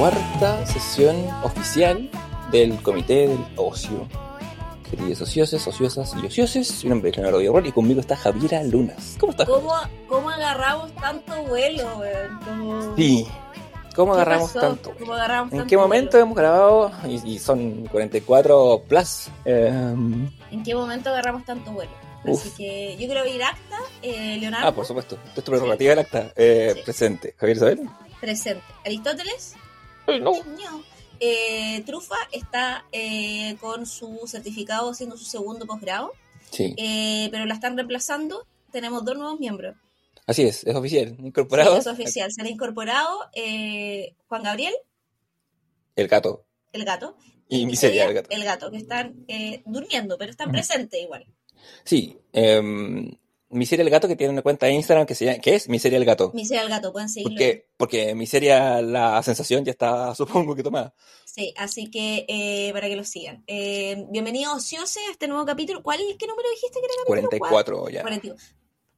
cuarta sesión oficial del Comité del Ocio. Queridos ocioses, ociosas y ocioses, mi nombre es Leonardo Villarroel y conmigo está Javiera Lunas. ¿Cómo estás? ¿Cómo, cómo agarramos tanto vuelo, weón? Como- Sí. ¿Cómo ¿Qué agarramos pasó? tanto? ¿Cómo agarramos ¿En tanto qué momento vuelo? hemos grabado? Y, y son 44 plus. Eh, ¿En qué momento agarramos tanto vuelo? Uf. Así que yo quiero ir acta, eh, Leonardo, ah, por supuesto. Esto es tu prerrogativa del acta. Eh, Sí. Presente. Javier Isabel. presente. Aristóteles, no. Eh, Trufa está eh, con su certificado haciendo su segundo posgrado, Sí. eh, pero la están reemplazando. Tenemos dos nuevos miembros. Así es, es oficial. Incorporado. Sí, es oficial. Se han incorporado Juan Gabriel, El gato. el gato, Y Miseria, el gato. el gato, que están durmiendo, pero están presentes igual. Sí. Miseria el gato que tiene una cuenta de Instagram que se llama, ¿qué es? Miseria el gato. Miseria el gato, pueden seguirlo. Porque, porque Miseria la sensación ya está, supongo que tomada. Sí, así que eh, para que lo sigan. Eh, bienvenido Ociose a este nuevo capítulo. ¿Cuál, qué número dijiste que era capítulo? 44 ya. 41.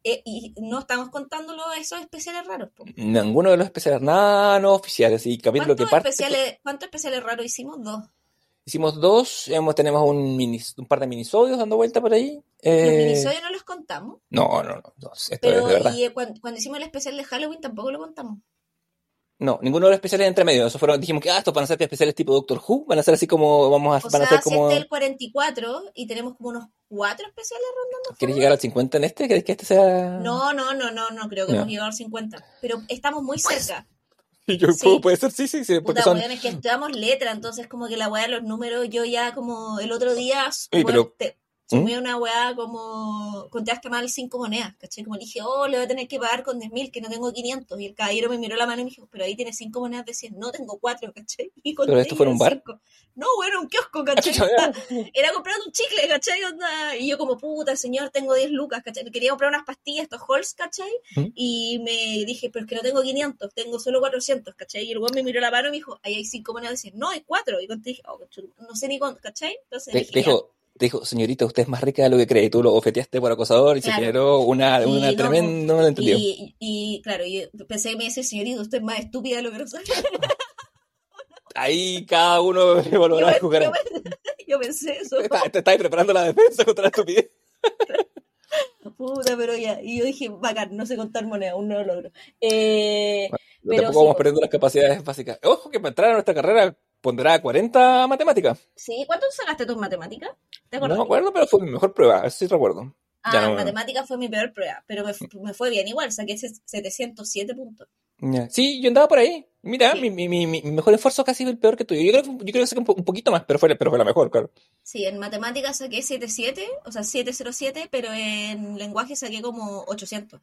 Eh, y no estamos contándolo esos especiales raros. po. Ninguno de los especiales, nada no oficiales. Y capítulo que ¿Cuántos, parte. especiales, ¿Cuántos especiales raros hicimos? Dos. Hicimos dos, hemos, tenemos un, mini, un par de minisodios dando vuelta por ahí. Los Eh, minisodios no los contamos. No, no, no, no, esto Pero es de verdad. y, eh, cuando, cuando hicimos el especial de Halloween tampoco lo contamos. No, ninguno de los especiales entre medio. Eso fueron, dijimos que ah, estos van a ser especiales tipo Doctor Who, van a ser así como, vamos a, O van a sea, ser si como. este es el 44 y tenemos como unos cuatro especiales rondando. ¿Quieres llegar al 50 en este? ¿Quieres que este sea.? No, no, no, no, no creo que hemos llegado al 50. Pero estamos muy Pues, cerca. Y yo, Sí. puedo- puede ser, sí, sí, sí, porque Puta, son. weón, es que estudiamos letra, entonces como que la weá de los números, yo ya como el otro día Oye, weón, pero- te- ¿Mm? sumé una weá como contaste mal cinco monedas, ¿cachai? Como le dije, oh, le voy a tener que pagar con 10.000, que no tengo 500. Y el caballero me miró la mano y me dijo, pero ahí tienes cinco monedas de 100. No, tengo cuatro, ¿cachai? Y conté ¿Pero esto fue en un bar? cinco. No, bueno, un kiosco, ¿cachai? Onda, Era comprando un chicle, ¿cachai? Y yo como, puta, señor, tengo 10 lucas, ¿cachai? Quería comprar unas pastillas, estos Halls, ¿cachai? ¿Mm? Y me dije, pero es que no tengo 500, tengo solo 400, ¿cachai? Y el weón me miró la mano y me dijo, ahí hay cinco monedas de 100. No, hay cuatro. Y conté, dije, oh, no sé ni cuánto, ¿cachai? Entonces Te, dije, dijo, te dijo, señorita, usted es más rica de lo que cree. Tú lo ofeteaste por acosador y se Claro. generó una, Y una no, tremenda ya. malentendido. y, y, claro, yo pensé que me iba a decir, señorita, usted es más estúpida de lo que no sabe. Ahí cada uno volverá a Yo, jugar. yo, yo pensé eso. Te estás preparando la defensa contra la estupidez. Puta, pero ya. Y yo dije, bacán, no sé contar moneda, aún no lo logro. Eh, Pero Tampoco sí, vamos perdiendo las capacidades básicas. Ojo que para entrar a nuestra carrera pondrá 40 matemáticas. ¿Sí? ¿Cuánto sacaste tú en matemáticas? ¿Te No me acuerdo, pero fue mi mejor prueba. Eso sí recuerdo. Ah, no- matemáticas fue mi peor prueba, pero me, me fue bien igual, saqué ese 707 puntos. Sí, yo andaba por ahí. Mira, Sí. mi, mi, mi, mi mejor esfuerzo casi fue el peor que tuyo. Yo creo, que- yo creo que saqué un, po- un poquito más, pero fue, pero fue la mejor, claro. Sí, en matemáticas saqué 77, o sea, 707, pero en lenguaje saqué como 800.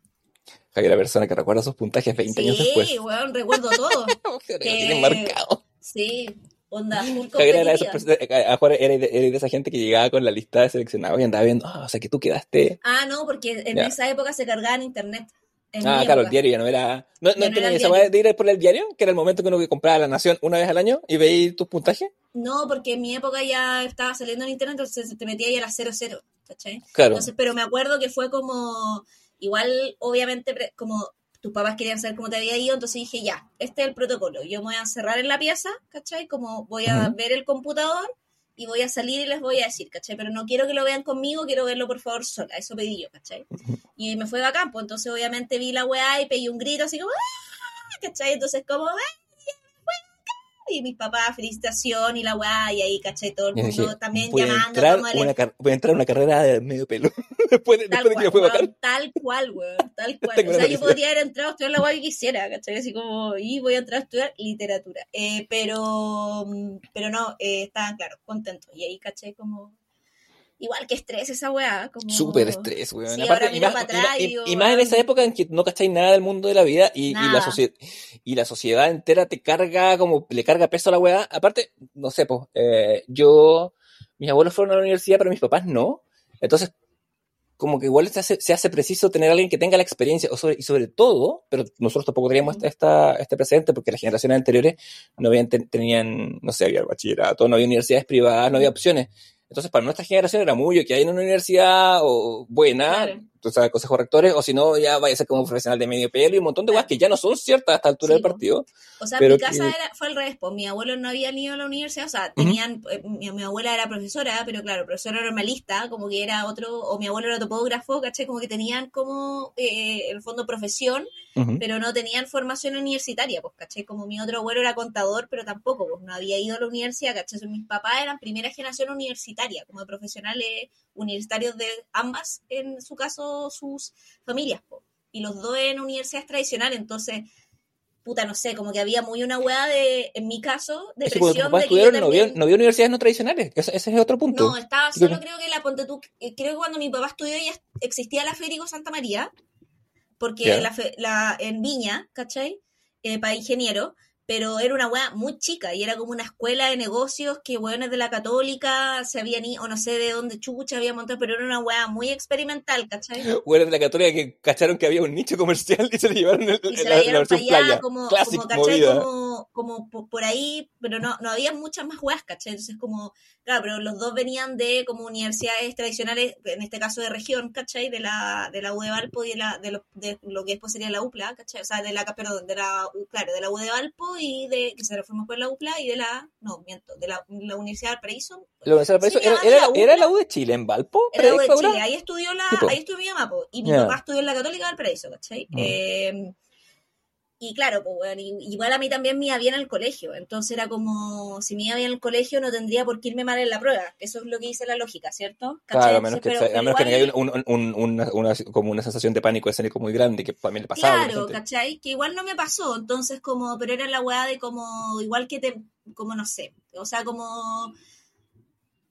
Javier, la persona que recuerda sus puntajes 20 años después. Sí, weón, recuerdo todo. Que- tienen marcado. Sí, onda full era competitiva. perso- eh, era de, era de esa gente que llegaba con la lista de seleccionados y andaba viendo, ah, o sea que tú quedaste. Ah, no, porque en Ya. esa época se cargaba en internet. En ah, claro, el época. diario ya no era. No, no no tenía el esa de ir por el diario, que era el momento que uno compraba La Nación una vez al año y veía tus puntajes. No, porque en mi época ya estaba saliendo en internet, entonces te metía ya a las 00, ¿cachai? Claro. Entonces, pero me acuerdo que fue como, igual, obviamente, como tus papás querían saber cómo te había ido, entonces dije, ya, este es el protocolo, yo me voy a encerrar en la pieza, ¿cachai? Como voy a ver el computador y voy a salir y les voy a decir, ¿cachai? Pero no quiero que lo vean conmigo, quiero verlo por favor sola, eso pedí yo, ¿cachai? Y me fue bacán, pues entonces obviamente vi la weá y pegué un grito así como, ¡ah! ¿cachai? Entonces como, ¡ah! Y mis papás, felicitación y la weá, y ahí, ¿cachai? Todo el mundo también llamando, entrar una a entrar una carrera de medio pelo. después de, Tal después de que me fue cual, bacán. weón, tal cual, weón, tal cual. O sea, yo podría haber entrado a estudiar la weá que quisiera, ¿cachai? Así como, y voy a entrar a estudiar literatura. Eh, pero, mm, pero no, eh, estaban, claro, contentos. Y ahí, ¿cachai? Como, igual que estrés esa weá. Como... Súper estrés, weón. Sí, Aparte, ahora y, más, para y y más en esa época en que no cacháis nada del mundo de la vida y, la sociedad y la sociedad entera te carga como le carga peso a la weá. Aparte, no sé, pues, eh, yo, mis abuelos fueron a la universidad, pero mis papás no. Entonces, como que igual se hace, se hace preciso tener a alguien que tenga la experiencia, o sobre- y sobre todo, pero nosotros tampoco teníamos Mm. esta, este precedente porque las generaciones anteriores no habían, ten- tenían, no sé, había bachillerato, no había universidades privadas, no había opciones. Entonces, para nuestra generación era muy, que hay en una universidad o buena, Claro. o sea, consejo rectores, o si no, ya vaya a ser como profesional de medio pelo y un montón de cosas que ya no son ciertas a esta altura Sí, del partido. O sea, Pero mi casa que- era, fue al revés, pues mi abuelo no había ido a la universidad, o sea, tenían, eh, mi, mi abuela era profesora, pero claro, profesora normalista, como que era otro, o mi abuelo era topógrafo, ¿cachai? Como que tenían como, eh, en el fondo, profesión, Pero no tenían formación universitaria, pues, ¿cachai? Como mi otro abuelo era contador, pero tampoco, pues, no había ido a la universidad. Entonces, mis papás eran primera generación universitaria, como de profesionales universitarios de ambas, en su caso, sus familias, pues. Y los dos en universidades tradicionales, entonces, puta, no sé, como que había muy una weá de, en mi caso, de tus presión de que no también- no había universidades no tradicionales. Ese, ese es otro punto. no, estaba Sí, solo creo que la ponte tú, eh, creo que cuando mi papá estudió ya existía la Federico Santa María, porque la, fe- la en Viña, ¿cachai? Eh, para ingeniero, pero era una weá muy chica y era como una escuela de negocios que weones de la católica se habían ido, o no sé de dónde chucha había montado, pero era una weá muy experimental, ¿cachai? Hueones de la católica que cacharon que había un nicho comercial y se le llevaron el- y se la, la la dieron para versión allá playa. como, Classic como, ¿cachai? movida. Como, como po- por ahí, pero no, no había muchas más weas, ¿cachai? Entonces como, claro, pero los dos venían de como universidades tradicionales, en este caso de región, ¿cachai? De la, de la U de Valpo y de, la, de, lo, de lo que después sería la UPLA, ¿cachai? O sea, de la, perdón, de la, U- claro, de la U de Valpo y de, que se reformó por la UPLA y de la, no, miento, de la, la Universidad del Paraíso. La Universidad del Paraíso, ¿era, la era UPLA. la U de Chile en Valpo? Era la U de ¿Pre-Paula? Chile, ahí estudió la, ahí estudió mi mamá, po, y mi papá estudió en la Católica del Paraíso, ¿cachai? Mm. Eh, y claro, pues bueno, igual a mí también me iba bien en el colegio, entonces era como, si me iba bien en el colegio no tendría por qué irme mal en la prueba, eso es lo que dice la lógica, ¿cierto? ¿Cachai? Claro, a menos que, pero- a menos que un, un- un- una, una- como una sensación de pánico escénico muy grande que también le pasaba. Claro. ¿cachai? Que igual no me pasó, entonces como, pero era la weá de como, igual que te, como no sé, o sea, como,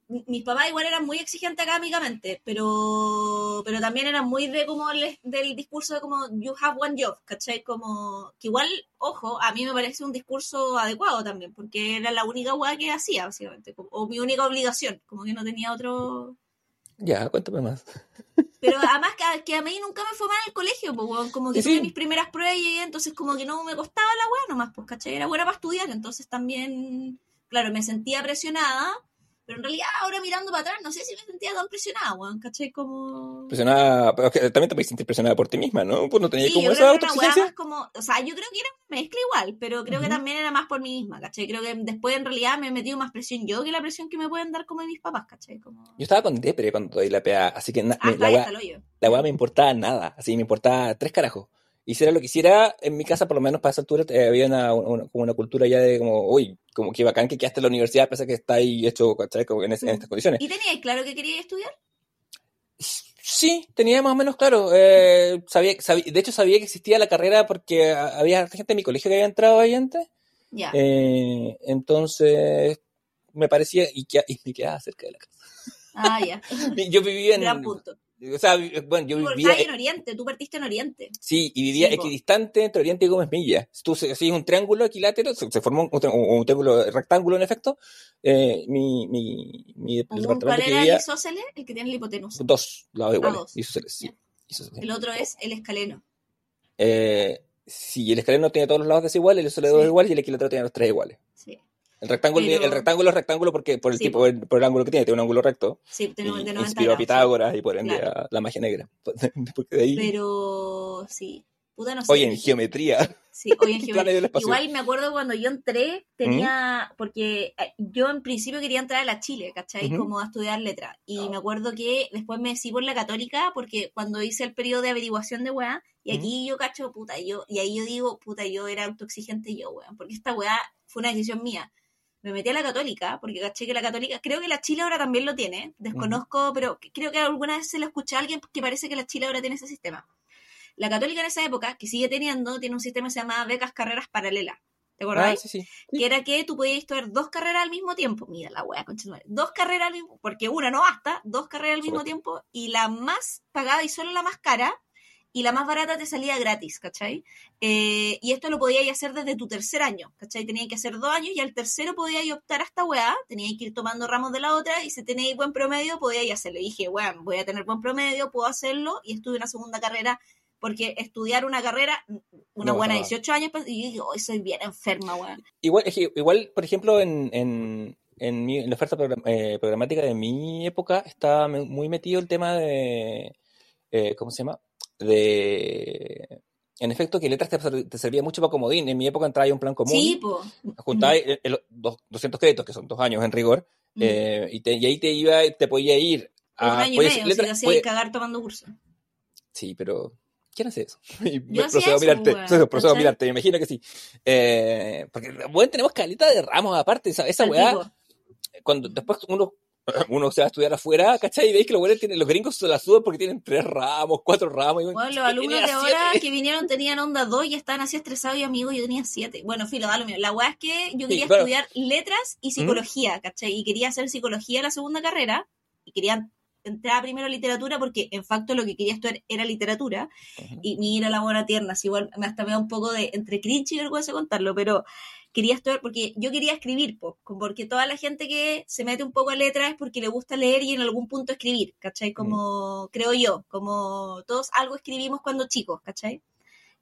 mis papás igual eran muy exigentes académicamente, pero, pero también eran muy de como les- del discurso de como, you have one job, ¿cachai? Como, que igual, ojo, a mí me parece un discurso adecuado también, porque era la única weá que hacía, básicamente, como- o mi única obligación, como que no tenía otro... Ya, cuéntame más. Pero además que a, que a mí nunca me fue mal en el colegio, pues, weón, como que Sí, tuve sí. mis primeras pruebas y llegué, entonces como que no me costaba la weá nomás, pues, ¿cachai? Era buena para estudiar, entonces también, claro, me sentía presionada, pero en realidad ahora mirando para atrás no sé si me sentía tan presionada, weón, ¿cachai? Como... Impresionada, pero es que también te puedes sentir impresionada por ti misma, ¿no? Pues no tenías Sí, como esa que autoexigencia. como, o sea, yo creo que era mezcla igual, pero creo que Ujú. también era más por mí misma, ¿cachai? Creo que después en realidad me he metido más presión yo que la presión que me pueden dar como mis papás, ¿cachai? Como... Yo estaba con depre cuando doy la PA, así que na- Ah, me- la weá me importaba nada, así me importaba tres carajos. Hiciera lo que hiciera, en mi casa, por lo menos para esa altura, eh, había una, una- como una cultura ya de como, uy, como que bacán que quedaste en la universidad, a que está ahí hecho. Como en, es- en Mm. estas condiciones. ¿Y teníais claro que queríais estudiar? Sí, tenía más o menos claro. eh, sabía, sabía- de hecho, sabía que existía la carrera porque había gente en mi colegio que había entrado ahí antes. Ya. Eh, entonces, me parecía, y, que, y me quedaba cerca de la casa. Ah, ya. Yo vivía en. Gran punto. O sea, bueno, yo vivía. en Oriente, tú partiste en Oriente. Sí, y vivía Sí, equidistante entre Oriente y Gómez Milla. Si tú hacías un triángulo equilátero, se, se formó un, un, tri- un triángulo rectángulo en efecto. Eh, mi, mi, mi el ¿Cuál que era el isósceles? El que tiene la hipotenusa. dos lados iguales. dos. isósceles, sí, isósceles. El otro es el escaleno. Eh, si el escaleno tiene todos los lados desiguales, el isósceles Sí. es igual y el equilátero tiene los tres iguales. Sí, El rectángulo, Pero- el rectángulo es rectángulo porque por el Sí, tipo, por el ángulo que tiene, tiene un ángulo recto. sí de, no- y de 90 inspiró a. Pitágoras y por ende Claro. a la magia negra. Porque de ahí, Pero sí. Puta, no sé. oye, en geometría. Sí, hoy en ¿Qué geometría. Igual me acuerdo cuando yo entré, tenía, porque eh, yo en principio quería entrar a la Chile, ¿cachai? Como a estudiar letras. Y me acuerdo que después me decidí por la católica, porque cuando hice el periodo de averiguación de weá, y Ujú. aquí yo cacho, puta, yo, y ahí yo digo, puta, yo era autoexigente yo, weón, porque esta weá fue una decisión mía. Me metí a la católica, porque caché que la católica, creo que la Chile ahora también lo tiene, desconozco, pero creo que alguna vez se lo escuché a alguien que parece que la Chile ahora tiene ese sistema. La católica en esa época, que sigue teniendo, tiene un sistema que se llama becas carreras paralelas. ¿Te Ah, acordás? sí, sí. Que era que tú podías estudiar dos carreras al mismo tiempo. Mira la wea, conchetumare. Dos carreras al mismo porque una no basta, dos carreras al mismo tiempo y la más pagada y solo la más cara y la más barata te salía gratis, ¿cachai? Eh, y esto lo podías hacer desde tu tercer año, ¿cachai? Tenías que hacer dos años y al tercero podías optar a esta weá, tenías que ir tomando ramos de la otra y si tenéis buen promedio podías hacerlo. Y dije, weón, voy a tener buen promedio, puedo hacerlo y estuve una segunda carrera porque estudiar una carrera, una No, buena no. 18 años, pues, y yo digo, hoy soy bien enferma, weón. Igual, igual, por ejemplo, en, en, en, mi- en la oferta program- eh, programática de mi época estaba muy metido el tema de eh, ¿cómo se llama? De, en efecto, que letras te, te servía mucho para comodín. En mi época entraba un plan común. Sí, po. Juntaba el- el- dos- 200 créditos, que son dos años en rigor, Mm. eh, y, te- y ahí te iba, te podía ir Un a... año y medio, ser letra- si te hacía podía- cagar tomando curso. Sí, pero ¿quién hace eso? Y Yo procedo a mirarte, procedo, a mirarte, me imagino que sí. Eh, porque, bueno, tenemos caleta de ramos aparte, esa, esa weá, cuando después uno, uno se va a estudiar afuera, ¿cachai? Y veis que los, weones tienen, los gringos se la sudan porque tienen tres ramos, cuatro ramos. Y Bueno, los "Chico, alumnos de ahora siete". que vinieron tenían onda 2 y estaban así estresados y amigos, yo tenía 7. Bueno, filo, da lo mío. La weá es que yo quería claro. estudiar letras y psicología, ¿cachai? Y quería hacer psicología la segunda carrera y quería entrar primero a literatura porque en facto lo que quería estudiar era literatura y mira la buena tierna, así igual me hasta me da un poco de entre cringe y vergüenza contarlo, pero quería estudiar porque yo quería escribir, po, porque toda la gente que se mete un poco a letras es porque le gusta leer y en algún punto escribir, ¿cachai? Como creo yo, como todos algo escribimos cuando chicos, ¿cachai?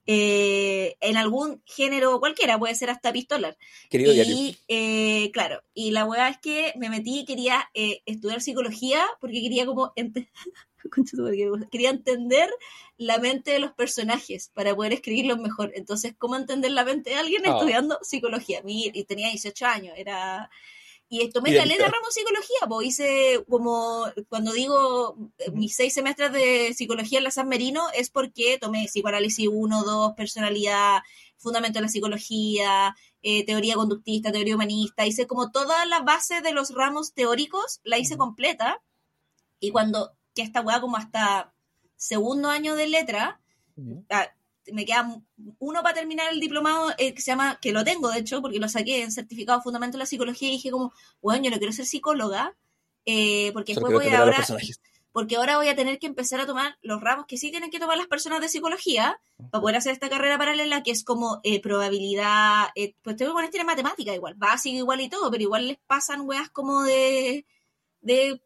Eh, en algún género cualquiera, puede ser hasta pistolar. Querido. Y eh, claro, y la weá es que me metí y quería eh, estudiar psicología porque quería como quería entender la mente de los personajes para poder escribirlos mejor. Entonces, ¿cómo entender la mente de alguien Oh. estudiando psicología? Mi- y tenía 18 años, era... Y tomé caleta ramo psicología, pues hice como, cuando digo eh, mis seis semestres de psicología en la San Merino es porque tomé psicoanálisis 1, 2, personalidad, fundamento de la psicología, eh, teoría conductista, teoría humanista, hice como toda la base de los ramos teóricos, la hice completa, y cuando, que esta weá como hasta segundo año de letra, ah, me queda uno para terminar el diplomado eh, que se llama, que lo tengo de hecho, porque lo saqué en certificado fundamento de la psicología y dije como, bueno, yo no quiero ser psicóloga, eh, porque Solo después voy a ahora, porque ahora voy a tener que empezar a tomar los ramos que sí tienen que tomar las personas de psicología para poder hacer esta carrera paralela que es como eh, probabilidad, pues tengo que poner matemática igual, básico igual y todo, pero igual les pasan weas como de, de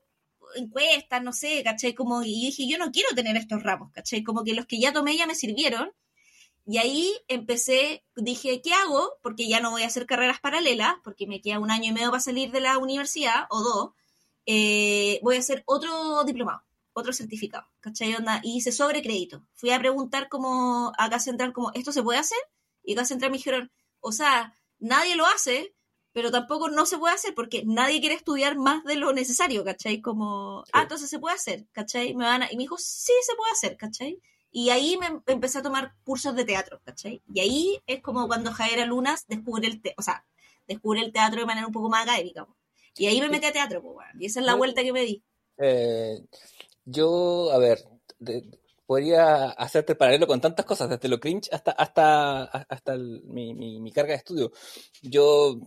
encuestas, no sé, ¿cachai? Como, y dije, yo no quiero tener estos ramos, ¿cachai? Como que los que ya tomé ya me sirvieron. Y ahí empecé, dije, ¿qué hago? Porque ya no voy a hacer carreras paralelas, porque me queda un año y medio para salir de la universidad, o dos. Eh, voy a hacer otro diplomado, otro certificado, ¿cachai? Onda, y hice sobre crédito. Fui a preguntar como a Central, como, ¿esto se puede hacer? Y Casa Central me dijeron, o sea, nadie lo hace, pero tampoco no se puede hacer porque nadie quiere estudiar más de lo necesario, ¿cachai? Como, ah, entonces se puede hacer, ¿cachai? Me van a- Y me dijo, sí, se puede hacer, ¿cachai? Y ahí me em- empecé a tomar cursos de teatro, ¿cachai? Y ahí es como cuando Javiera Lunas descubre el, te o sea, descubre el teatro de manera un poco más académica. po. Y ahí me metí a teatro, pues, y esa es la vuelta que me di. Eh, yo, a ver, de- podría hacerte el paralelo con tantas cosas, desde lo cringe hasta, hasta, hasta el- mi, mi, mi carga de estudio. Yo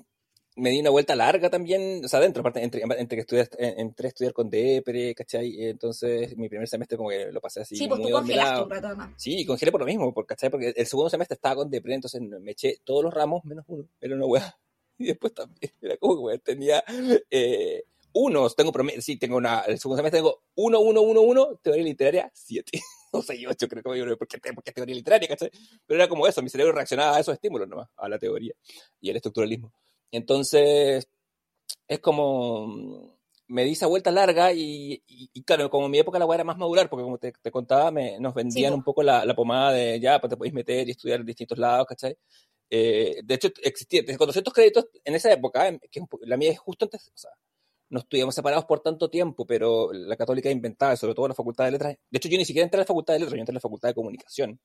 me di una vuelta larga también, o sea, dentro, aparte, entre, entre que estudié, entré a estudiar con DEPRE, ¿cachai? Entonces, mi primer semestre como que lo pasé así Sí, pues muy tú congelaste un rato además. Sí, congelé por lo mismo, por- ¿cachai? Porque el segundo semestre estaba con DEPRE, entonces me eché todos los ramos menos uno, era una weá. Y después también, era como que weá, tenía eh, unos, tengo promedio, sí, tengo una, el segundo semestre tengo uno, uno, uno, uno, teoría literaria, siete. O sea, yo creo que yo, ¿por qué, ¿por qué teoría literaria, cachai? Pero era como eso, mi cerebro reaccionaba a esos estímulos nomás, a la teoría y al estructuralismo. Entonces, es como me di esa vuelta larga y, y- y claro, como en mi época la weá era más modular, porque como te, te contaba, me, nos vendían po. un poco la, la pomada de ya, pues te podéis meter y estudiar en distintos lados, ¿cachai? Eh, de hecho, existía de 400 créditos en esa época, em, que es la mía es justo antes, o sea, no estuvimos separados por tanto tiempo, pero la católica inventaba, sobre todo la facultad de letras. De hecho, yo ni siquiera entré a la facultad de letras, yo entré a la facultad de comunicación.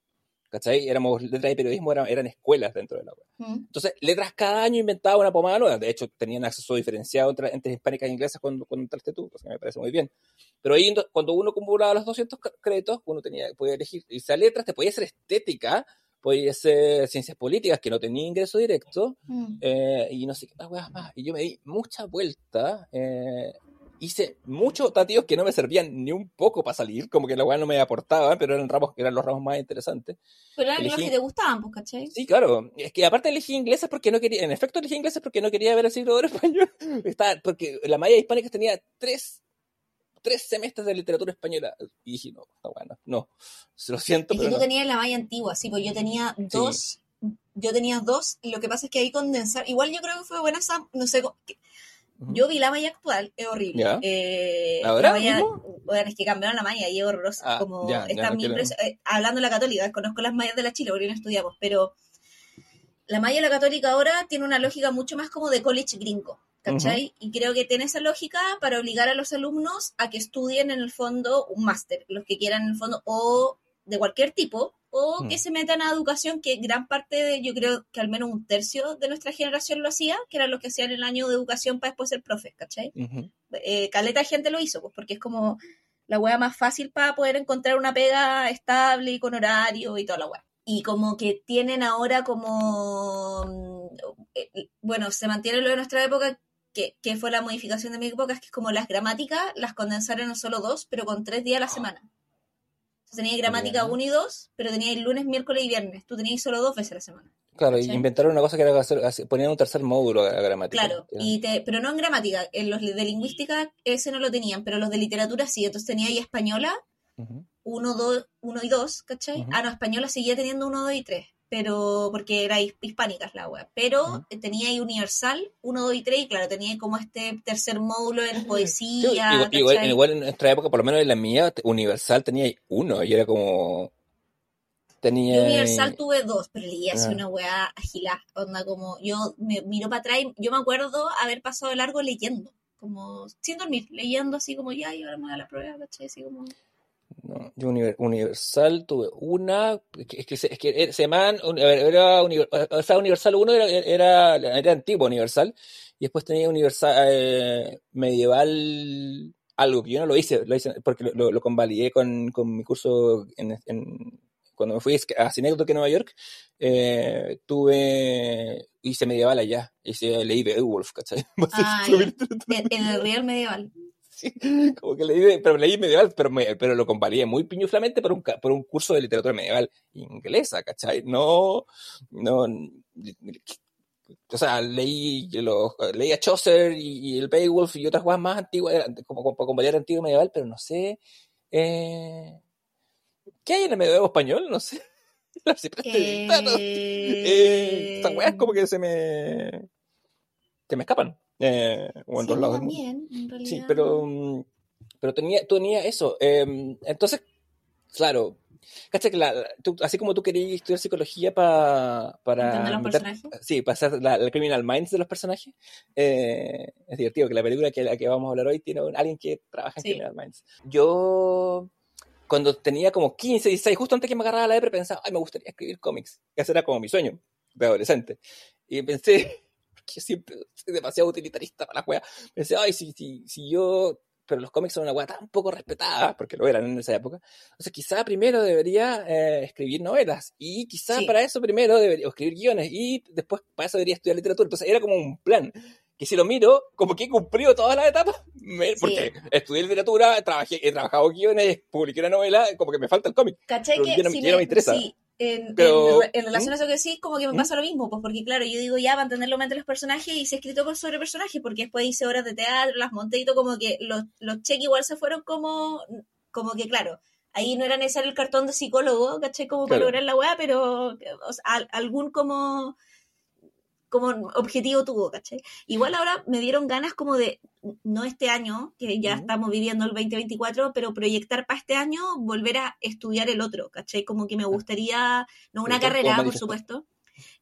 ¿Cachai? Éramos letras y periodismo, eran, eran escuelas dentro de la web. Mm. Entonces, letras cada año inventaba una pomada nueva. De hecho, tenían acceso diferenciado entre, entre hispánicas e inglesas cuando, cuando entraste tú, cosa que me parece muy bien. Pero ahí, cuando uno acumulaba los 200 cr- créditos, uno tenía, podía elegir, y sea letras, te podía ser estética, podía ser ciencias políticas, que no tenía ingreso directo, Mm. eh, y no sé qué más más. Y yo me di mucha vuelta. eh, hice muchos tateos que no me servían ni un poco para salir, como que la weá no me aportaba, pero eran ramos eran los ramos más interesantes. Pero eran los Elegí- que te gustaban, pues, ¿cachai? Sí, claro. Es que aparte elegí inglesas porque no quería, en efecto elegí inglesas porque no quería ver el siglo de oro español. Está, porque la malla hispánica tenía tres, tres semestres de literatura española. Y dije, no, está bueno, no. Se lo siento, Es que pero tú no. tenías la malla antigua, sí, pues yo tenía dos, yo tenía dos, lo que pasa es que ahí condensar, igual yo creo que fue buena esa, no sé, co- yo vi la malla actual, es horrible. Eh, ¿Ahora la malla, mismo? Bueno, es que cambiaron la malla y es horrorosa. Ah, como ya, ya, está no muy quiero- impreso- eh, hablando de la católica, conozco las mallas de la Chile porque no estudiamos, pero la malla de la católica ahora tiene una lógica mucho más como de college gringo, ¿cachai? Y creo que tiene esa lógica para obligar a los alumnos a que estudien en el fondo un máster, los que quieran en el fondo, o de cualquier tipo, o Mm. que se metan a educación, que gran parte de, yo creo que al menos un tercio de nuestra generación lo hacía, que eran los que hacían el año de educación para después ser profes, ¿cachai? Ujú. eh, caleta de gente lo hizo, pues porque es como la wea más fácil para poder encontrar una pega estable y con horario y toda la wea. Y como que tienen ahora como, mm, eh, bueno, se mantiene lo de nuestra época, que, que fue la modificación de mi época, es que es como las gramáticas las condensaron en solo dos, pero con tres días a la semana. Tenías gramática Ya. 1 y 2, pero tenías lunes, miércoles y viernes. Tú tenías solo dos veces a la semana. Claro, y ¿Cachai? inventaron una cosa que era hacer, ponían un tercer módulo a gramática. Claro, Ya. y te, pero no en gramática. En los de lingüística ese no lo tenían, pero los de literatura sí. Entonces tenía ahí española, Ujú. 1, 2, uno y 2, ¿cachai? Ujú. Ah, no, española seguía teniendo 1, 2 y 3, pero porque era his- hispánica la web. Pero tenía ahí universal, 1, 2 y 3, y claro, tenía como este tercer módulo en Sí, poesía. igual, igual- ¿cachai? igual en nuestra época, por lo menos en la mía, Universal tenía ahí uno y era como. Tenía. Yo Universal tuve dos, pero leía así Ah. una weá agilada. Onda como, yo me miro para atrás y yo me acuerdo haber pasado de largo leyendo. Como sin dormir, leyendo así como ya, y ahora me voy a la prueba, ¿cachai? Así como. No, yo Univer- Universal tuve una. Es que, es que, se- es que era- se o sea, Universal 1 era, era, era antiguo Universal. Y después tenía Universal eh, Medieval. Algo que yo no lo hice, lo hice porque lo, lo, lo convalidé con, con mi curso en, en- cuando me fui a Cinécdoque en Nueva York. eh, tuve. Hice medieval allá. Hice, leí Beowulf, ¿cachai? Ah, en el Real Medieval. Sí, como que leí, pero leí medieval, pero, me, pero lo comparé muy piñuflamente por un, por un curso de literatura medieval inglesa, ¿cachai? No, no, o sea, leí, los, leí a Chaucer y, y el Beowulf y otras cosas más antiguas, como, para convalidar antiguo medieval, pero no sé, eh, ¿qué hay en el medievo español? No sé. La siempre estoy editando. Eh, estas weas como que se me, se me escapan, eh, o en Sí, dos lados del mundo. también, en realidad. Sí, pero, mm, pero tenía, tenía eso. eh, entonces, claro, ¿cachai? Que la- tú- así como tú querías estudiar psicología pa- para... ¿Entender los meter- personajes? sí, para hacer la, la criminal minds de los personajes. eh, es divertido que la película que, la que vamos a hablar hoy tiene un- alguien que trabaja en Sí. criminal minds. Yo, cuando tenía como 15, 16, justo antes que me agarraba la depre, pensaba, ay, me gustaría escribir cómics. Ese era como mi sueño de adolescente. Y pensé, yo siempre soy demasiado utilitarista para la wea. Pensé, ay, si, si, si yo. Pero los cómics son una wea tan poco respetada, porque lo eran en esa época. Entonces, quizá primero debería eh, escribir novelas. Y quizá Sí. para eso primero debería escribir guiones. Y después para eso debería estudiar literatura. Entonces, era como un plan. Que si lo miro, como que he cumplido todas las etapas. Me- Sí. Porque estudié literatura, trabajé, he trabajado guiones, publiqué una novela, como que me falta el cómic. ¿Cachai? Pero Que ya no- si ya no me interesa. Sí, en, Pero- en, en relación a eso que decís, como que me ¿Mm? pasa lo mismo, pues porque claro, yo digo ya, entender la mente los personajes, hice escrito por sobre personajes, porque después hice obras de teatro, las monté y todo, como que los, los cheques igual se fueron como, como que claro, ahí no era necesario el cartón de psicólogo, ¿cachai? Como para lograr la weá, pero o sea, al- algún como como objetivo tuvo, ¿cachai? Igual ahora me dieron ganas como de, no este año, que ya estamos viviendo el 2024, pero proyectar para este año volver a estudiar el otro, ¿cachai? Como que me gustaría, no una Pero, ¿cómo carrera, por supuesto,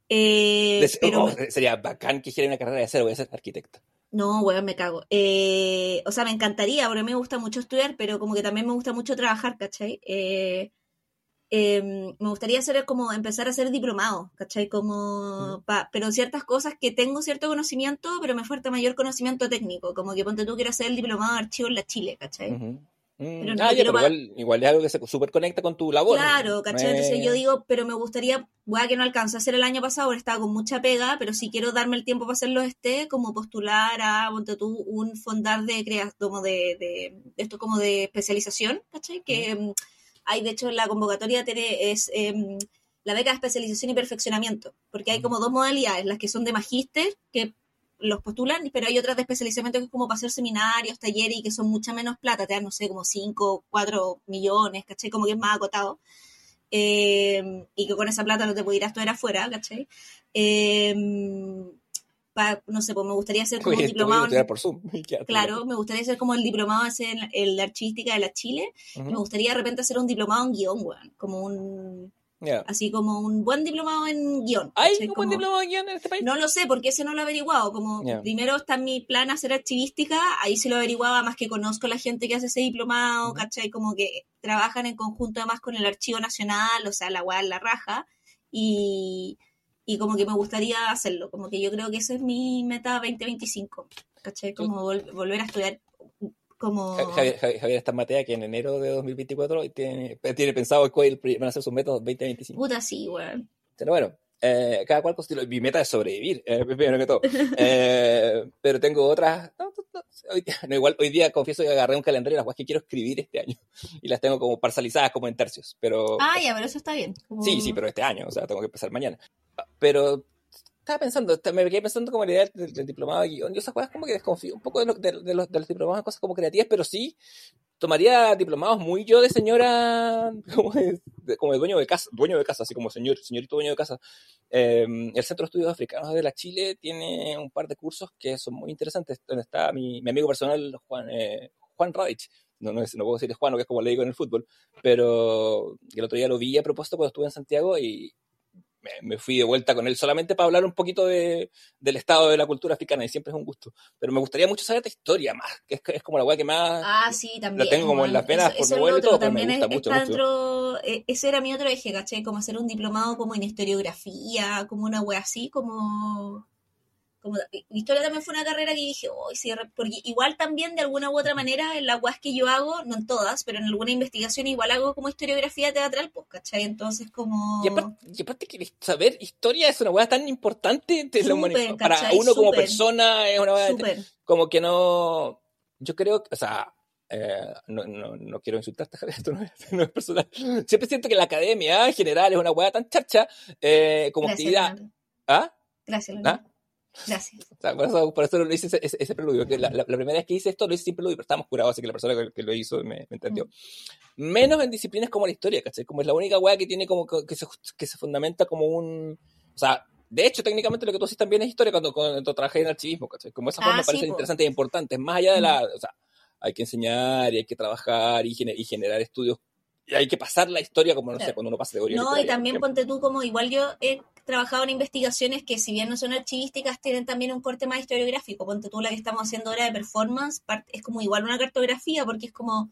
eh, pero oh, me- sería bacán que hiciera una carrera de cero, voy a ser arquitecta. no, weón, me cago. Eh, o sea, me encantaría, porque me gusta mucho estudiar, pero como que también me gusta mucho trabajar, ¿cachai? Eh, eh, me gustaría hacer como empezar a hacer diplomado, ¿cachai? Como, pa- pero ciertas cosas que tengo cierto conocimiento, pero me falta mayor conocimiento técnico, como que ponte tú quiero hacer el diplomado de archivo en la Chile, ¿cachai? Ujú. Mm, Pero no ah, ya, pero pa- igual, igual es algo que se super conecta con tu labor. Claro, ¿cachai? Eh, Entonces yo digo, pero me gustaría, weá, que no alcanzo a hacer el año pasado, ahora estaba con mucha pega, pero si quiero darme el tiempo para hacerlo este, como postular a, ponte tú, un fondar de creas, como de, de, esto como de especialización, ¿cachai? Que mm, hay, de hecho, la convocatoria tiene, es em, la beca de especialización y perfeccionamiento, porque hay como dos modalidades, las que son de magíster, que los postulan, pero hay otras de especializamiento que es como para hacer seminarios, talleres y que son mucha menos plata, te dan, no sé, como 5, 4 millones, ¿cachai? Como que es más acotado. Eh, y que con esa plata no te puedes ir a estudiar afuera, ¿cachai? Eh, pa- no sé, pues me gustaría hacer como Oye, diplomado. en- por Zoom. Claro, me gustaría hacer como el diplomado en el de archivística de la Chile. Ujú. Me gustaría de repente hacer un diplomado en guion, weón. Como un. Ya. Así como un buen diplomado en guion. ¿Hay un buen Como- diploma de guion en este país? No lo sé, porque ese no lo he averiguado. Como Ya. primero está en mi plan hacer archivística, ahí sí lo averiguaba, más que conozco a la gente que hace ese diplomado, Ujú. ¿cachai? Como que trabajan en conjunto además con el Archivo Nacional, o sea, la en la raja, y, y como que me gustaría hacerlo. Como que yo creo que esa es mi meta 2025, ¿cachai? Como vol- volver a estudiar como... Ja- Javier, Javier, Javier está en Matea que en enero de 2024 y tiene, tiene pensado cuál van a ser sus métodos 2025. Puta, sí, weón. Pero bueno, eh, cada cual con su. Mi meta es sobrevivir, eh, primero que todo. Eh, pero tengo otras. no, no, hoy, no, igual hoy día confieso que agarré un calendario de las cosas que quiero escribir este año. Y las tengo como parcializadas, como en tercios. Pero. Ah, ya, pero eso está bien. Como- Sí, sí, pero este año, o sea, tengo que empezar mañana. Pero estaba pensando, me quedé pensando como la idea del, del diplomado de guion. Yo esas cosas como que desconfío un poco de, lo- de- de los, de los diplomados cosas como creativas, pero sí tomaría diplomados muy yo de señora, como de, como dueño de casa, dueño de casa, así como señor, señorito dueño de casa. Eh, el Centro de Estudios Africanos de la Chile tiene un par de cursos que son muy interesantes, donde está mi, mi amigo personal, Juan, eh, Juan Radich. No, no, es- no puedo decir Juan, que es como le digo en el fútbol, pero el otro día lo vi a propósito cuando estuve en Santiago y me, fui de vuelta con él solamente para hablar un poquito de, del estado de la cultura africana y siempre es un gusto. Pero me gustaría mucho saber de historia más, que es, es como la weá que más... Ah, sí, también. tengo como en las eso- por eso mi abuelo lo y todo, pero me gusta es- mucho, mucho. eh, ese era mi otro eje, ¿cachai? Como hacer un diplomado como en historiografía, como una wea así, como... como historia también fue una carrera que dije, oh, sí, re-", porque igual también de alguna u otra manera en las weas que yo hago, no en todas, pero en alguna investigación igual hago como historiografía teatral, pues, ¿cachai? Entonces como... Y aparte, y aparte que saber historia es una weá tan importante de la humanidad. Para uno como persona es una Súper. como que no. Yo creo o sea, eh, no, no, no quiero insultarte, Javier, esto no es, no es personal. Siempre siento que la academia en general es una weá tan charcha eh, como Gracias, actividad. Leonardo. ¿Ah? Gracias, Leonardo. ¿Ah? Gracias. O sea, por, eso, por eso lo hice ese, ese, ese preludio. Que la, la, la primera vez que hice esto lo hice sin preludio, pero estábamos curados, así que la persona que, que lo hizo me, me entendió. Menos en disciplinas como la historia, ¿cachai? Como es la única weá que tiene como que, que se, que se fundamenta como un. O sea, de hecho, técnicamente lo que tú haces también es historia cuando, cuando trabajé en archivismo, ¿cachai? Como esa Ah, forma sí, parece po. interesante e importante, más allá de la. O sea, hay que enseñar y hay que trabajar y, gener- y generar estudios. Y hay que pasar la historia como, no sé, cuando uno pasa teoría. No, y también ponte tú como igual yo he trabajado en investigaciones que si bien no son archivísticas, tienen también un corte más historiográfico. Ponte tú la que estamos haciendo ahora de performance, es como igual una cartografía porque es como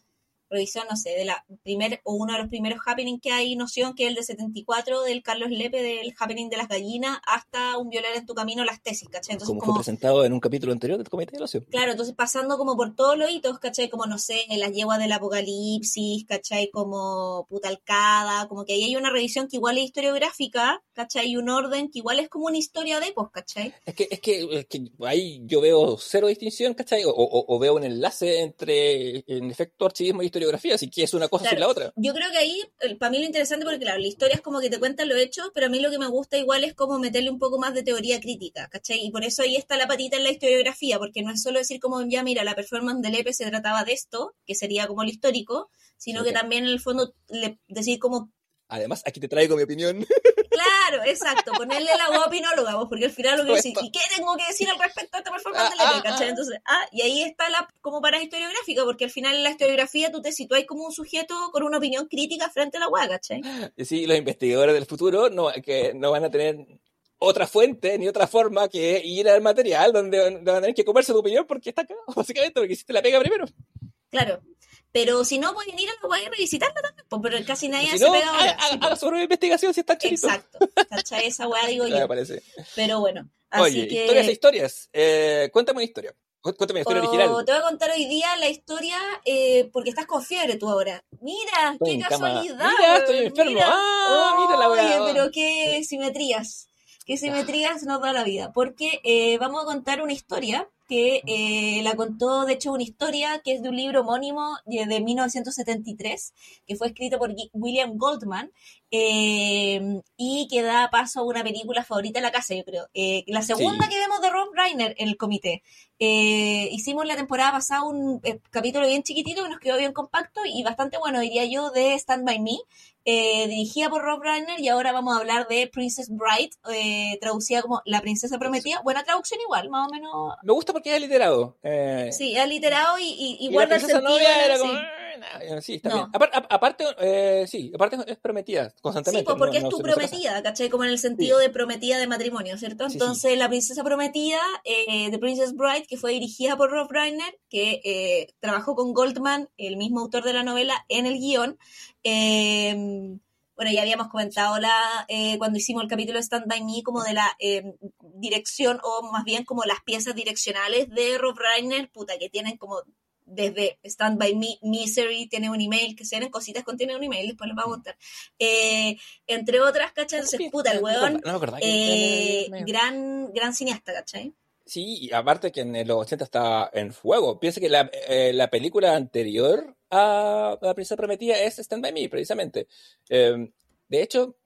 revisión, no sé, de la primer o uno de los primeros happening que hay noción, que es el de 74 del Carlos Lepe, del happening de las gallinas, hasta un violar en tu camino, las tesis, ¿cachai? Entonces Como fue presentado en un capítulo anterior del Comité de Ocio. Claro, entonces pasando como por todos los hitos, ¿cachai? Como, no sé, las yeguas del apocalipsis, ¿cachai? Como Putalcada, como que ahí hay una revisión que igual es historiográfica, ¿cachai? Y un orden que igual es como una historia de épocas, ¿cachai? Es que, es que, es que ahí yo veo cero distinción, ¿cachai? O, o- o veo un enlace entre, en efecto, archivismo y historiografía, que es una cosa sin la otra. Yo creo que ahí, para mí lo interesante, porque claro, la historia es como que te cuentan los hechos, pero a mí lo que me gusta igual es como meterle un poco más de teoría crítica, ¿cachai? Y por eso ahí está la patita en la historiografía, porque no es solo decir como, ya mira, la performance del EPE se trataba de esto, que sería como lo histórico, sino que también en el fondo le- decir como Además, aquí te traigo mi opinión. Claro, exacto, ponerle la voz opinóloga, vos, porque al final lo que decís. ¿y qué tengo que decir al respecto de esta performance Ah, EPE? ah, ¿cachai? ah. Entonces, ah, y ahí está la como para historiográfica, porque al final en la historiografía tú te situáis como un sujeto con una opinión crítica frente a la hueá, ¿cachai? Sí, los investigadores del futuro no, que no van a tener otra fuente ni otra forma que ir al material donde donde van a tener que comerse tu opinión porque está acá, básicamente, porque hiciste la pega primero. Claro. Pero si no, pueden ir a la hueá y revisitarla también, pues, pero casi nadie Si hace no, pega ahora. sí, haga pues. su propia investigación si está. Exacto, ¿cachai? Esa hueá digo Me yo. parece. Pero bueno, así Oye, que... historias e historias. Eh, cuéntame una historia. Cu- Cuéntame una historia Oh, original. Te voy a contar hoy día la historia eh, porque estás con fiebre tú ahora. Mira, qué cama. casualidad. Mira, estoy enfermo. Ah, mira la weá. Oye, pero qué simetrías. Qué simetrías nos da la vida. Porque eh, vamos a contar una historia que eh, la contó, de hecho, una historia que es de un libro homónimo de, de 1973, que fue escrito por William Goldman, eh, y que da paso a una película favorita de la casa, yo creo. Eh, la segunda Sí. que vemos de Rob Reiner en el comité. Hicimos la temporada pasada un capítulo bien chiquitito que nos quedó bien compacto y bastante bueno, diría yo, de Stand By Me, eh, dirigida por Rob Reiner y ahora vamos a hablar de Princess Bride, eh, traducida como La Princesa Prometida. Buena traducción igual, más o menos. Me gusta porque es literado. Eh, Sí, es literado y, y, y y la guarda el sentido. novia era sí. Sí, está No. bien. Apar- a- aparte, eh, sí, aparte es prometida Sí, constantemente. pues porque no- es tu no no prometida, ¿cachai? Como en el sentido de prometida de matrimonio, ¿cierto? Sí, sí. Entonces, La Princesa Prometida, eh, The Princess Bride, que fue dirigida por Rob Reiner, que eh, trabajó con Goldman, el mismo autor de la novela, en el guion. Bueno, ya habíamos comentado la, eh, cuando hicimos el capítulo de Stand By Me, como de la eh, dirección, o más bien como las piezas direccionales de Rob Reiner, puta, que tienen como desde Stand By Me, Misery, tiene un email, que se ven cositas contiene un email, después les voy a contar. Eh, entre otras, ¿cachai? Entonces, puta, el no weón, no que- eh, gran, gran cineasta, ¿cachai? Sí, y aparte que en los 80 está en fuego. Piensa que la, eh, la película anterior a La Princesa Prometida es Stand By Me, precisamente. Eh, de hecho,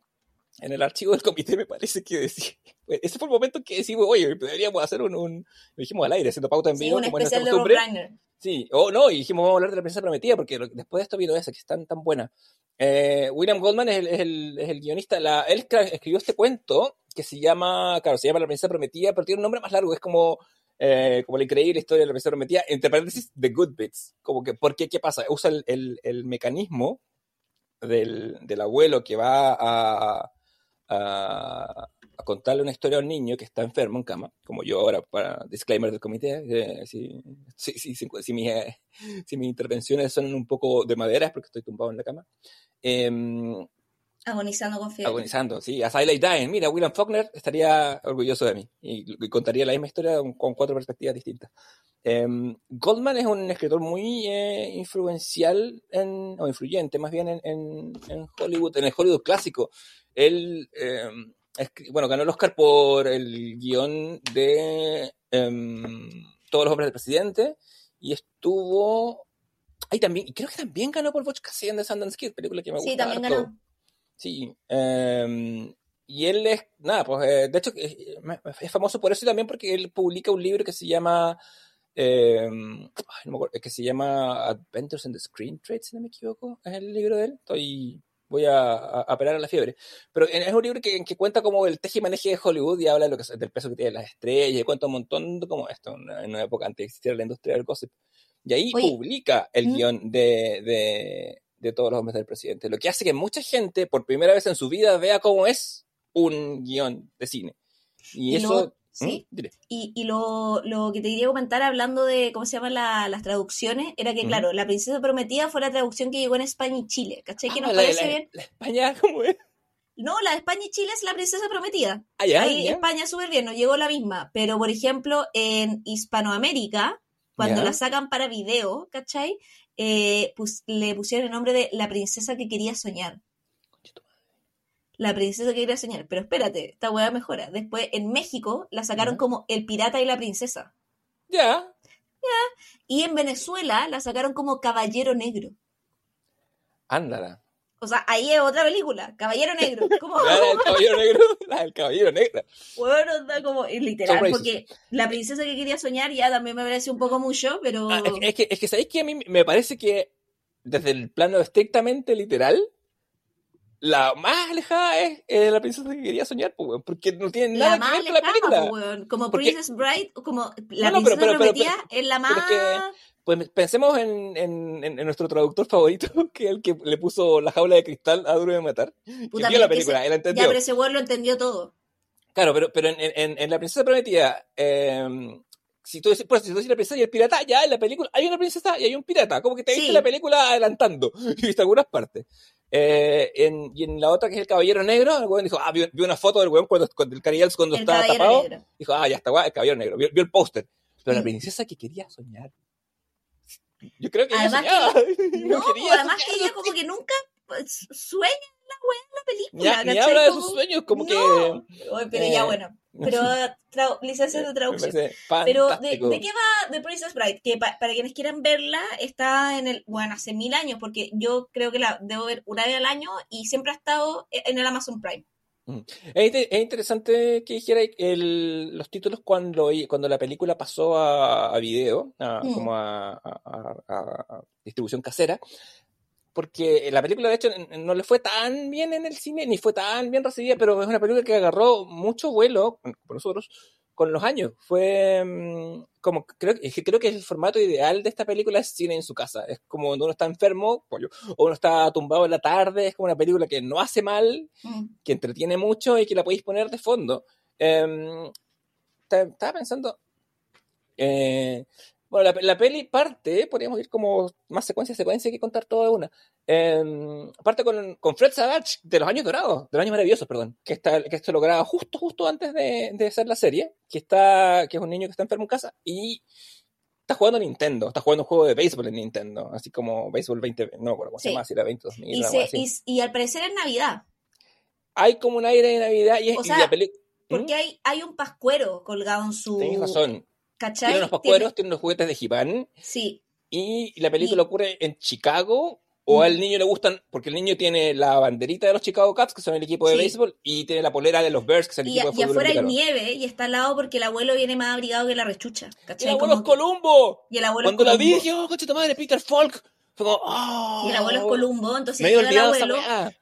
en el archivo del comité me parece que decía... Ese fue el momento que decimos, oye, deberíamos hacer un... un lo dijimos al aire, haciendo pauta en vivo, como es nuestra especial costumbre. Sí, o no, y dijimos, vamos a hablar de La Princesa Prometida, porque después de esto vino esa, que es tan, tan buena. Eh, William Goldman es el, es el, es el guionista. La, él escribió este cuento que se llama, claro, se llama La Princesa Prometida, pero tiene un nombre más largo, es como, eh, como la increíble historia de La Princesa Prometida, entre paréntesis, The Good Bits. Como que, ¿por qué? ¿Qué pasa? Usa el, el, el mecanismo del, del abuelo que va a, a, a contarle una historia a un niño que está enfermo en cama, como yo ahora, para disclaimer del comité, eh, si, si, si, si, mis, eh, si mis intervenciones son un poco de madera es porque estoy tumbado en la cama. Agonizando con fiebre. agonizando, sí, as I lay dying. Mira, William Faulkner estaría orgulloso de mí y, y contaría la misma historia con, cuatro perspectivas distintas. Em, Goldman es un escritor muy eh, influencial en, o influyente más bien en, en- en Hollywood, en el Hollywood clásico. Él, escri- bueno, ganó el Oscar por el guion de em, Todos los hombres del presidente y estuvo... Ahí también, y creo que también ganó por Butch Cassidy the Sundance Kid, película que me gusta Sí, también harto. ganó. Sí, em, y él es, nada, pues eh, de hecho eh, me- es famoso por eso y también porque él publica un libro que se llama, em, ay, no me acuerdo, que se llama Adventures in the Screen Trade, si no me equivoco, es el libro de él, estoy, voy a, a, a apelar a la fiebre, pero es un libro que, que cuenta como el teje y maneje de Hollywood y habla de lo que, del peso que tienen las estrellas y cuenta un montón de como esto, en una, época antes de la industria del gossip. Y ahí Oye, publica el ¿Mm? guion de, de, de todos los hombres del presidente. Lo que hace que mucha gente, por primera vez en su vida, vea cómo es un guion de cine. Y, Y eso. lo- ¿Mm? sí. Y, y lo, lo que te quería comentar hablando de cómo se llaman la- las traducciones era que, claro, La Princesa Prometida fue la traducción que llegó en España y Chile, ¿cachai? Que Ah, nos la, parece la- bien. la España, ¿cómo es? No, la de España y Chile es La Princesa Prometida. Allá, Ahí. España súper bien, nos llegó la misma. Pero, por ejemplo, en Hispanoamérica, cuando Ya. la sacan para video, ¿cachai? Eh, pues, le pusieron el nombre de La Princesa que quería soñar. La princesa que quería soñar. Pero espérate, esta hueá mejora. Después, en México, la sacaron Ya. como El Pirata y la Princesa. Ya. Y en Venezuela la sacaron como Caballero Negro. Ándala. O sea, ahí es otra película, Caballero Negro. Como, La del caballero negro. La del caballero negro. bueno, onda como es literal, porque la princesa que quería soñar ya también me parece un poco mucho, pero Ah, es, que, es que sabéis que a mí me parece que desde el plano estrictamente literal, la más alejada es eh, la princesa que quería soñar, pues, porque no tiene nada la que ver con la película. pues, weón. como Porque- Princess Bride, como la No, no, pero- princesa pero- pero- prometida es la más... que- Pues pensemos en, en- en- nuestro traductor favorito, que es el que le puso la jaula de cristal a Duro de Matar. Que Puta, vio la que película, ese- él Ya, entendió. pero ese weón lo entendió todo. Claro, pero, pero en, en- La Princesa Prometida, eh, si tú dices, pues, si tú dices la princesa y el pirata, ya en la película hay una princesa y hay un pirata. Como que te viste Sí. la película adelantando y viste algunas partes. Eh, en- y en la otra, que es el Caballero Negro, el weón dijo, ah, vio, vio una foto del weón cuando, cuando el Cariels cuando El estaba tapado. negro. Dijo, ah, ya está, guay, el Caballero Negro. Vio, vio el póster. Pero la Sí. princesa que quería soñar. Yo creo que ella Además soñaba. No, quería además que ella como que nunca pues, sueña en la weá en la Ni, película. ni ¿cachai? habla de Como- sus sueños, como No. que... Pero ya eh, bueno. pero trau- de traducción. Pero ¿de, qué va The Princess Bride? Que pa- para quienes quieran verla, está en el, bueno, hace mil años, porque yo creo que la debo ver una vez al año y siempre ha estado en el Amazon Prime. Es, inte- es interesante que dijera el- los títulos cuando, cuando la película pasó a, a video, a- Mm. como a, a- distribución casera, porque la película de hecho no le fue tan bien en el cine, ni fue tan bien recibida, pero es una película que agarró mucho vuelo, por nosotros, con los años. Fue mm, como, creo, es que creo que el formato ideal de esta película es cine en su casa. Es como cuando uno está enfermo, pollo, o uno está tumbado en la tarde, es como una película que no hace mal, Mm. que entretiene mucho y que la podéis poner de fondo. Em, ta- estaba pensando. eh, bueno, la, la peli parte, podríamos ir como más secuencia a secuencia que contar toda una. Em, parte con, con Fred Savage de los años dorados, de los años maravillosos, perdón, que, está, que esto lo graba justo, justo antes de, de hacer la serie, que, está, que es un niño que está enfermo en casa y está jugando Nintendo, está jugando un juego de béisbol en Nintendo, así como béisbol 20, no me acuerdo cómo se llama, si era 20 2000, Y, se- así. y, y al parecer es Navidad, Hay como un aire de Navidad y, es- O y sea, la película... porque hay, hay un pascuero colgado en su... Tenéis razón. ¿Cachai? Tiene unos pascueros, tiene unos juguetes de He-Man Sí, y la película Y- ocurre en Chicago o al niño le gustan, porque el niño tiene la banderita de los Chicago Cubs, que son el equipo de Sí. béisbol, y tiene la polera de los Bears, que es el y, equipo de y fútbol afuera hay nieve y está al lado porque el abuelo viene más abrigado que la rechucha. ¡Y ¿cachai? el abuelo es Como Columbo! y el abuelo es Cuando la vi Columbo. dije, oh, coche madre, Peter Falk. Como, ¡oh! Y el abuelo es Columbo, entonces Me el abuelo,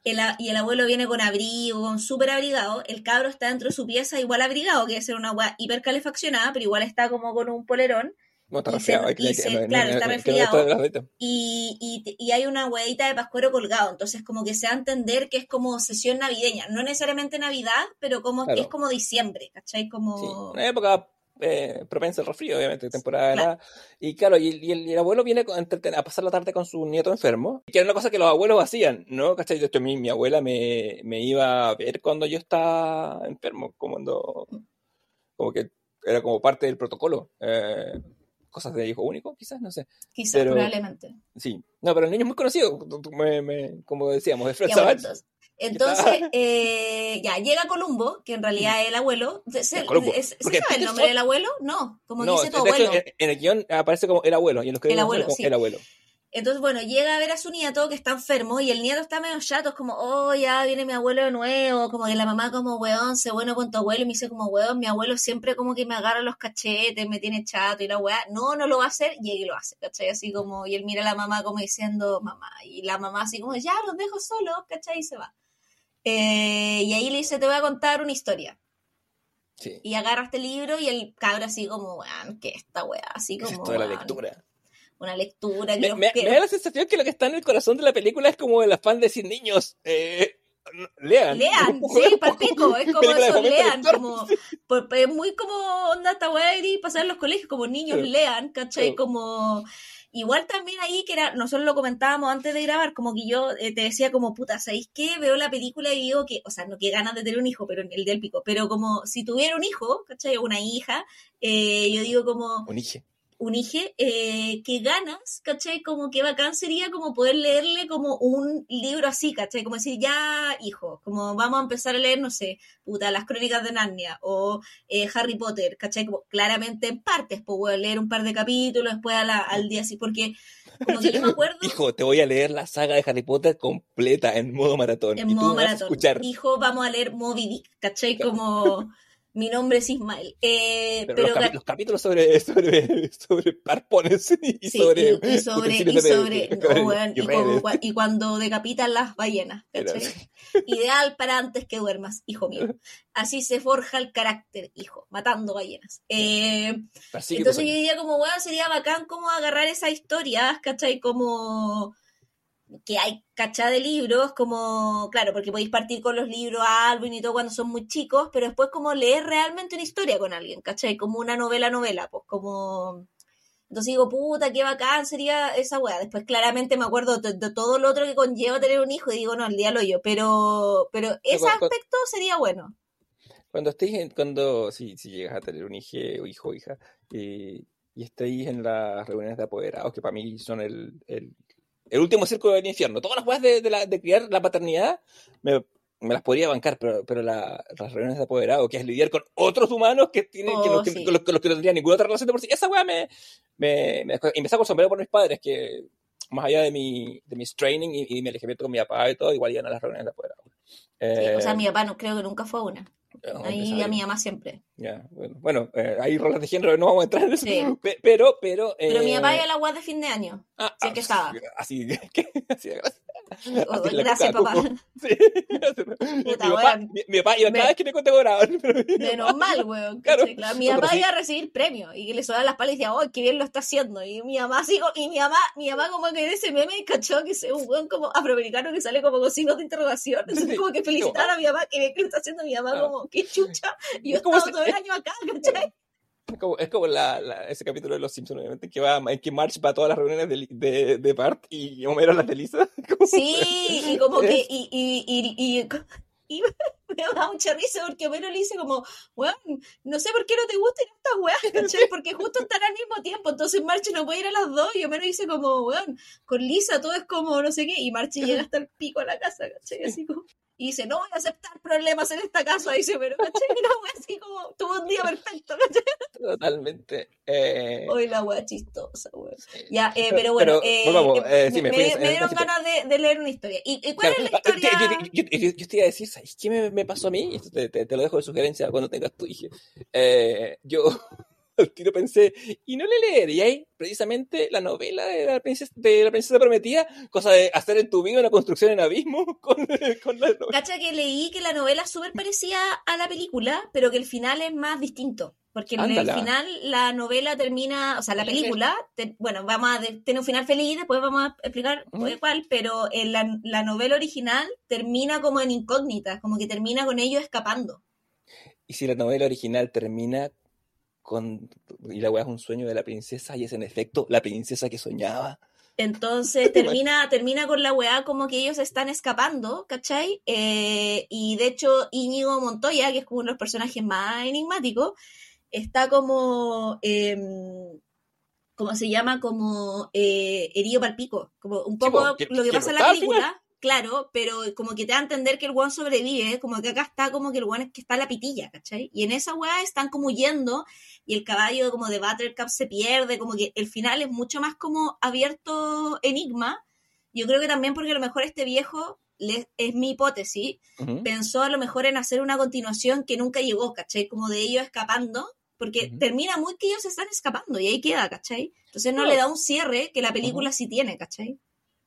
el y el abuelo viene con abrigo, con súper abrigado, el cabro está dentro de su pieza igual abrigado, que debe ser una weá hipercalefaccionada, pero igual está como con un polerón, No, está resfriado. claro, está resfriado. y, y, y hay una hueadita de pascuero colgado, entonces como que se va a entender que es como sesión navideña, no necesariamente Navidad, pero como Claro. es como diciembre, ¿cachai? Como... Sí, una época eh, propensa al resfrío, obviamente, temporada de Claro. helada. Y claro, y, y el, y el abuelo viene a pasar la tarde con su nieto enfermo, que era una cosa que los abuelos hacían, ¿no? ¿Cachai? De hecho, mi, mi abuela me, me iba a ver cuando yo estaba enfermo, como cuando, como que era como parte del protocolo. eh, cosas de hijo único, quizás, no sé. Quizás, pero- probablemente. Sí. No, pero el niño es muy conocido, me- me- como decíamos, de Fred Savage. entonces, entonces, eh, ya, llega Columbo, que en realidad es el abuelo. ¿Se, se- ¿se sabe el nombre del abuelo? No, como No, dice tu hecho, abuelo. en, en el guion aparece como el abuelo, y en los que El abuelo, sí. el abuelo. Entonces, bueno, llega a ver a su nieto que está enfermo y el nieto está medio chato, es como, oh, ya viene mi abuelo de nuevo, como que la mamá como, weón, sé bueno con tu abuelo y me dice como, weón, mi abuelo siempre como que me agarra los cachetes, me tiene chato y la weá, no, no lo va a hacer, y él lo hace, ¿cachai? Así como, y él mira a la mamá como diciendo, mamá, y la mamá así como, ya, los dejo solos, ¿cachai? Y se va. Eh, y ahí le dice, te voy a contar una historia. Sí. Y agarra este libro y el cabro así como, weón, ¿qué esta weá? Así ¿Qué como, es esto de la lectura? una lectura que Me, me- da la sensación que lo que está en el corazón de la película es como el afán de decir niños, eh, lean. Lean, sí, palpico, es como de eso, lean, como, por- es muy como onda esta weá y pasar en los colegios, como niños Claro. lean, ¿cachai? Claro. Como, igual también ahí, que era, nosotros lo comentábamos antes de grabar, como que yo eh, te decía como, puta, ¿sabéis qué? Veo la película y digo que, o sea, no que ganas de tener un hijo, pero el del pico, pero como si tuviera un hijo, ¿cachai? Una hija, eh, yo digo como, Un hijo. Un eh, que ganas, ¿cachai? Como que bacán sería como poder leerle como un libro así, ¿cachai? Como decir, ya, hijo, como vamos a empezar a leer, no sé, puta, las crónicas de Narnia o eh, Harry Potter, ¿cachai? Como claramente en partes, pues voy a leer un par de capítulos después a la- al día así, porque como que yo me acuerdo Hijo, te voy a leer la saga de Harry Potter completa en modo maratón. en y tú modo me vas a maratón, escuchar. hijo, vamos a leer Moby Dick, ¿cachai? Como mi nombre es Ismael. Eh, Pero, pero los, capítulos sobre, sobre, sobre parpones y Sí, sobre, y, y sobre, y sobre, no, y como cuando decapitan las ballenas. Ideal para antes que duermas, hijo mío. Así se forja el carácter, hijo, matando ballenas. Eh, que, entonces pues, yo diría como, weón, sería bacán como agarrar esas historias, ¿cachai? Como que hay cachá de libros, como, claro, porque podéis partir con los libros Alvin y todo cuando son muy chicos, pero después como leer realmente una historia con alguien, ¿cachai? Como una novela, novela, pues como... Entonces digo, puta, qué bacán sería esa weá. Después claramente me acuerdo de, de todo lo otro que conlleva tener un hijo y digo, no, el día lo yo. Pero, pero ese aspecto sería bueno. Cuando estéis cuando, si, si llegas a tener un hijo o hijo hija, y, y estéis en las reuniones de apoderados, que para mí son el, el, el último círculo del infierno, todas las weas de, de, la, de criar la paternidad, me, me las podría bancar, pero, pero la- las reuniones de apoderado, que es lidiar con otros humanos que tienen que, Oh, los que- sí. con los, con los que no tendrían ninguna otra relación de por sí. Esa weá me, me, me- Y me saco el sombrero por mis padres, que más allá de mi, de mis training y, y mi alejamiento con mi papá y todo, igual iban a las reuniones de apoderado. Sí, o sea, Eh, mi papá no creo que nunca fue a una. Ahí a mi mamá siempre. Ya, bueno, bueno eh, hay roles de género, no vamos a entrar en eso. Sí. Pe- Pero, pero. Pero mi eh, papá iba a la UAS de fin de año. ah, sí, que estaba. Así, que, así. Oh, gracias, papá. Sí. mi, papá, mi, mi papá iba cada vez que me condecoraban. Menos mal, weón. Claro. Claro, Mi papá iba a recibir premios y que le sonaban las palas y decía, oh, qué bien lo está haciendo. Y mi mamá co- y mi mamá, mi mamá como que en ese meme cachó que es un weón como afroamericano que sale como con signos de interrogación. Entonces como que felicitar a mi mamá, que ve que lo está haciendo mi mamá Claro. Como, qué chucha. Y yo Es como estaba si- todo el año acá, ¿cachai? Es como, es como la, la- ese capítulo de Los Simpsons, obviamente, que va en que March va a todas las reuniones de, de, de Bart y Homero a las de Lisa. Como- Sí, y como que, y, y, y, y, y me da mucha risa porque Homero le dice como, weón, no sé por qué no te gustan estas weas, ¿cachai? Porque justo están al mismo tiempo, entonces Marche no puede ir a las dos y Homero dice como, weón, con Lisa todo es como no sé qué, y Marche llega hasta el pico a la casa, ¿cachai? Así como, y dice, no voy a aceptar problemas en esta casa, dice, pero, ¿cachai? Y la wea así como, tuvo un día perfecto, ¿cachai? Totalmente. Eh, Hoy la wea chistosa, sí. Ya, eh, Pero- pero bueno, pero, eh, volvamos, eh, eh, sí, me, me me- en dieron ganas de, de leer una historia. ¿Y, y cuál Claro, es la ah, que- historia? yo, yo- yo- yo te iba a decir, ¿sabes qué me, pasó a mí? Y esto te, te- te lo dejo de sugerencia cuando tengas tu hija. Eh, yo al tiro pensé, ¿y no le leeríais precisamente la novela de la princesa, de la princesa prometida? Cosa de hacer en tu vida una construcción en abismo con, con la novela. Cacha que leí que la novela es súper parecida a la película, pero que el final es más distinto. Porque en el final la novela termina, o sea, la película, te- bueno, vamos a tiene un final feliz, después vamos a explicar Ujú. cuál, pero en la, la novela original termina como en incógnita, como que termina con ellos escapando. Y si la novela original termina con... Y la weá es un sueño de la princesa y es en efecto la princesa que soñaba. Entonces termina, termina con la weá como que ellos están escapando, ¿cachai? Eh, y de hecho Íñigo Montoya, que es como uno de los personajes más enigmáticos, está como, eh, ¿cómo se llama? Como eh, herido para pico. Como un poco que- lo que que pasa en la película, claro, pero como que te da a entender que el guan sobrevive, como que acá está como que el guan es que está en la pitilla, ¿cachai? Y en esa weá están como huyendo y el caballo como de Buttercup se pierde, como que el final es mucho más como abierto enigma. Yo creo que también porque a lo mejor este viejo, le- es mi hipótesis, pensó a lo mejor en hacer una continuación que nunca llegó, ¿cachai? Como de ellos escapando, porque termina muy que ellos están escapando y ahí queda, ¿cachai? Entonces no Claro. le da un cierre que la película sí tiene, ¿cachai?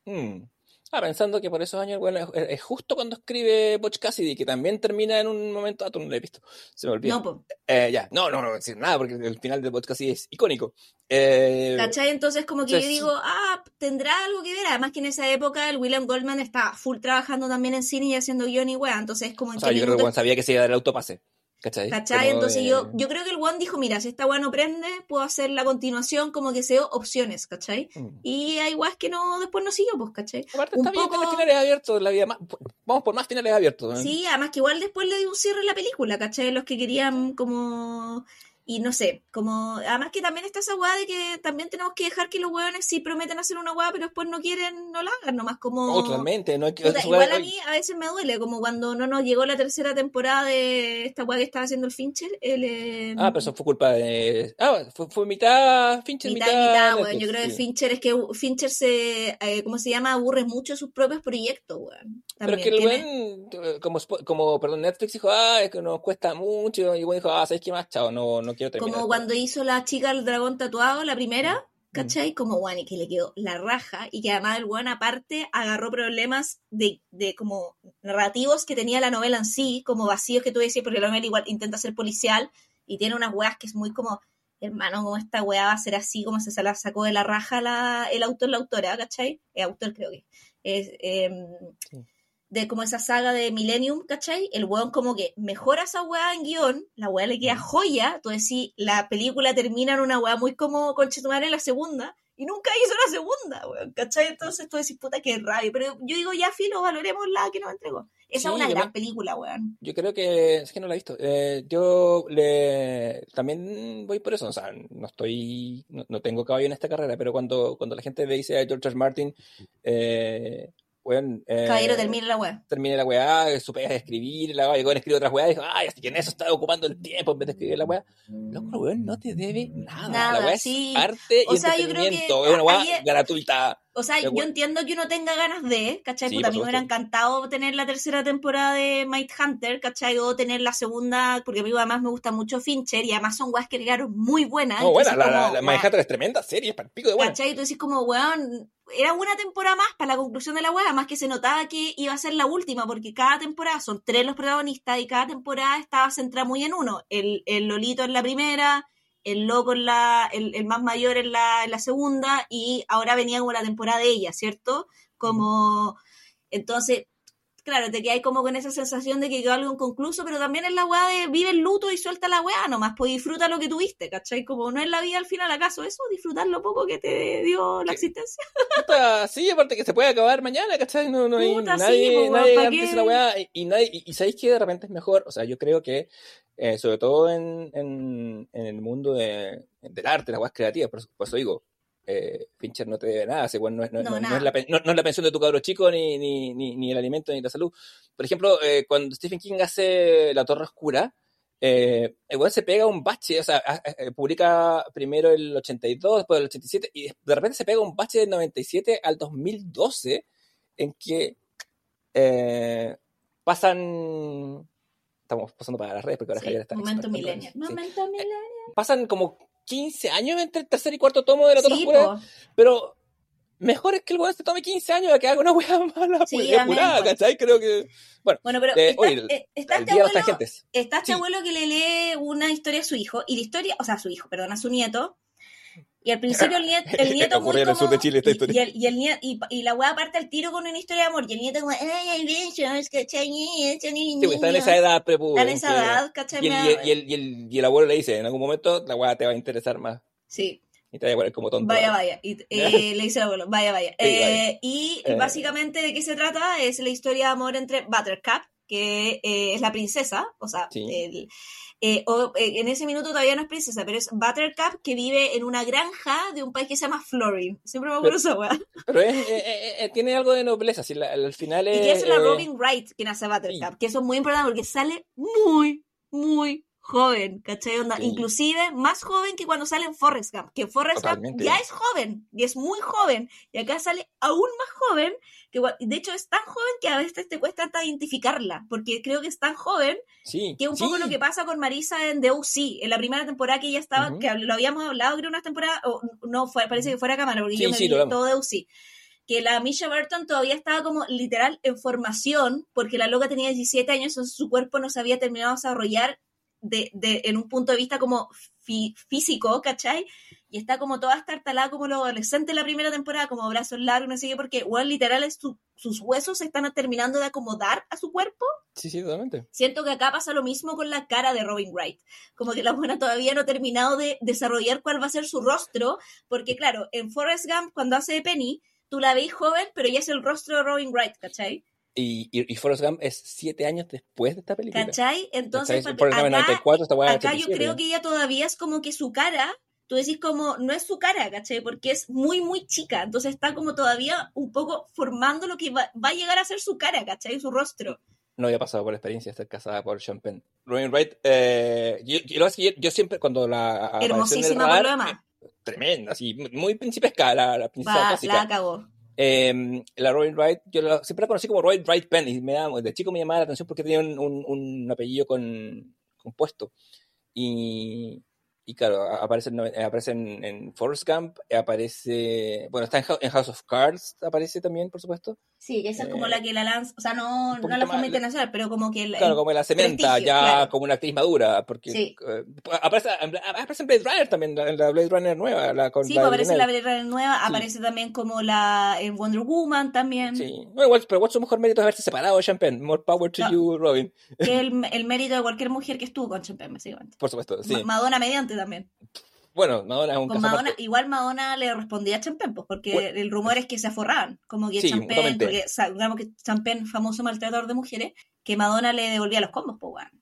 Mm. Ah, pensando que por esos años, bueno, es, es justo cuando escribe Butch Cassidy, que también termina en un momento, ah, tú no lo he visto, se me olvidó. No, Eh, ya, no, no, no voy a decir nada, porque el final de Butch Cassidy es icónico. Eh, ¿cachai? Entonces como que yo digo, ah, tendrá algo que ver, además que en esa época el William Goldman está full trabajando también en cine y haciendo guion y weá, entonces como en o sea, yo creo que Juan sabía que se iba a dar el autopase, ¿cachai? ¿Cachai? Entonces yo, yo creo que el One dijo, mira, si esta weá no prende, puedo hacer la continuación como que sea opciones, ¿cachai? Mm. Y hay weas que no, después no siguió, pues, ¿cachai? Aparte un está bien poco- finales abiertos la vida. más- vamos por más finales abiertos. ¿eh? Sí, además que igual después le dio un cierre a la película, ¿cachai? Los que querían como... Y no sé, como... Además que también está esa weá de que también tenemos que dejar que los weones sí prometen hacer una weá, pero después no quieren, no la hagan, nomás como... Oh, totalmente. No hay que, Puta, igual a mí a veces me duele, como cuando no nos llegó la tercera temporada de esta weá que estaba haciendo el Fincher, el... eh, Ah, pero eso fue culpa de. Ah, fue, fue mitad Fincher, mitad mitad. mitad, weón. Netflix, Yo creo que. Fincher es que Fincher se, eh, ¿cómo se llama? Aburre mucho sus propios proyectos, weón. Pero es que el buen, eh, como, como, perdón, Netflix dijo, ah, es que nos cuesta mucho. Y buen dijo, ah, ¿sabes qué más? Chao, no, no quiero terminar. Como cuando hizo la chica el dragón tatuado, la primera, Mm. ¿cachai? Como, weón, y que le quedó la raja, y que además el weón aparte agarró problemas de, de como narrativos que tenía la novela en sí, como vacíos que tú decías, porque la novela igual intenta ser policial, y tiene unas weas que es muy como, hermano, como esta wea va a ser así, como se la sacó de la raja la, el autor, la autora, ¿cachai? El autor creo que. Es, em, Sí. De como esa saga de Millennium, ¿cachai? El weón como que mejora esa weá en guion, la weá le queda Mm. joya, tú decís, la película termina en una weá muy como Conchetumare en la segunda, y nunca hizo la segunda, weón, ¿cachai? Entonces tú decís, puta, qué rabia, pero yo digo, ya filo, valoremos la que nos entregó. Esa Sí, es una gran película, weón. Yo creo que, es que no la he visto. Eh, yo le también voy por eso. O sea, no estoy, no, no tengo caballo en esta carrera, pero cuando, cuando la gente le dice a George. R. Martin, eh, weón. eh, Caballero, termine la weá. termine la weá, su pega de escribir, la weá, y weón escribe otras weá, dijo, ay, así que en eso está ocupando el tiempo en vez de escribir la weá. Loco, weón, no te debe nada. Nada, la weá sí. es arte O y sea, yo creo que entretenimiento. Es una weá gratuita. O sea, yo entiendo que uno tenga ganas de, ¿cachai? Sí, Puta, a mí me hubiera encantado tener la tercera temporada de Might Hunter, ¿cachai? O tener la segunda, porque a mí además me gusta mucho Fincher y además son weas que llegaron muy buenas. No, buena, entonces la, la, como, la weá, Manhattan es tremenda serie, es para el pico de buena. ¿Cachai? Tú decís como, weón, era una temporada más para la conclusión de la wea, más que se notaba que iba a ser la última, porque cada temporada son tres los protagonistas y cada temporada estaba centrada muy en uno. El, el Lolito en la primera, el loco en la, el, el más mayor en la, en la segunda, y ahora venía como la temporada de ella, ¿cierto? Como, entonces, claro, te quedas como con esa sensación de que quedó algo inconcluso, pero también es la weá de vive el luto y suelta la weá nomás, pues disfruta lo que tuviste, ¿cachai? Como no es la vida al final, ¿acaso eso? Disfrutar lo poco que te dio la Sí. existencia. Puta, sí, aparte que se puede acabar mañana, ¿cachai? No, no hay Puta, sí, nadie, po, weón, nadie ¿pa' garantiza qué? la weá. Y, nadie, y, y sabéis que de repente es mejor, o sea, yo creo que, eh, sobre todo en, en, en el mundo de, del arte, las weas creativas, por, eso- por eso digo, eh, Fincher no te debe nada, no, es, no, nada. es la, pen- no- no es la pensión de tu cabro chico, ni, ni, ni, ni el alimento, ni la salud. Por ejemplo, eh, cuando Stephen King hace La Torre Oscura, eh, weón se pega un bache, o sea, a- publica primero el 82, después el 87, y de repente se pega un bache del 97 al 2012, en que eh, pasan... Estamos pasando para las redes porque ahora Sí, Javier está momento millennial. sí. Momento millennial. Pasan como 15 años entre el tercer y cuarto tomo de La Torre Sí, Oscura, pero mejor es que el weón se tome 15 años a que haga una weá mala, Sí, pues, pues. ¿cachai? Creo que... Bueno, Bueno, pero Eh, está, oye, el- eh, está el este abuelo, está este Sí. abuelo que le lee una historia a su hijo, y la historia, o sea, a su hijo, perdón, a su nieto, y al principio el nieto, el nieto muy el sur como, de Chile esta y, historia. y el, y, el y, y la weá parte al tiro con una historia de amor, y el nieto como, ay, ¿cachai? Son Sí, pues, está en esa edad Está en esa prepubere. edad, ¿cachai? Y el, Me y, da- el, y, el, y, el, y el abuelo le dice, en algún momento la weá te va a interesar más. Sí. Y te va a poner como tonto. Vaya, vaya. Y, eh, le dice el abuelo, vaya, vaya. Eh, vaya. y Eh. básicamente de qué se trata es la historia de amor entre Buttercup, que eh, es la princesa, o sea, Sí. el- eh, o, eh, en ese minuto todavía no es princesa, pero es Buttercup que vive en una granja de un país que se llama Florin. Siempre me acuerdo esa weá. Pero es, eh, eh, eh, tiene algo de nobleza. Si la- al final es. Y que es la eh, Robin Wright quien hace Buttercup, que eso es muy importante porque sale muy, muy joven, ¿cachai? Onda, Sí. Inclusive más joven que cuando sale en Forrest Gump, que Forrest Gump ya es joven, y es muy joven, y acá sale aún más joven, que de hecho es tan joven que a veces te cuesta hasta identificarla, porque creo que es tan joven Sí. que un poco sí. lo que pasa con Marisa en The O.C., en la primera temporada que ella estaba, Ujú. que lo habíamos hablado, creo, una temporada, o no, fue, parece que fuera cámara, porque yo me vi todo The O.C., que la Misha Burton todavía estaba como literal en formación, porque la loca tenía 17 años, entonces su cuerpo no se había terminado de desarrollar de, de- en un punto de vista como físico, ¿cachai? Y está como toda estartalada como los adolescentes en la primera temporada, como brazos largos, no sé qué, porque, bueno, literal, es su- sus huesos se están terminando de acomodar a su cuerpo. Sí, sí, totalmente. Siento que acá pasa lo mismo con la cara de Robin Wright. Como que la buena todavía no ha terminado de desarrollar cuál va a ser su rostro, porque claro, en Forrest Gump, cuando hace de Penny, tú la veis joven, pero ya es el rostro de Robin Wright, ¿cachai? Y, y, y Forrest Gump es siete años después de esta película. ¿Cachai? Entonces, ¿Cachai? porque Forrest Gump en acá, 94, esta weá en acá yo 87. creo que ella todavía es como que su cara, tú decís como, no es su cara, ¿cachai? Porque es muy, muy chica. Entonces está como todavía un poco formando lo que va, va a llegar a ser su cara, ¿cachai? Su rostro. no había pasado por la experiencia de estar casada por Sean Penn. Robin Wright, eh, yo, yo, yo- yo siempre cuando la Hermosísima por radar, lo demás. tremenda, así, muy principesca, la, la princesa Va, clásica. la cagó. Eh, la Robin Wright, yo la- siempre la conocí como Robin Wright Penn y me da, de chico me llamaba la atención porque tenía un, un- un apellido con, compuesto. Y, y claro, aparece, aparece en, en Forrest Gump, aparece, bueno, está en House of Cards, aparece también, por supuesto. Sí, que esa es como Eh, la que la lanza, o sea, no, no la más- internacional, pero como que el, Claro, como la cementa, ya claro. como una actriz madura, porque Sí. eh, aparece, aparece en Blade Runner también, en la Blade Runner nueva, la con Sí, la pues aparece en la. Blade Runner nueva, Sí. aparece también como la en Wonder Woman también, Sí, pero igual su mejor mérito es haberse separado de Champagne. More power to No. you, Robin. que el, el mérito de cualquier mujer que estuvo con Champagne, básicamente. Por supuesto, sí. Ma- Madonna mediante también. Bueno, Madonna es un caso Madonna, igual Madonna le respondía a Champagne, pues, porque Bueno. el rumor es que se aforraban, como que Sí, Champagne, porque sabemos que Champagne, famoso maltratador de mujeres, que Madonna le devolvía los combos, pues, weón.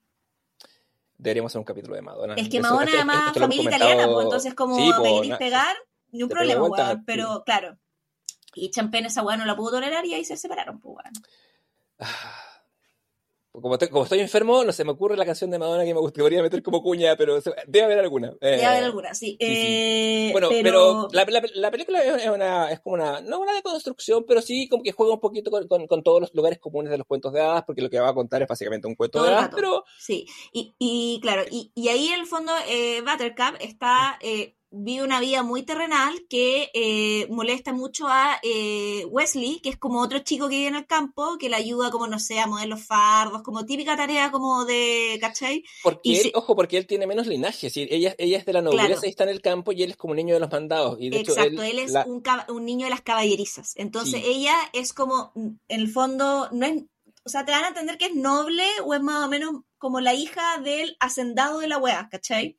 Deberíamos hacer un capítulo de Madonna. Es que Eso- Madonna además familia comentado- italiana, pues entonces como Sí, me querís pegar, ni un problema, vuelta, weón. Pero claro, Y Champagne esa weá no la pudo tolerar y ahí se separaron, pues weón. Como, te- como estoy enfermo, no se me ocurre la canción de Madonna que me gustaría meter como cuña, pero se- debe haber alguna. Debe Eh, haber alguna, sí. sí, sí. Eh, Bueno, pero, pero, la, la- la película es una, es como una, no una deconstrucción, pero sí como que juega un poquito con, con- con todos los lugares comunes de los cuentos de hadas, porque lo que va a contar es básicamente un cuento Todo de hadas, pero Sí, y, y claro, y, y ahí en el fondo eh, Buttercup está, eh, vive una vida muy terrenal que eh, molesta mucho a eh, Wesley, que es como otro chico que vive en el campo, que le ayuda como, no sé, a mover los fardos, como típica tarea como de, ¿cachai? porque Y él, ojo, porque él tiene menos linaje, sí, ella, ella es de la nobleza Claro. y está en el campo y él es como un niño de los mandados. Y de hecho, Exacto, él, es la- un, cab- un niño de las caballerizas. Entonces Sí. ella es como, en el fondo, no es, o sea, te van a entender que es noble o es más o menos como la hija del hacendado de la wea, ¿cachai?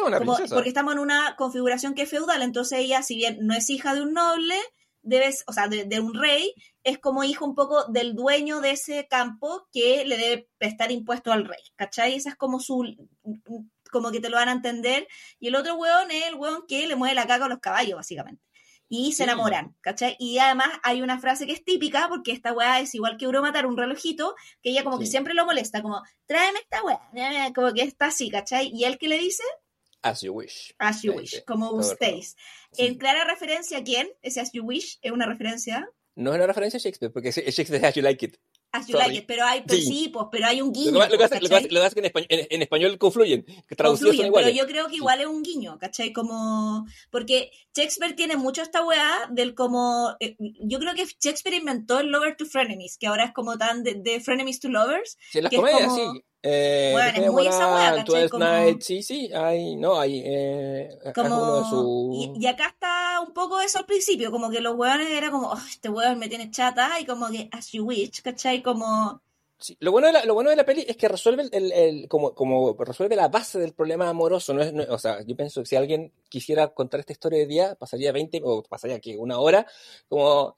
Es una Como- princesa. porque estamos en una configuración que es feudal, entonces ella, si bien no es hija de un noble, debes, o sea, de, de un rey, es como hija un poco del dueño de ese campo que le debe prestar impuesto al rey, ¿cachai? Esa es como su, como que te lo van a entender, y el otro weón es el weón que le mueve la caca a los caballos, básicamente. Y se Sí. enamoran, ¿cachai? Y además hay una frase que es típica, porque esta weá es igual que matar un relojito, que ella como que Sí. siempre lo molesta, como, tráeme esta weá, como que está así, ¿cachai? Y él que le dice, As you wish. As you wish, como gustéis. En clara referencia a quién, ese As you wish es una referencia No es una referencia a Shakespeare, porque Shakespeare es As you like it. As you Sorry. like it, pero hay, pero Sí. sí, pues, pero hay un Lo guiño. que, lo que pues, pasa- lo que lo que es que en español, en, en español confluyen, que traducidos son Confluyen, pero iguales. yo creo que igual es un guiño, ¿cachai? Como, porque Shakespeare tiene mucho esta weá del como, eh, yo creo que Shakespeare inventó el lover to frenemies, que ahora es como tan de, de frenemies to lovers, Sí, en las comedias, como- sí. Eh, Bueno, es muy esa wea, ¿cachai? Como- Night, sí, sí, hay, no, hay, eh, uno de como sus... y, y acá está un poco eso al principio, como que los weones era como, "Oh, este weón me tiene chata, y como que as you wish, ¿cachai? Como Sí, Lo bueno de la, lo bueno de la peli es que resuelve el, el- el- como, como resuelve la base del problema amoroso. No es, no- o sea, yo pienso que si alguien quisiera contar esta historia de día, pasaría 20 o pasaría que una hora, como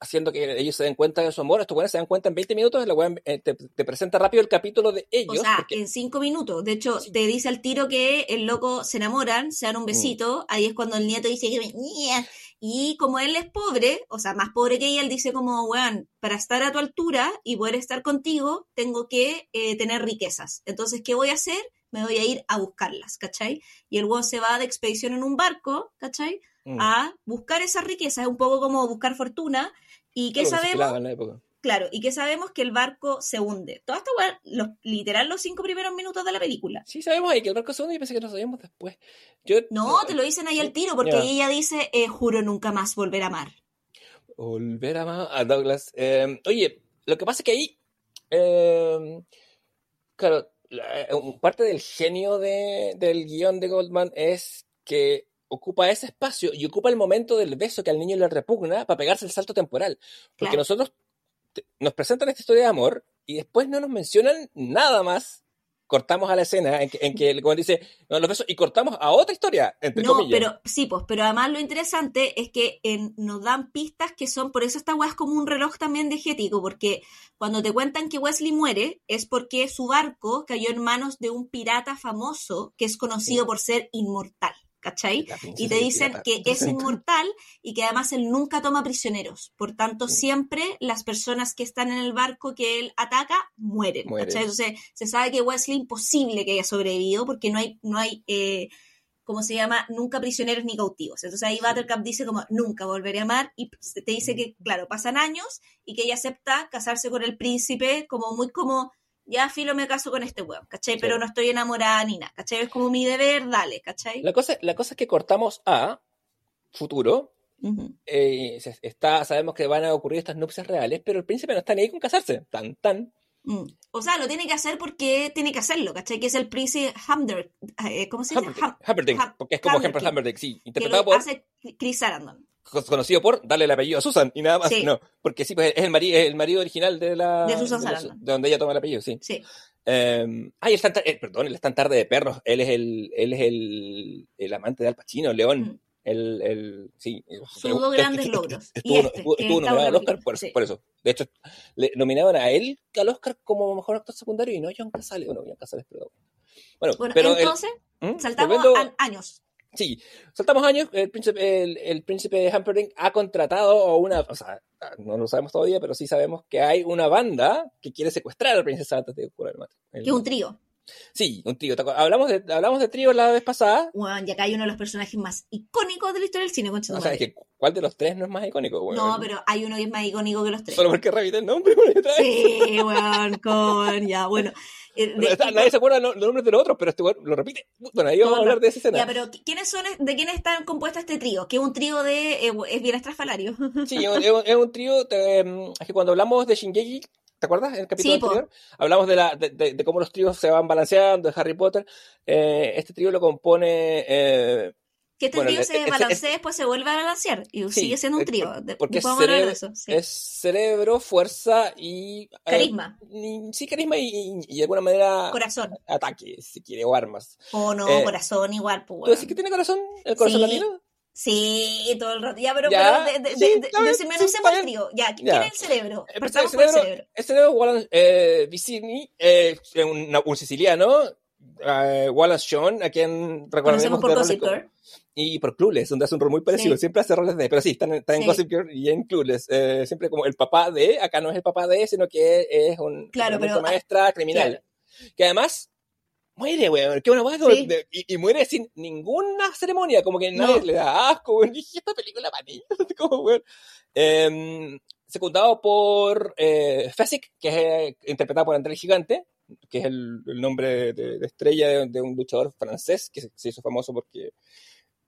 haciendo que ellos se den cuenta de su amor. Estos buenos se dan cuenta en 20 minutos, la weá, eh, te, te presenta rápido el capítulo de ellos. O sea, porque- en cinco minutos. De hecho, Sí. Mm. te dice al tiro que el loco se enamoran, se dan un besito. Ahí es cuando el nieto dice que. Y como él es pobre, o sea, más pobre que ella, él dice como, weón, para estar a tu altura y poder estar contigo, tengo que eh, tener riquezas. Entonces, ¿qué voy a hacer? Me voy a ir a buscarlas, ¿cachai? Y el weón se va de expedición en un barco, ¿cachai? Mm, A buscar esas riquezas. Es un poco como buscar fortuna. ¿Y qué sabemos? estilaba en la época. Claro, y que sabemos que el barco se hunde. Toda esta weá, los, literal los cinco primeros minutos de la película. Sí, sabemos ahí que el barco se hunde y pensé que lo sabíamos después. Yo, No, te lo dicen ahí al tiro, porque ella dice, eh, juro nunca más volver a amar. Volver a, ma- a Douglas. Eh, oye, lo que pasa es que ahí, eh, claro, la- un- parte del genio de- del guion de Goldman es que ocupa ese espacio y ocupa el momento del beso que al niño le repugna para pegarse el salto temporal. Porque Claro. nosotros te- nos presentan esta historia de amor y después no nos mencionan nada más. Cortamos a la escena en que, en que como dice, no, los besos, y cortamos a otra historia, entre No, comillas. pero sí, pues, pero además lo interesante es que en- nos dan pistas que son, por eso esta weá es como un reloj también digético, porque cuando te cuentan que Wesley muere es porque su barco cayó en manos de un pirata famoso que es conocido Sí. por ser inmortal, ¿cachai? Y te dicen pirata. que es inmortal y que además él nunca toma prisioneros. Por tanto, siempre las personas que están en el barco que él ataca mueren. Entonces, se sabe que Wesley imposible que haya sobrevivido porque no hay, no hay eh, ¿cómo se llama? Nunca prisioneros ni cautivos. Entonces ahí Buttercup dice como, nunca volveré a amar y te dice que, claro, pasan años y que ella acepta casarse con el príncipe como muy como, ya filo me caso con este weón, ¿cachai? Pero no estoy enamorada ni nada, ¿cachai? Es como mi deber, dale, ¿cachai? La cosa, la cosa es que cortamos a futuro. Eh, está, sabemos que van a ocurrir estas nupcias reales, pero el príncipe no está ni ahí con casarse. Tan, tan. Mm. O sea, lo tiene que hacer porque tiene que hacerlo, ¿cachai? Que es el príncipe Hamder, eh, ¿cómo se dice? Humperdinck, Ham- porque es como Humperdinck, sí. que Interpretado lo por, hace Chris Sarandon, conocido por darle el apellido a Susan y nada más. Sí. No, porque sí, pues es el, marido el marido original de la. De Susan la- de donde ella toma el apellido, sí. sí. Eh, ay, el Santa- eh, perdón, el tan tarde de perros. Él es el, él es el, el amante de Al Pacino, León. Mm. El, el, sí. Sus dos grandes logros. Y Estuvo, este, estuvo- nominado al Oscar por sí. por eso. De hecho, le nominaban a él al Oscar como mejor actor secundario y no John Casale. Bueno, John Casale, pero. Bueno, Bueno, pero el- entonces, ¿Mm? saltamos Volviendo- a años. Sí, saltamos años, el príncipe, el, príncipe de Humperdinck ha contratado una, o sea, no lo sabemos todavía, pero sí sabemos que hay una banda que quiere secuestrar a la princesa antes de curar el matrimonio. Que un trío. Sí, un trío. Hablamos de, hablamos de trío la vez pasada. Bueno, y acá hay uno de los personajes más icónicos de la historia del cine, tu O sea, es que ¿cuál de los tres no es más icónico? weón? No, pero hay uno que es más icónico que los tres. Solo porque repite el nombre. weón. Sí, weón, con, ya, bueno. Eh, Nadie se acuerda los nombres de los otros, pero este weón lo repite. Bueno, ahí vamos a hablar de esa escena. Ya, pero ¿quiénes son, de quiénes están compuestas este trío? Que es un trío de, eh, es bien estrafalario. Sí, es un, es trío. em, es que cuando hablamos de Shingeki, ¿te acuerdas? En el capítulo Sí, anterior, hablamos de, la, de, de- de cómo los tríos se van balanceando, de Harry Potter. Eh, este trío lo compone. eh, Que este Bueno, trío se balancea, después se vuelve a balancear. Y Sí, sigue siendo un es trío. porque cerebro- eso. sí. es cerebro, fuerza y. eh, Carisma. sí, carisma y, y- y de alguna manera Corazón. ataque, si quiere, o armas. O no, Eh, corazón igual, pues. ¿Tú weón. decís que tiene corazón? ¿El corazón latino? Sí, todo el rato. Ya, pero, Ya, pero de, de, sí, de, sí, está el trío. Ya, ¿quién Ya. es el cerebro? El Partamos cerebro, por el cerebro. el cerebro Wallace eh, Vicini, eh, un, un siciliano, eh, Wallace Shawn, a quien Conocemos recordemos por Gossip Girl. y por Clueless, donde hace un rol muy parecido. Sí. Siempre hace roles de, pero sí, está en, está en. Gossip Girl y en Clueless. eh, siempre como el papá de, acá no es el papá de, sino que es un Claro, una pero- maestra criminal. claro. Que además muere, weón. Qué buena Sí. y, y muere sin ninguna ceremonia, como que nadie No. le da asco, weón. Y dije, esta película para niños, como, weón. Em, secundado por eh, Fezzik, que es eh, interpretado por André el Gigante, que es el, el nombre de, de estrella de, de un luchador francés que se, se hizo famoso porque,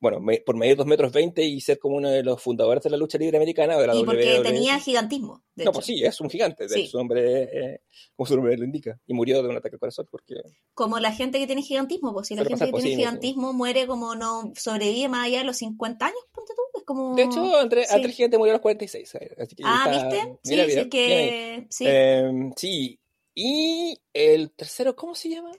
bueno, me- por medir 2 metros 20 y ser como uno de los fundadores de la lucha libre americana, de la Y porque WWE. tenía gigantismo. De No, hecho. pues sí, es un gigante, de Sí. hecho, su nombre, eh, como su nombre lo indica, y murió de un ataque al corazón porque... Como la gente que tiene gigantismo, pues si la gente que tiene por sí mismo. gigantismo muere como no sobrevive más allá de los 50 años, ponte tú. Es como. De hecho, André, sí. André Gigante murió a los 46. eh, Así que Ah, está- ¿viste? mira Sí, sí, bien ahí. que. Sí. Eh, sí. Y el tercero, ¿cómo se llama?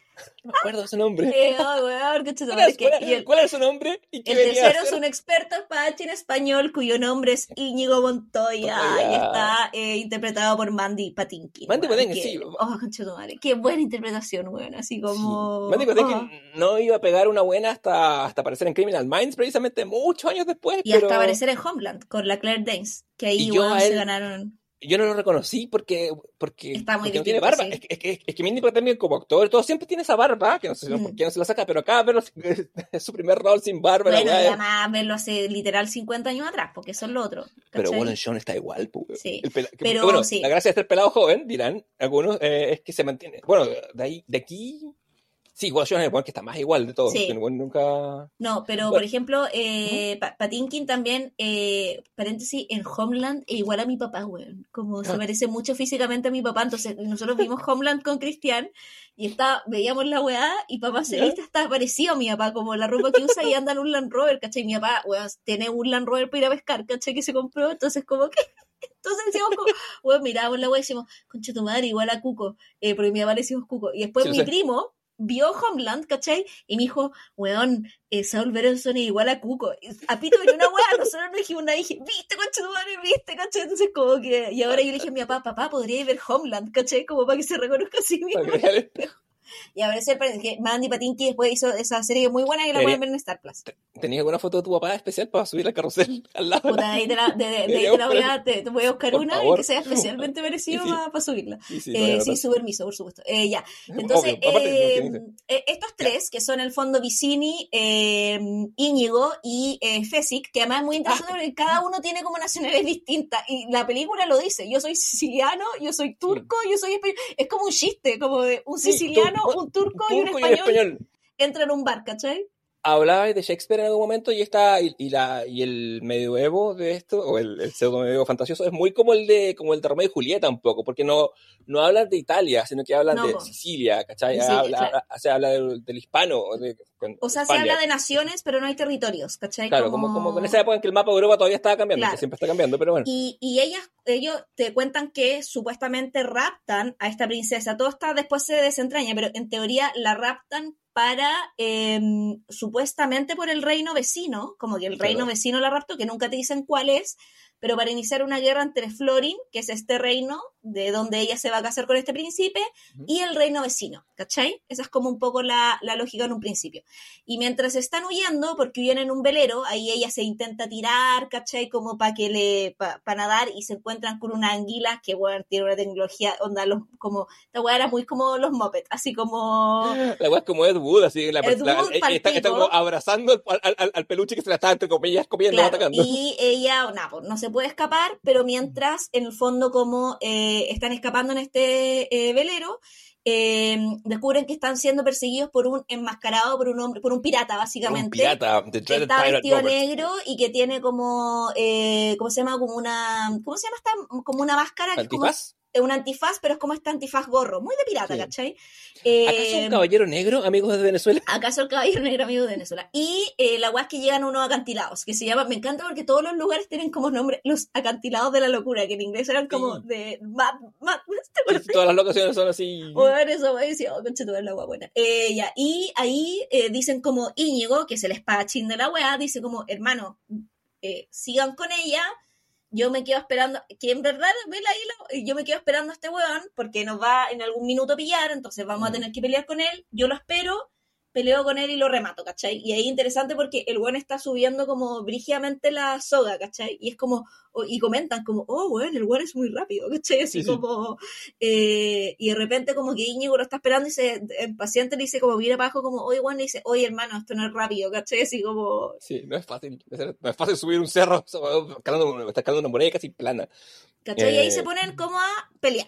No me acuerdo su nombre. Eh, oh, weón, qué chuta ¿Cuál, es- cuál y el, cuál es su nombre? ¿Y el tercero es un experto en español cuyo nombre es Íñigo Montoya Montoya. y está eh, interpretado por Mandy Patinkin. Mandy Patinkin, que- sí. Oh, concha tu madre. Qué buena interpretación, weón. Así como. Sí. Digo, de oh. no iba a pegar una buena hasta, hasta aparecer en Criminal Minds, precisamente muchos años después. Y pero hasta aparecer en Homeland con la Claire Danes, que ahí weón, se ganaron. Yo no lo reconocí porque, porque, Está muy porque no tiene barba. sí. Es, que- es, que- es que Mindy también como actor, todo siempre tiene esa barba, que no sé Mm. por qué no se la saca, pero acá verlo, es su primer rol sin barba. la Bueno, weá y además verlo hace literal 50 años atrás, porque eso es lo otro. Pero ¿cachai? Wallace Shawn está igual, pues. Sí, El pela- pero bueno, sí. la gracia de ser pelado joven, dirán algunos, eh, es que se mantiene. Bueno, de ahí, de aquí. Sí, Wallace Shawn es el que está más igual de todo. Sí. nunca. No, pero Bueno. por ejemplo, eh, Pa- Patinkin también, eh, paréntesis, en Homeland es igual a mi papá, weón. Como se Ah. parece mucho físicamente a mi papá. Entonces, nosotros vimos Homeland con Cristian y está, veíamos la weá y papá se viste hasta parecido a mi papá, como la ropa que usa y anda en un Land Rover, ¿cachai? Mi papá, weón, tiene un Land Rover para ir a pescar, ¿cachai? Que se compró, entonces como que... Entonces decíamos como, weón, mirábamos la weá y decimos, concha tu madre, igual a Cuco, eh, porque mi papá le decimos Cuco. Y después Sí, mi primo vio Homeland, ¿cachai? Y me dijo, weón, eh, Saul Berenson es igual a Cuco. A Pito venía una weá, nosotros nos dijimos una, dije, viste, concha tu madre, viste, ¿cachai? Entonces como que, y ahora yo le dije a mi papá, papá, podría ver Homeland, ¿cachai? Como para que se reconozca a sí mismo. Y ahora sí, parece que Mandy Patinkin después hizo esa serie muy buena que la pueden ver en Star Plus. ¿Tenías alguna foto de tu papá especial para subir al carrusel al lado? Puta, ahí te la, de, de- de ahí te la voy a, buscar- te, te voy a buscar Por una favor. que sea especialmente merecido Sí, sí. para subirla. Sí, sí, Eh, no. su permiso, por supuesto. Eh, ya. Entonces, Obvio, eh, eh, estos tres, que son el fondo Vicini, eh, Íñigo y eh, Fesic, que además es muy interesante porque cada uno tiene como nacionalidades distintas, y la película lo dice, yo soy siciliano, yo soy turco, yo soy español, es como un chiste, como de un Sí, un turco y un español, español. entran en un bar, ¿cachai? Hablabais de Shakespeare en algún momento y está y, y la y el medioevo de esto o el, el pseudo medioevo fantasioso es muy como el de como el de Romeo y Julieta un poco porque no no hablan de Italia sino que hablan No, de. Sicilia ¿cachai? Sicilia, habla, claro. habla- se habla del, del hispano o de, con O sea, España. se habla de naciones, pero no hay territorios, ¿cachai? claro como, como con esa época en que el mapa de Europa todavía estaba cambiando Claro. que siempre está cambiando pero bueno Y, y ellas, ellos te cuentan que supuestamente raptan a esta princesa. Todo está después se desentraña, pero en teoría la raptan para eh, supuestamente por el reino vecino, como que el reino vecino la raptó, que nunca te dicen cuál es, pero para iniciar una guerra entre Florin, que es este reino de donde ella se va a casar con este príncipe, y el reino vecino, ¿cachai? Esa es como un poco la, la lógica en un principio. Y mientras están huyendo, porque huyen en un velero, ahí ella se intenta tirar, ¿cachai? Como para que le, para nadar, y se encuentran con una anguila que, bueno, tiene una tecnología, onda, los, como, esta weá era muy como los Muppets, así como... La weá es como Ed Wood, así. La, Ed la- Wood eh, pa'l está, está pico. como abrazando al, al- al- peluche que se la está, entre comillas, comiendo, Claro, atacando. y ella, nada, pues, no se puede escapar, pero mientras, en el fondo, como eh, están escapando en este eh, velero, eh, descubren que están siendo perseguidos por un enmascarado, por un hombre, por un pirata, básicamente. Un pirata, que está vestido negro y que tiene como, eh, ¿cómo se llama? Como una, ¿cómo se llama esta? Como una máscara. Eh, un antifaz, pero es como este antifaz gorro, muy de pirata, Sí. ¿cachai? ¿Acaso Eh, un caballero negro, amigos de Venezuela? ¿Acaso el caballero negro amigo de Venezuela? Y eh, la weá es que llegan unos acantilados, que se llama, me encanta porque todos los lugares tienen como nombre, los acantilados de la locura, que en inglés eran como Sí. de Mad, Mad, ¿te acuerdas? Todas las locaciones son así. Bueno, eso me decía, oh, concha la weá buena. Eh, ya, y ahí eh, dicen como Íñigo, que es el espadachín de la weá, dice como, hermano, eh, sigan con ella, yo me quedo esperando, que en verdad, vela ahí, yo me quedo esperando a este weón, porque nos va en algún minuto a pillar, entonces vamos a Mm. tener que pelear con él, yo lo espero, peleo con él y lo remato, ¿cachai? Y ahí interesante porque el weón está subiendo como brígidamente la soga, ¿cachai? Y es como, y comentan como, oh, weón, el weón es muy rápido, ¿cachai? Así Sí, sí. como, eh, y de repente como que Íñigo lo está esperando y se, el paciente le dice como, viene abajo como, oye, weón, le dice, oye, hermano, esto no es rápido, ¿cachai? Así como, Sí, no es fácil. No es fácil subir un cerro escalando, está escalando una muralla casi plana. ¿cachai? Y ahí Eh, se ponen como a pelear.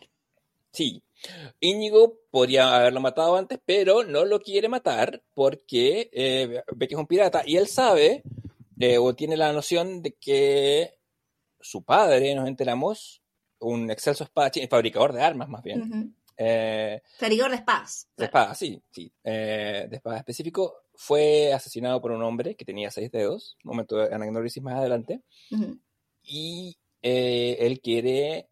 Sí. Íñigo podría haberlo matado antes, pero no lo quiere matar porque eh, ve que es un pirata y él sabe eh, o tiene la noción de que su padre, nos enteramos, un excelso espadachín, fabricador de armas más bien, Ujú. eh, Fabricador de espadas. de espada, sí, sí, eh, de espada específico, fue asesinado por un hombre que tenía seis dedos, momento de anagnorisis más adelante, y él quiere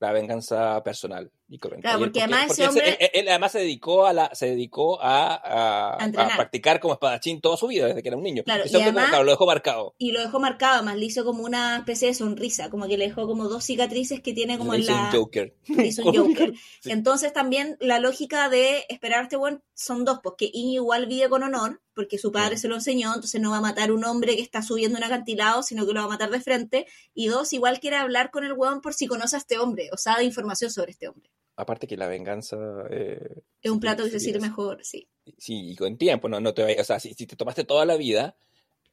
la venganza personal y. Claro, porque además ese hombre- él, él además se dedicó a la, se dedicó a, a- A entrenar. a practicar como espadachín toda su vida desde que era un niño. Claro, Ese y hombre además- claro, lo dejó marcado. Y lo dejó marcado, además le hizo como una especie de sonrisa, como que le dejó como dos cicatrices que tiene como Le en hizo la... un Joker. le hizo un Joker. Sí. Entonces también la lógica de esperar a este buen son dos, porque Íñigo igual vive con honor, porque su padre se lo enseñó, entonces no va a matar un hombre que está subiendo un acantilado, sino que lo va a matar de frente. Y dos, igual quiere hablar con el weón por si conoce a este hombre, o sabe información sobre este hombre. Aparte que la venganza... eh, Es un plato que se sirve mejor, sí. Sí, y con tiempo, no, no te vayas, o sea, si, si te tomaste toda la vida,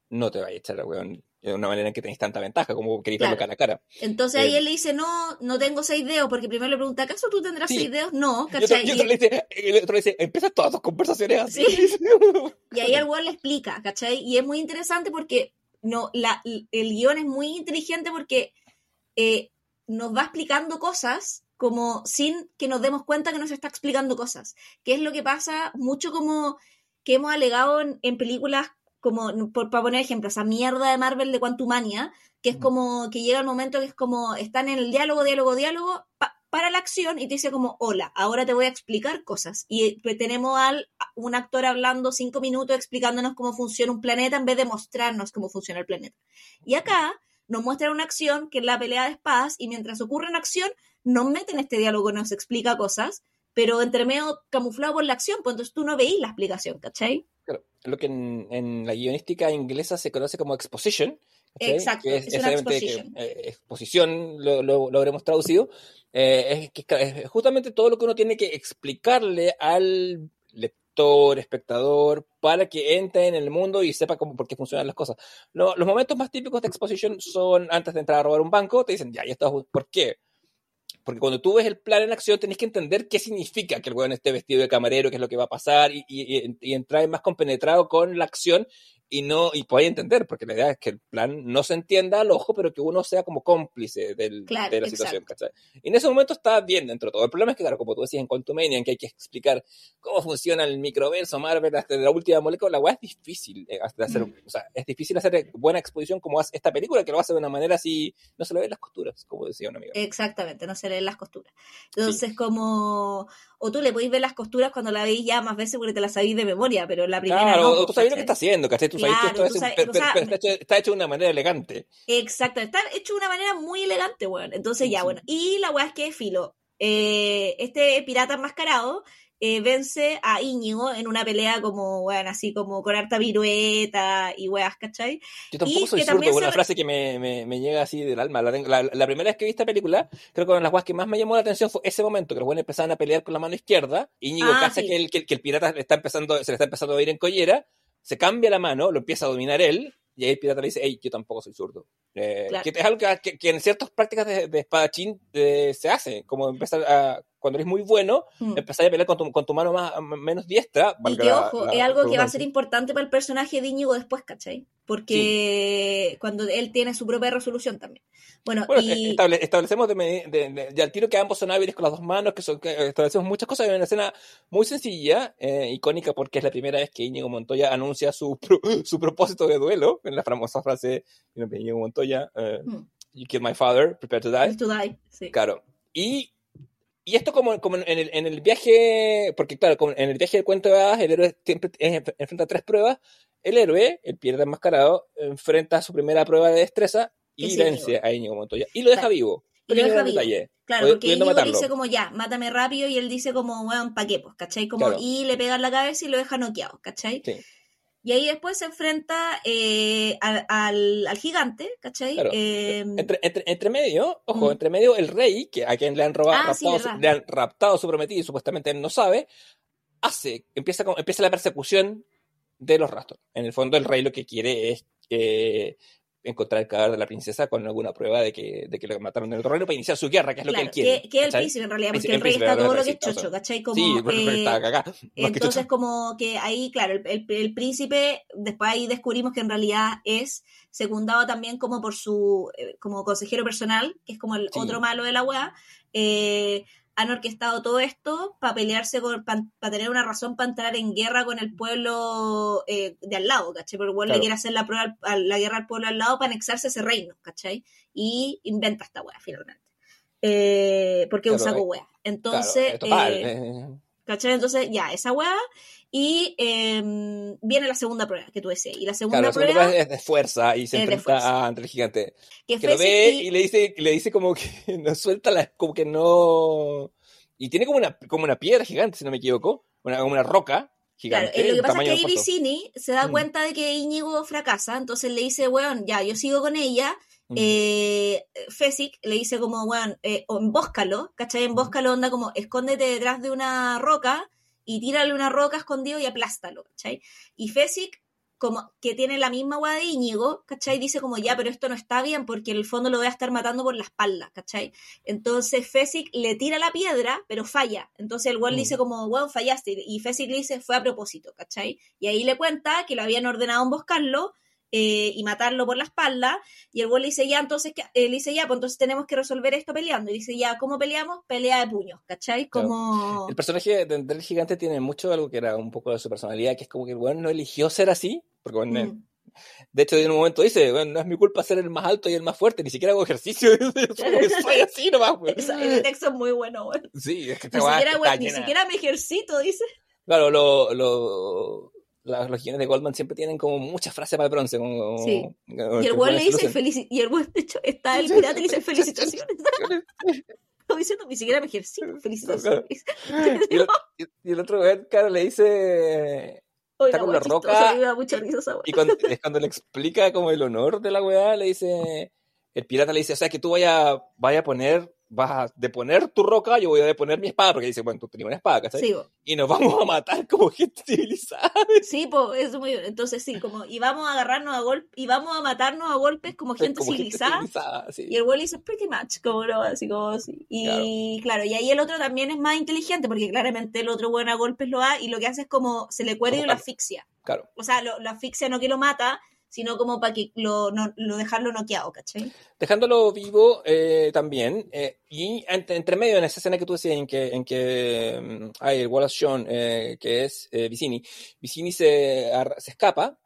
no te vayas a echar, weón, de una manera en que tenés tanta ventaja como querés verlo Claro. cara a cara. Entonces ahí Eh. él le dice, no, no tengo seis dedos, porque primero le pregunta, ¿acaso tú tendrás Sí. seis dedos? No, Y otro, ¿cachai? y otro le dice, el otro le dice, empiezas todas tus conversaciones así. Y ahí el weón le explica, ¿cachai? Y es muy interesante porque no, la, el guion es muy inteligente porque eh, nos va explicando cosas como sin que nos demos cuenta que nos está explicando cosas. Que es lo que pasa mucho como que hemos alegado en, en películas como, por, para poner ejemplos, esa mierda de Marvel de Quantumania, que es Mm. como que llega el momento que es como están en el diálogo, diálogo, diálogo, pa- para la acción y te dice como, hola, ahora te voy a explicar cosas. Y eh, tenemos al un actor hablando cinco minutos explicándonos cómo funciona un planeta en vez de mostrarnos cómo funciona el planeta. Y acá nos muestran una acción que es la pelea de espadas y mientras ocurre una acción nos meten este diálogo, nos explica cosas, pero entre medio camuflado por la acción, pues entonces tú no veís la explicación, ¿cachai? Claro, lo que en, en la guionística inglesa se conoce como exposition. ¿cachai? Exacto, que es una obviamente exposition. que, eh, exposición, lo, lo, lo habremos traducido. eh, es, es justamente todo lo que uno tiene que explicarle al lector, espectador, para que entre en el mundo y sepa cómo, por qué funcionan las cosas. Lo- los momentos más típicos de exposition son antes de entrar a robar un banco, te dicen, ya, ya está, ¿por qué? Porque cuando tú ves el plan en acción, tenés que entender qué significa que el weón esté vestido de camarero, qué es lo que va a pasar, y, y, y- entrar más compenetrado con la acción y no y poder entender, porque la idea es que el plan no se entienda al ojo, pero que uno sea como cómplice del- Claro, de la exacto. situación. ¿cachai? Y en ese momento está bien dentro de todo. El problema es que, claro, como tú decías en Quantumania, en que hay que explicar cómo funciona el microverso Marvel hasta la última molécula, la weá es difícil eh, hasta hacer, Mm. o sea, es difícil hacer buena exposición como hace esta película, que lo hace de una manera así, no se le ven las costuras, como decía una amiga. Exactamente, no se leen las costuras. Entonces, como. O tú le podéis ver las costuras cuando la veis ya más veces porque te las sabéis de memoria, pero la primera Claro, no. tú sabes lo que está haciendo, ¿cachai? Tú que esto es sabes- pero- o sea, pero está, hecho, está hecho de una manera elegante. Exacto, está hecho de una manera muy elegante, weón. Entonces ya, Sí. bueno. Y la weá es que, filo, eh, este pirata enmascarado eh, vence a Íñigo en una pelea como, weón, así como con harta virueta y weas, ¿cachai? Yo tampoco Y soy que zurdo, una se- frase que me, me, me llega así del alma. La, la- la primera vez que vi esta película, creo que una de las cosas que más me llamó la atención fue ese momento, que los buenos empezaban a pelear con la mano izquierda, Íñigo Ah, cacha sí. que, el, que, que el pirata está empezando, se le está empezando a ir en collera, se cambia la mano, lo empieza a dominar él, y ahí el pirata le dice, hey, yo tampoco soy zurdo. Eh, Claro. Que es algo que, que- que en ciertas prácticas de, de espadachín eh, se hace, como empezar a, cuando eres muy bueno, Mm. a pelear con tu, con tu mano más, menos diestra. Y que, la- ojo, la es algo que va a ser importante para el personaje de Íñigo después, ¿cachai? Porque cuando él tiene su propia resolución también. Bueno, Bueno, y... estable- establecemos de, de- de- de al tiro que ambos son hábiles con las dos manos, que, son, que establecemos muchas cosas en una escena muy sencilla, eh, icónica, porque es la primera vez que Íñigo Montoya anuncia su, pro- su propósito de duelo, en la famosa frase de Íñigo Montoya, eh, Mm. You killed my father, prepare to die. to die, sí. Claro. Y, y esto como, como en, el, en el viaje, porque claro, como en el viaje del cuento de hadas, el héroe siempre enfrenta tres pruebas. El héroe, el pirata enmascarado, enfrenta su primera prueba de destreza y vence a Íñigo Montoya. Y lo deja Claro. vivo. Y lo deja vivo. detalle. Claro, porque Íñigo matarlo. dice como ya, mátame rápido y él dice como, weón, pa' qué, pues, ¿cachai? Como, Claro. y le pega en la cabeza y lo deja noqueado, ¿cachai? Sí. Y ahí después se enfrenta eh, al, al, al gigante, ¿cachai? Claro. Eh, Entre, entre, entre medio, ojo, Mm. entre medio el rey, que a quien le han robado, Ah, raptado, le han raptado su prometido y supuestamente él no sabe, hace, empieza, con- empieza la persecución de los rastros. En el fondo el rey lo que quiere es eh, encontrar el cadáver de la princesa con alguna prueba de que, de que lo mataron en el terreno para iniciar su guerra, que es lo claro, que él quiere. que, que el príncipe en realidad, porque el rey príncipe, está todo verdad, lo que es chocho, ¿cachai? Como, sí, eh, está Entonces, como que ahí, claro, el, el- el príncipe, después ahí descubrimos que en realidad es secundado también como por su, eh, como consejero personal, que es como el Sí. otro malo de la weá. Eh, han orquestado todo esto para pelearse, para tener una razón para entrar en guerra con el pueblo eh, de al lado, ¿cachai? Porque el Claro. le quiere hacer la, prueba, al- la guerra al pueblo al lado para anexarse a ese reino, ¿cachai? Y inventa esta weá finalmente. Eh, porque es un Claro, saco eh. Claro, Entonces, eh, total, eh, eh, ¿Cachai? Entonces, ya, esa weá. Y eh, viene la segunda prueba que tú decías. Y la segunda Claro, la segunda prueba, prueba es de fuerza y se enfrenta ante el gigante. que que lo ve y- y le dice, le dice como que no suelta la, como que no. Y tiene como una, como una piedra gigante, si no me equivoco, una, como una roca Claro, gigante. eh, lo que pasa es que. Vicini se da Mm. cuenta de que Íñigo fracasa, entonces le dice, weón, ya, yo sigo con ella. Mm. Eh, Fesic le dice como, weón, eh, embóscalo, ¿cachai? Embóscalo, onda como, escóndete detrás de una roca y tírale una roca escondido y aplástalo, ¿cachai? Y Fesic, como que tiene la misma weá de Íñigo, ¿cachai? Dice como, ya, pero esto no está bien porque en el fondo lo voy a estar matando por la espalda, ¿cachai? Entonces Fesic le tira la piedra, pero falla. Entonces el weón le Mm. dice como, weón, fallaste. Y Fesic le dice, fue a propósito, ¿cachai? Y ahí le cuenta que lo habían ordenado emboscarlo eh, y matarlo por la espalda. Y el weón le dice, ya, entonces. Eh, le dice, ya, pues entonces tenemos que resolver esto peleando. Y dice, ya, ¿cómo peleamos? Pelea de puños, ¿cachai? Claro. Como... El personaje de- del gigante tiene mucho algo que era un poco de su personalidad, que es como que el weón no eligió ser así. Porque bueno, Mm. de hecho en un momento dice, bueno, no es mi culpa ser el más alto y el más fuerte, ni siquiera hago ejercicio, soy así nomás. Esa- el texto es muy bueno, weón. Sí, es que esta Ni siquiera, weón, ni siquiera me ejercito, dice. Claro, lo, lo, la- los guiones de Goldman siempre tienen como muchas frases para el bronce. Como, Sí. como- Y el weón le dice lucen. felici- y el weón, de hecho, está el pirata y le dice felicitaciones. Como diciendo, ni siquiera me ejercito, felicitaciones. Y el, y el otro weón, claro, le dice. Oye, está con la weá chistosa, roca. Y cuando, es cuando le explica como el honor de la weá, le dice. El pirata le dice, o sea, que tú vaya, vaya a poner, vas a deponer tu roca, yo voy a deponer mi espada, porque dice, bueno, tú tenías una espada, ¿cachai? Sí. Y nos vamos a matar como gente civilizada. Sí, pues, eso muy bien. Entonces, sí, como, y vamos a agarrarnos a golpes, y vamos a matarnos a golpes como gente como civilizada. Gente civilizada sí. Y el güey dice pretty much, como no, así como así. Y claro. y ahí el otro también es más inteligente, porque claramente el otro bueno a golpes lo da, y lo que hace es como se le cuelga y lo asfixia. Claro. O sea, lo, lo asfixia no que lo mata, sino como para que lo, no, lo dejarlo noqueado, ¿cachai? dejándolo vivo eh, también. eh, y entre, entre medio, en esa escena que tú decías, en que, en que mm, hay el Wallace Shawn, eh, que es eh, Vicini, Vicini se, se escapa.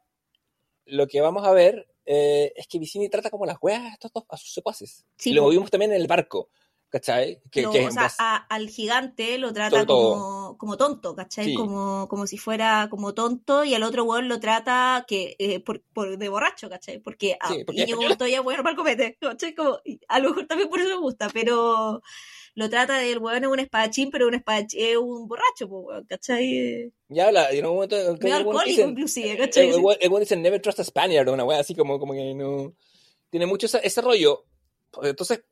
Lo que vamos a ver eh, es que Vicini trata como las weas a estos dos, a sus secuaces. Sí, lo vimos también en el barco. ¿Cachai? Que, Lo- que o sea, a- al gigante lo trata como, como tonto, ¿cachai? Sí. Como, como si fuera como tonto y al otro weón lo trata que eh, por, por de borracho, ¿cachai? Porque, a Sí, porque- Íñigo Montoya es bueno para el copete, ¿cachai? Como, y a lo mejor también por eso me gusta, pero lo trata del weón es un espadachín, pero un espadachín es un borracho, ¿cachai? ya habla, y en un momento Medio el alcohólico dice- inclusive, el, ¿cachai? el weón- el weón dice never trust a Spaniard una wea así como, como que no tiene mucho esa- ese rollo entonces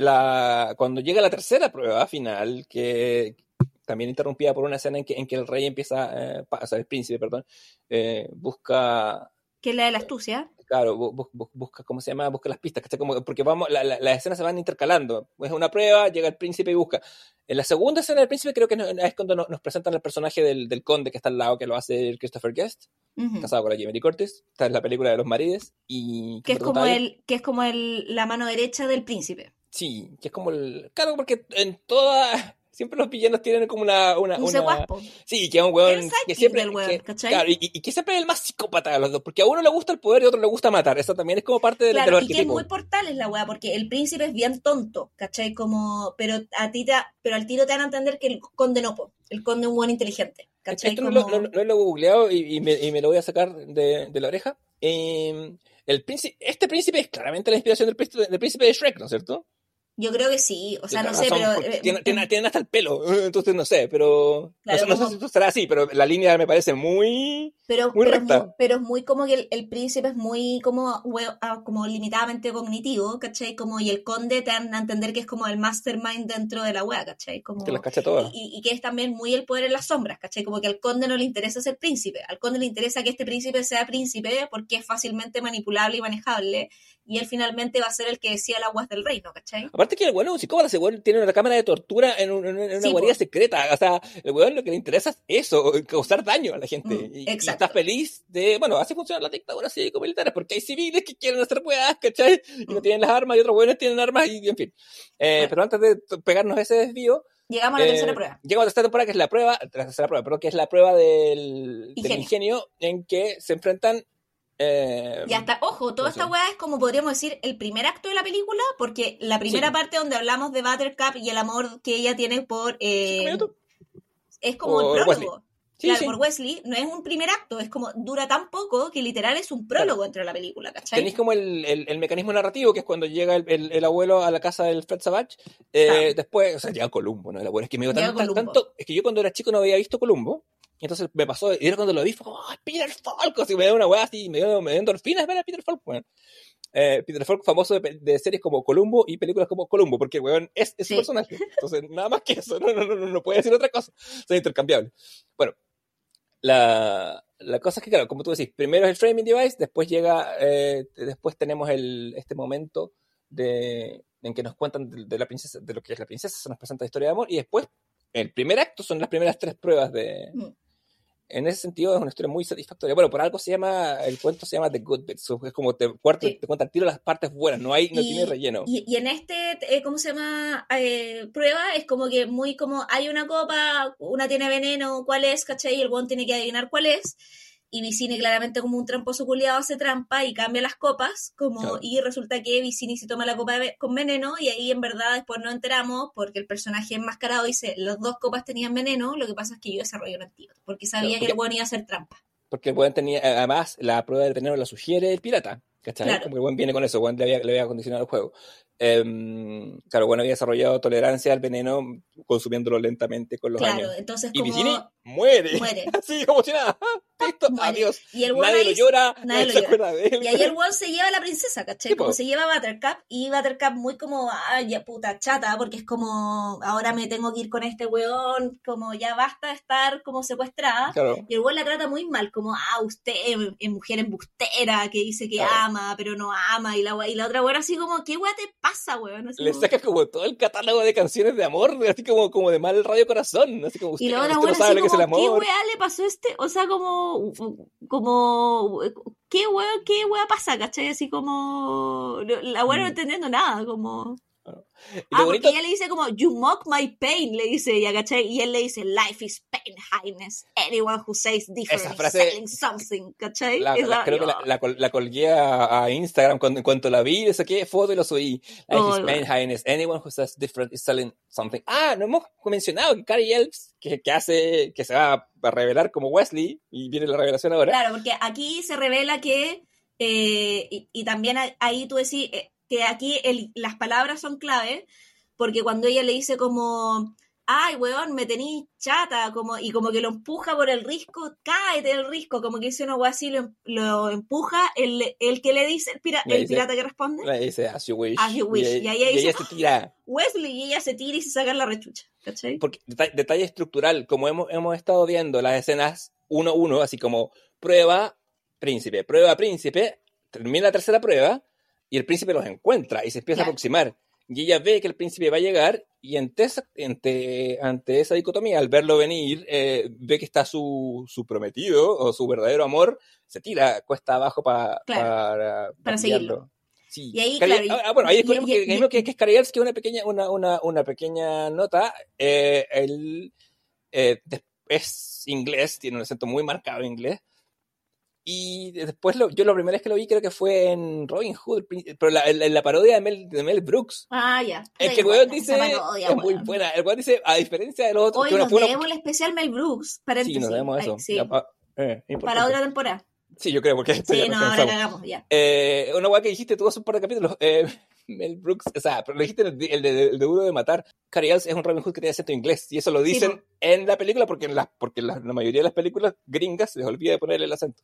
la cuando llega la tercera prueba final que también interrumpida por una escena en que, en que el rey empieza eh, o sea el príncipe perdón eh, busca Que es la de la astucia. Claro, bu- bu- bu- busca, ¿cómo se llama? Busca las pistas, ¿cachai? Como, porque vamos, la- la- las escenas se van intercalando. Es una prueba, llega el príncipe y busca. En la segunda escena del príncipe creo que es cuando no- nos presentan el personaje del, del conde que está al lado, que lo hace Christopher Guest, Ujú. casado con la Jamie Curtis. Está en la película de los marides. Y, Que es ¿qué como el, que es como el, la mano derecha del príncipe. Sí, que es como el... Claro, porque en toda... Siempre los villanos tienen como una... una, Un una-. Sí, que es un weón que siempre... del weón, que- ¿cachai? claro, y, que siempre es el más psicópata de los dos, porque a uno le gusta el poder y a otro le gusta matar. Eso también es como parte de, de Claro, los y que es muy portal es la weá, porque el príncipe es bien tonto, ¿cachai? Como, pero a ti te, pero al tiro te van a entender que el conde no, po. el conde es un buen inteligente, ¿cachai? Esto no, Como- lo, no- no lo he googleado y, y me, y me lo voy a sacar de, de la oreja. Eh, el príncipe, este príncipe es claramente la inspiración del príncipe, del príncipe de Shrek, ¿no es cierto? Yo creo que sí, o sea, no Tienes sé, razón, pero... eh, tienen, eh, tienen- tienen hasta el pelo, entonces no sé, pero... Claro, no, sé, no sé como- si esto será así, pero la línea me parece muy... pero, muy pero, es recta. muy, pero es muy como que el, el príncipe es muy como, ah, como limitadamente cognitivo, ¿cachai? Como, y el conde te dan a entender que es como el mastermind dentro de la wea, ¿cachai? Como, que las cacha todas. y, y que es también muy el poder en las sombras, ¿cachai? Como que al conde no le interesa ser príncipe, al conde le interesa que este príncipe sea príncipe porque es fácilmente manipulable y manejable, y él finalmente va a ser el que decía las aguas del reino, ¿cachai? Aparte que el weón es un psicópata, ese weón tiene una cámara de tortura en, un- en una Sí, guarida secreta. O sea, el weón lo que le interesa es eso, causar daño a la gente. Mm, y, está feliz de, bueno, así funcionan las dictaduras cívico-militares, porque hay civiles que quieren hacer weas, ¿cachai? Y no Mm. tienen las armas, y otros weones tienen armas, y en fin. Eh, Bueno. Pero antes de pegarnos ese desvío, Llegamos a la eh, tercera prueba. llegamos a la tercera temporada, que es la prueba, la tercera prueba, pero que es la prueba del, del ingenio en que se enfrentan. Eh, Y hasta, ojo, toda sé. esta weá es como podríamos decir el primer acto de la película, porque la primera Sí. parte donde hablamos de Buttercup y el amor que ella tiene por... eh, es como el prólogo. Sí, claro, sí. por Wesley, no es un primer acto, es como dura tan poco que literal es un prólogo dentro de la película, ¿cachai? Tenéis como el, el- el mecanismo narrativo, que es cuando llega el, el- el abuelo a la casa del Fred Savage. eh, Claro. Después, o sea, llega Columbo, ¿no? El abuelo es que me dio Llega tan- tan- Columbo. tanto. Es que yo cuando era chico no había visto Columbo. Entonces me pasó, y era cuando lo vi, fue como, ¡ay, Peter Falk! Así me dio una weá así, me dio, me dio endorfinas ver a Peter Falk, weón. Eh, Peter Falk famoso de, de series como Columbo y películas como Columbo, porque weón es, es su Sí. personaje. Entonces, nada más que eso, no, no, no, no, no puede decir otra cosa. Son intercambiables. Bueno, la, la cosa es que, claro, como tú decís, primero es el framing device, después llega, eh, después tenemos el, este momento de, en que nos cuentan de, de la princesa, de lo que es la princesa, se nos presenta la historia de amor, y después, el primer acto son las primeras tres pruebas de... En ese sentido es una historia muy satisfactoria. Bueno, por algo se llama, el cuento se llama The Good Bits, es como te, cuarto, Sí. te cuenta el tiro las partes buenas, no hay, no Y- tiene relleno. Y, y en este, eh, ¿cómo se llama? Eh, prueba, es como que muy como hay una copa, una tiene veneno, ¿cuál es? ¿Cachai? Y el guón tiene que adivinar cuál es. Y Vicini claramente como un tramposo culiado hace trampa y cambia las copas, como, Claro. y resulta que Vicini se toma la copa de con veneno y ahí en verdad después nos enteramos porque el personaje enmascarado dice, las dos copas tenían veneno, lo que pasa es que yo desarrollé un antídoto, porque sabía Claro, que el guón iba a hacer trampa. Porque el buen tenía, además, la prueba del veneno la sugiere el pirata. ¿Cachai? Claro. Como que el buen viene con eso, el buen le había, le había acondicionado el juego. Em, claro, bueno, había desarrollado tolerancia al veneno consumiéndolo lentamente con los Claro, años. entonces Y como... Vicini muere. Muere. Así como si nada. Listo, adiós. Y el Nadie lo se- llora, nadie lo se llora. acuerda de él. Y ahí el weón se lleva a la princesa, ¿cachai? Sí, como po. se lleva a Buttercup y Buttercup muy como, ay, puta chata, porque es como, ahora me tengo que ir con este weón, como ya basta de estar como secuestrada. Claro. Y el weón la trata muy mal, como, ah, usted es mujer embustera, que dice que Claro. ama, pero no ama. Y la, y la otra weón así como, ¿qué weón te pasa, weón? Así Le como- saca como todo el catálogo de canciones de amor, así como, como de mal radio corazón. Así como usted, y la otra weón no sabe así lo que es el ¿qué weá le pasó a este? O sea, como, como, ¿qué weá, qué weá pasa, cachai? Así como, la weá no Mm. entendiendo nada, como... Y Ah, porque ella le dice como, you mock my pain, le dice ella, ¿cachai? Y él le dice, life is pain, highness. Anyone who says different Esa is selling something, ¿cachai? La- la- Esa- creo que la, la col- la colgué a, a Instagram cuando en cuanto la vi, le saqué foto y lo subí. Life Oh, is pain, highness. Anyone who says different is selling something. Ah, no hemos mencionado que Carrie Elves, que, que hace, que se va a revelar como Wesley, y viene la revelación ahora. Claro, porque aquí se revela que, eh, y, y también ahí tú decís eh, que aquí el- las palabras son clave, porque cuando ella le dice como, ay, weón, me tenís chata, como, y como que lo empuja por el risco, cáete del risco, como que dice una wea así, lo, lo empuja, el, el que le dice, el, pira- Le el dice- pirata que responde, Le dice, as you wish. As you wish. Y, Y ahí ella dice, se tira. Wesley, y ella se tira y se saca la rechucha, ¿cachai? Porque deta- detalle estructural, como hemos, hemos estado viendo las escenas uno a uno, así como prueba, príncipe, prueba, príncipe, termina la tercera prueba y el príncipe los encuentra y se empieza a aproximar. Y ella ve que el príncipe va a llegar y ante esa, ante, ante esa dicotomía, al verlo venir, eh, ve que está su, su prometido o su verdadero amor, se tira cuesta abajo pa- Claro, para, para seguirlo. Sí. Y ahí, Cari- claro, y- ah, bueno, ahí y- descubrimos y- que, y- que, que, que es que es una pequeña, una, una, una pequeña nota. eh, él eh, es inglés, tiene un acento muy marcado en inglés. Y después, lo, yo la primera vez que lo vi creo que fue en Robin Hood, pero la, en la parodia de Mel, de Mel Brooks. Ah, ya. Es Sí, que el weón dice, parodia, es muy buena, el weón dice, a diferencia de los otros, Hoy que nos debemos el especial Mel Brooks, paréntesis. Sí, nos debemos Ay, eso. sí. Ya, pa- eh. Para otra temporada. Sí, yo creo, porque esto ya Sí, nos no, ahora cagamos, ya. Eh, una weá que dijiste tú hace un par de capítulos, eh, Mel Brooks, o sea, pero lo dijiste el de, el de, el de Duro de Matar. Cary es un Robin Hood que tiene acento inglés, y eso lo Sí, dicen po. en la película, porque en, la, porque la, la mayoría de las películas gringas se les olvida de ponerle el acento.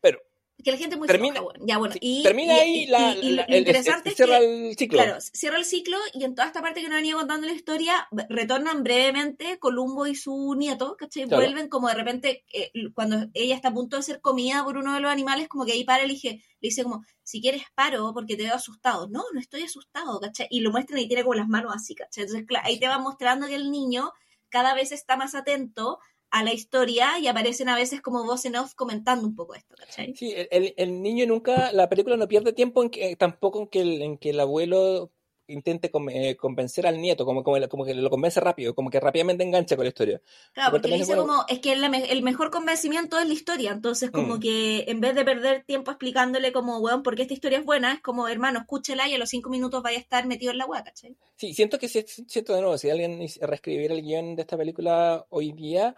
Pero, Que la gente muy Termina- floja, bueno. Ya, bueno. Y, termina y- ahí y- la, el- interesante es cierra que, el ciclo. claro, cierra el ciclo y en toda esta parte que nos han ido contando la historia, retornan brevemente Columbo y su nieto, ¿cachai? Claro. Vuelven como de repente, eh, cuando ella está a punto de ser comida por uno de los animales, como que ahí para le dice, le dice como, si quieres paro porque te veo asustado. No, no estoy asustado, ¿cachai? Y lo muestran y tiene como las manos así, ¿cachai? Entonces, claro, ahí te va mostrando que el niño cada vez está más atento a la historia y aparecen a veces como voz en off comentando un poco esto, ¿cachai? Sí, el, el- el niño nunca, la película no pierde tiempo en que, tampoco en que el, en que el abuelo intente com- eh, convencer al nieto, como, como, como que lo convence rápido, como que rápidamente engancha con la historia. Claro, porque le dice bueno- como, es que me- el mejor convencimiento es la historia, entonces como Mm. que en vez de perder tiempo explicándole como, weón, porque esta historia es buena, es como, hermano, escúchela y a los cinco minutos vaya a estar metido en la weá, ¿cachai? Sí, siento que si, siento de nuevo, si alguien reescribiera el guion de esta película hoy día,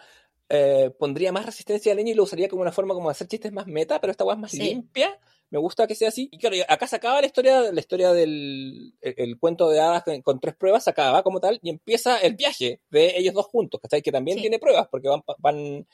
eh, pondría más resistencia al niño y lo usaría como una forma como de hacer chistes más meta, pero esta weá es más Sí. limpia. Me gusta que sea así. Y claro, acá se acaba la historia, la historia del el, el cuento de hadas con, con tres pruebas, se acaba como tal, y empieza el viaje de ellos dos juntos, ¿cachai? Que también Sí. tiene pruebas, porque van, van,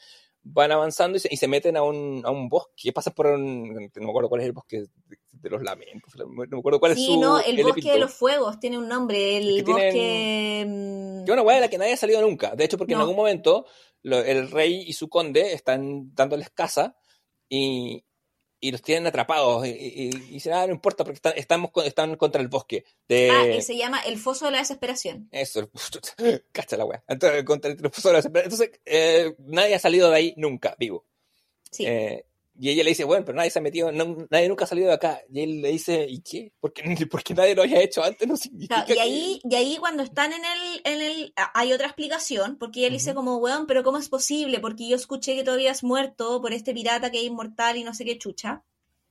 van avanzando y se, y se meten a un, a un bosque, pasan por un, no me acuerdo cuál es el bosque de, de los lamentos, no me acuerdo cuál es Sí, su no, el bosque epíteto. de los fuegos tiene un nombre, el Es que bosque... mm, Que es una weá de la que nadie ha salido nunca. De hecho, porque en No. algún momento lo- el rey y su conde están dándoles caza y, y los tienen atrapados. Y, y- y dicen, ah, no importa, porque están, estamos, con- están contra el bosque. De... Ah, y se llama El Foso de la Desesperación. Eso, cacha la weá. Entonces, contra el Entonces, eh, nadie ha salido de ahí nunca, vivo. Sí. Eh, y ella le dice, bueno, pero nadie se ha metido, no- nadie nunca ha salido de acá. Y él le dice, ¿y qué? Porque, porque nadie lo haya hecho antes no significa Claro, y que- ahí, y ahí cuando están en el, en el, hay otra explicación, porque ella le dice como, weón, pero ¿cómo es posible? Porque yo escuché que tú habías muerto por este pirata que es inmortal y no sé qué chucha.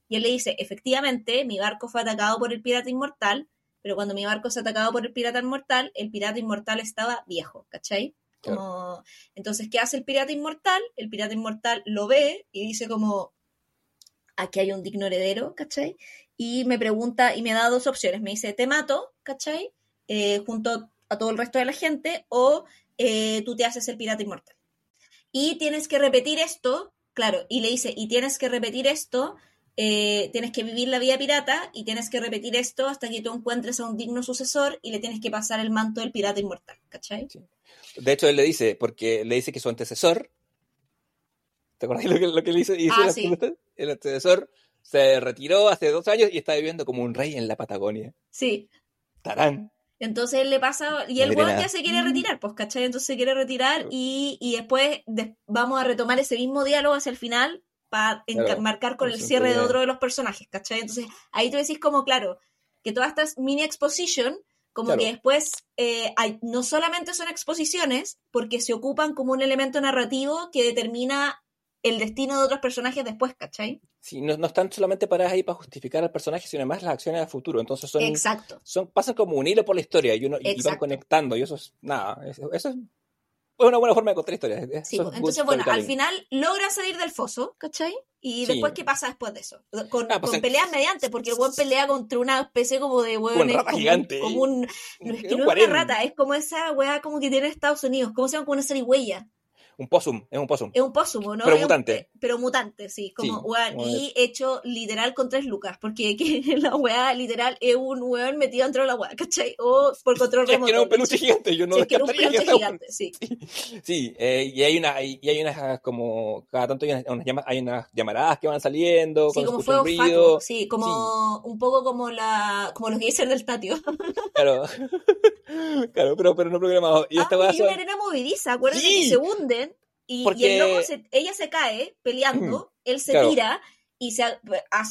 Y él le dice, efectivamente, mi barco fue atacado por el pirata inmortal, pero cuando mi barco se atacado por el pirata inmortal, el pirata inmortal estaba viejo, ¿cachai? Como, entonces, ¿qué hace el pirata inmortal? El pirata inmortal lo ve y dice como, aquí hay un digno heredero, ¿cachai? Y me pregunta, y me da dos opciones. Me dice, te mato, ¿cachai? Eh, junto a todo el resto de la gente, o eh, tú te haces el pirata inmortal. Y tienes que repetir esto, claro, y le dice, y tienes que repetir esto, eh, tienes que vivir la vida pirata, y tienes que repetir esto hasta que tú encuentres a un digno sucesor y le tienes que pasar el manto del pirata inmortal, ¿cachai? De hecho, él le dice, porque le dice que su antecesor, ¿te acordás lo que, lo que le dice Ah, sí. El antecesor se retiró hace dos años y está viviendo como un rey en la Patagonia. Sí. Tarán. Entonces él le pasa, y No el weón ya se quiere retirar, pues, ¿cachai? Entonces se quiere retirar y, y después de- vamos a retomar ese mismo diálogo hacia el final para Claro, marcar con el cierre de otro de los personajes, ¿cachai? Entonces ahí tú decís como, claro, que todas estas mini exposition Como Claro. que después eh, hay- no solamente son exposiciones, porque se ocupan como un elemento narrativo que determina el destino de otros personajes después, ¿cachai? Sí, no, no están solamente paradas ahí para justificar al personaje, sino además las acciones a futuro. Entonces son, Exacto. son pasan como un hilo por la historia y, uno, y van conectando. Y eso es nada. Eso, eso es una buena forma de contar historias. Sí, es pues, entonces, bueno, al final logra salir del foso, ¿cachai? Y Sí. después, ¿qué pasa después de eso? Con, Ah, pues con en- peleas mediante, porque el weón pelea contra una especie como de weón. rata gigante. Como un, no, es que no es una rata, es como esa weá como que tiene Estados Unidos. ¿Cómo se llama? Como una zarigüeya. Un possum, es un possum. Es un pósumo, ¿no? Pero Es mutante. eh, pero mutante, sí. Como, Sí, weón, y hecho literal con tres lucas, porque que la weá literal es un weón metido dentro de la weá, ¿cachai? O por control es remoto. que es un peluche gigante, yo no Si es que era un peluche un- gigante, sí. Sí, eh, y hay una, y hay unas como cada tanto hay unas, unas llama- hay unas llamaradas que van saliendo, Sí, como fuego un ruido. sí, como un poco como la como los que dicen del tatio. Claro, claro, pero, pero no programado. Y Ah, esta y weá hay una arena movediza, acuérdate Sí. que se hunden y, el loco se- ella se cae peleando, él se Claro. tira y se, a-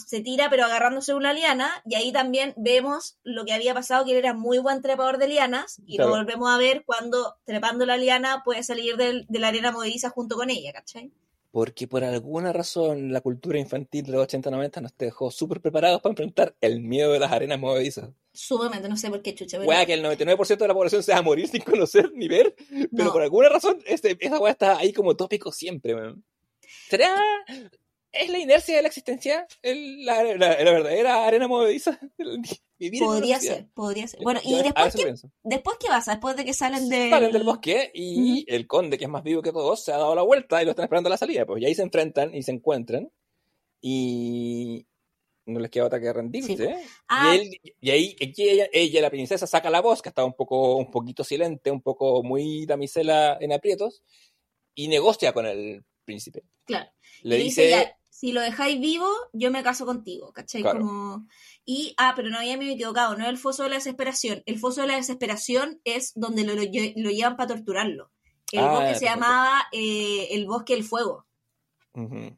se tira pero agarrándose una liana y ahí también vemos lo que había pasado que él era muy buen trepador de lianas y Claro. lo volvemos a ver cuando trepando la liana puede salir del- de la arena movediza junto con ella, ¿cachai? Porque por alguna razón la cultura infantil de los 80-90 nos dejó súper preparados para enfrentar el miedo de las arenas movedizas. Sumamente, no sé por qué chucha. pero- Weá, que el 99% de la población se va a morir sin conocer ni ver, pero No. por alguna razón ese- esa weá está ahí como tópico siempre, weón. ¿Será... ¿Es la inercia de la existencia el- la, la- la verdadera arena movediza? Vivir Podría ser, podría ser. Bueno, Yo y a después pienso. después qué pasa, después de que salen del... Salen del bosque y el conde, que es más vivo que todos, se ha dado la vuelta y lo están esperando a la salida. Pues y ahí se enfrentan y se encuentran y no les queda otra que rendirse. Sí. ¿eh? Ah. Y, él, y ahí ella, ella, la princesa, saca la voz, que estaba un poco, un poquito silente, un poco muy damisela en aprietos, y negocia con el príncipe. Claro. Le y dice, dice, ya, si lo dejáis vivo, yo me caso contigo, ¿cachai? Claro. Como... Y, ah, pero no había me equivocado, no es el foso de la desesperación. El foso de la desesperación es donde lo, lo, lo llevan para torturarlo. El Ah, bosque se perfecto. llamaba eh, el bosque del fuego. Ujú,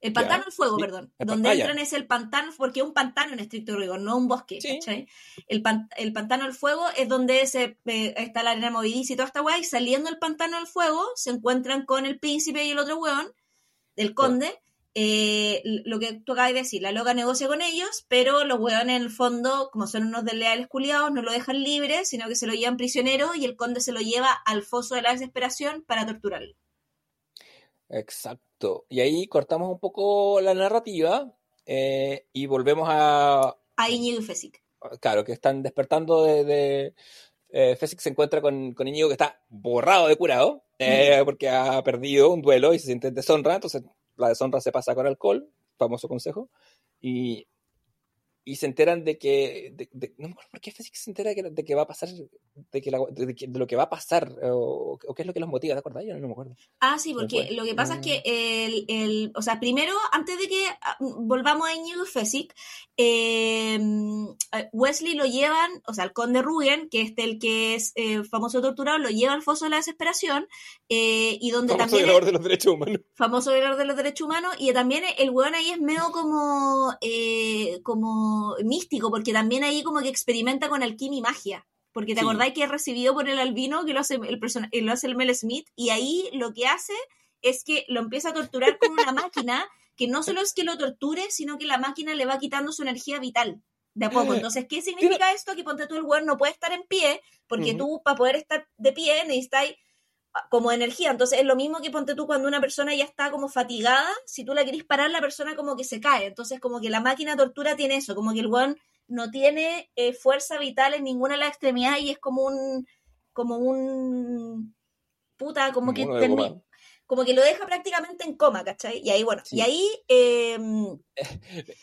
El pantano del fuego, sí. perdón. El Donde entran es el pantano, porque es un pantano en estricto rigor, no un bosque, Sí. El, pan- el pantano del fuego es donde se, eh, está la arena movediza y toda esta weá, y saliendo del pantano del fuego se encuentran con el príncipe y el otro weón, del conde. Eh, lo que tú acabas de decir, la loca negocia con ellos, pero los weones en el fondo, como son unos desleales culiados, no lo dejan libre, sino que se lo llevan prisionero y el conde se lo lleva al foso de la desesperación para torturarlo. Exacto. Y ahí cortamos un poco la narrativa eh, y volvemos a, A Íñigo y Fesic. Claro, que están despertando de... de eh, Fesic se encuentra con, con Íñigo que está borrado de curado, eh, porque ha perdido un duelo y se siente en deshonra, entonces la deshonra se pasa con alcohol, famoso consejo, y, y se enteran de que... de- de- no me acuerdo por qué Fesic se entera de que, de que va a pasar, de, que la- de lo que va a pasar, o, o qué es lo que los motiva, ¿te acordás? Yo no me acuerdo. Ah, sí, porque lo que pasa es que el, el- o sea, primero, antes de que ah, volvamos a Íñigo y Fesic, eh, Wesley lo llevan, o sea, el conde Rugen, que es el que es eh, famoso torturado, lo lleva al foso de la desesperación, eh, y donde Famoso también violador es de los derechos humanos. famoso violador de los derechos humanos, y también el weón ahí es medio como, eh, como místico, porque también ahí como que experimenta con alquimia y magia. Porque te Sí. acordáis que es recibido por el albino, que lo hace el, persona- eh, lo hace el Mel Smith, y ahí lo que hace es que lo empieza a torturar con una máquina que no solo es que lo torture, sino que la máquina le va quitando su energía vital de a poco. Entonces, ¿qué significa esto? Que ponte tú el weón no puede estar en pie, porque tú para poder estar de pie necesitas como energía. Entonces, es lo mismo que ponte tú cuando una persona ya está como fatigada, si tú la querés parar, la persona como que se cae. Entonces, como que la máquina tortura tiene eso, como que el weón no tiene eh, fuerza vital en ninguna de las extremidades y es como un, como un, puta, como que, Mono de termi- goma. Como que lo deja prácticamente en coma, ¿cachai? Y ahí, bueno, Sí. y ahí, eh,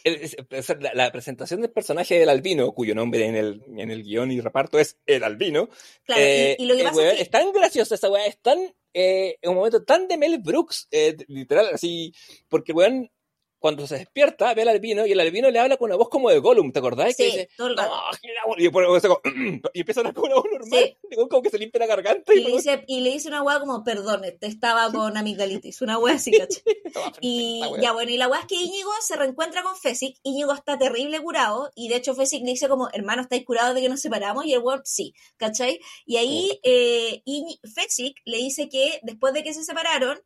es- la, la presentación del personaje del albino, cuyo nombre en el, en el guion y reparto es el albino, claro, eh, y, y lo que el pasa weón es que, es tan graciosa esa weá, es tan, eh, en un momento tan de Mel Brooks, eh, literal, así, porque weón, cuando se despierta, ve al albino y el albino le habla con una voz como de Gollum, ¿te acordás? Sí, que dice, todo el rato. "No, Gilagua", y, como- empieza a hablar con una voz normal, digo, como que se limpia la garganta Y y, le dice, y le dice una weá como, perdone, te estaba con amigdalitis, una weá así, ¿cachai? Y ya bueno, y la weá es que Íñigo se reencuentra con Fesic, Íñigo está terrible curado, y de hecho Fesic le dice como, hermano, ¿estáis curados de que nos separamos? Y el weón, sí, ¿cachai? Y ahí eh, Fesic le dice que después de que se separaron,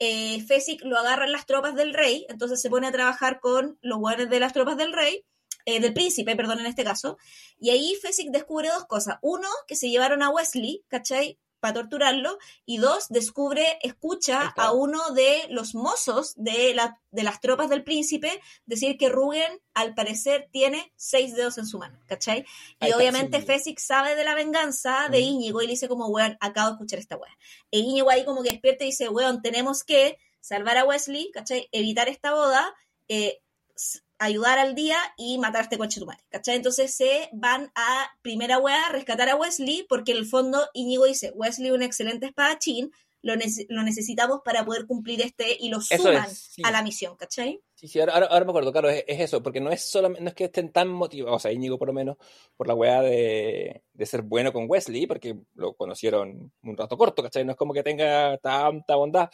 eh, Fesic lo agarran las tropas del rey, entonces se pone a trabajar con los weones de las tropas del rey, eh, del príncipe, perdón, en este caso, y ahí Fesic descubre dos cosas. Uno, que se llevaron a Wesley, ¿cachai? Para torturarlo. Y dos, descubre, escucha a uno de los mozos de, la, de las tropas del príncipe decir que Rugen, al parecer, tiene seis dedos en su mano, ¿cachai? Y Ahí obviamente. Fesic sabe de la venganza de. Íñigo y le dice como, weón, acabo de escuchar esta weá. E Íñigo ahí como que despierta y dice, weón, tenemos que salvar a Wesley, ¿cachai? Evitar esta boda, eh, ayudar al día y matar a este coche tu madre, ¿cachai? Entonces se van a primera weá a rescatar a Wesley porque en el fondo Íñigo dice, Wesley es un excelente espadachín, lo, nece- lo necesitamos para poder cumplir este y lo suman es, sí. a la misión, ¿cachai? Sí, sí, ahora, ahora, me acuerdo, claro, es, es eso, porque no es solamente, no es que estén tan motivados, o sea, Íñigo por lo menos, por la weá de, de ser bueno con Wesley, porque lo conocieron un rato corto, ¿cachai? No es como que tenga tanta bondad,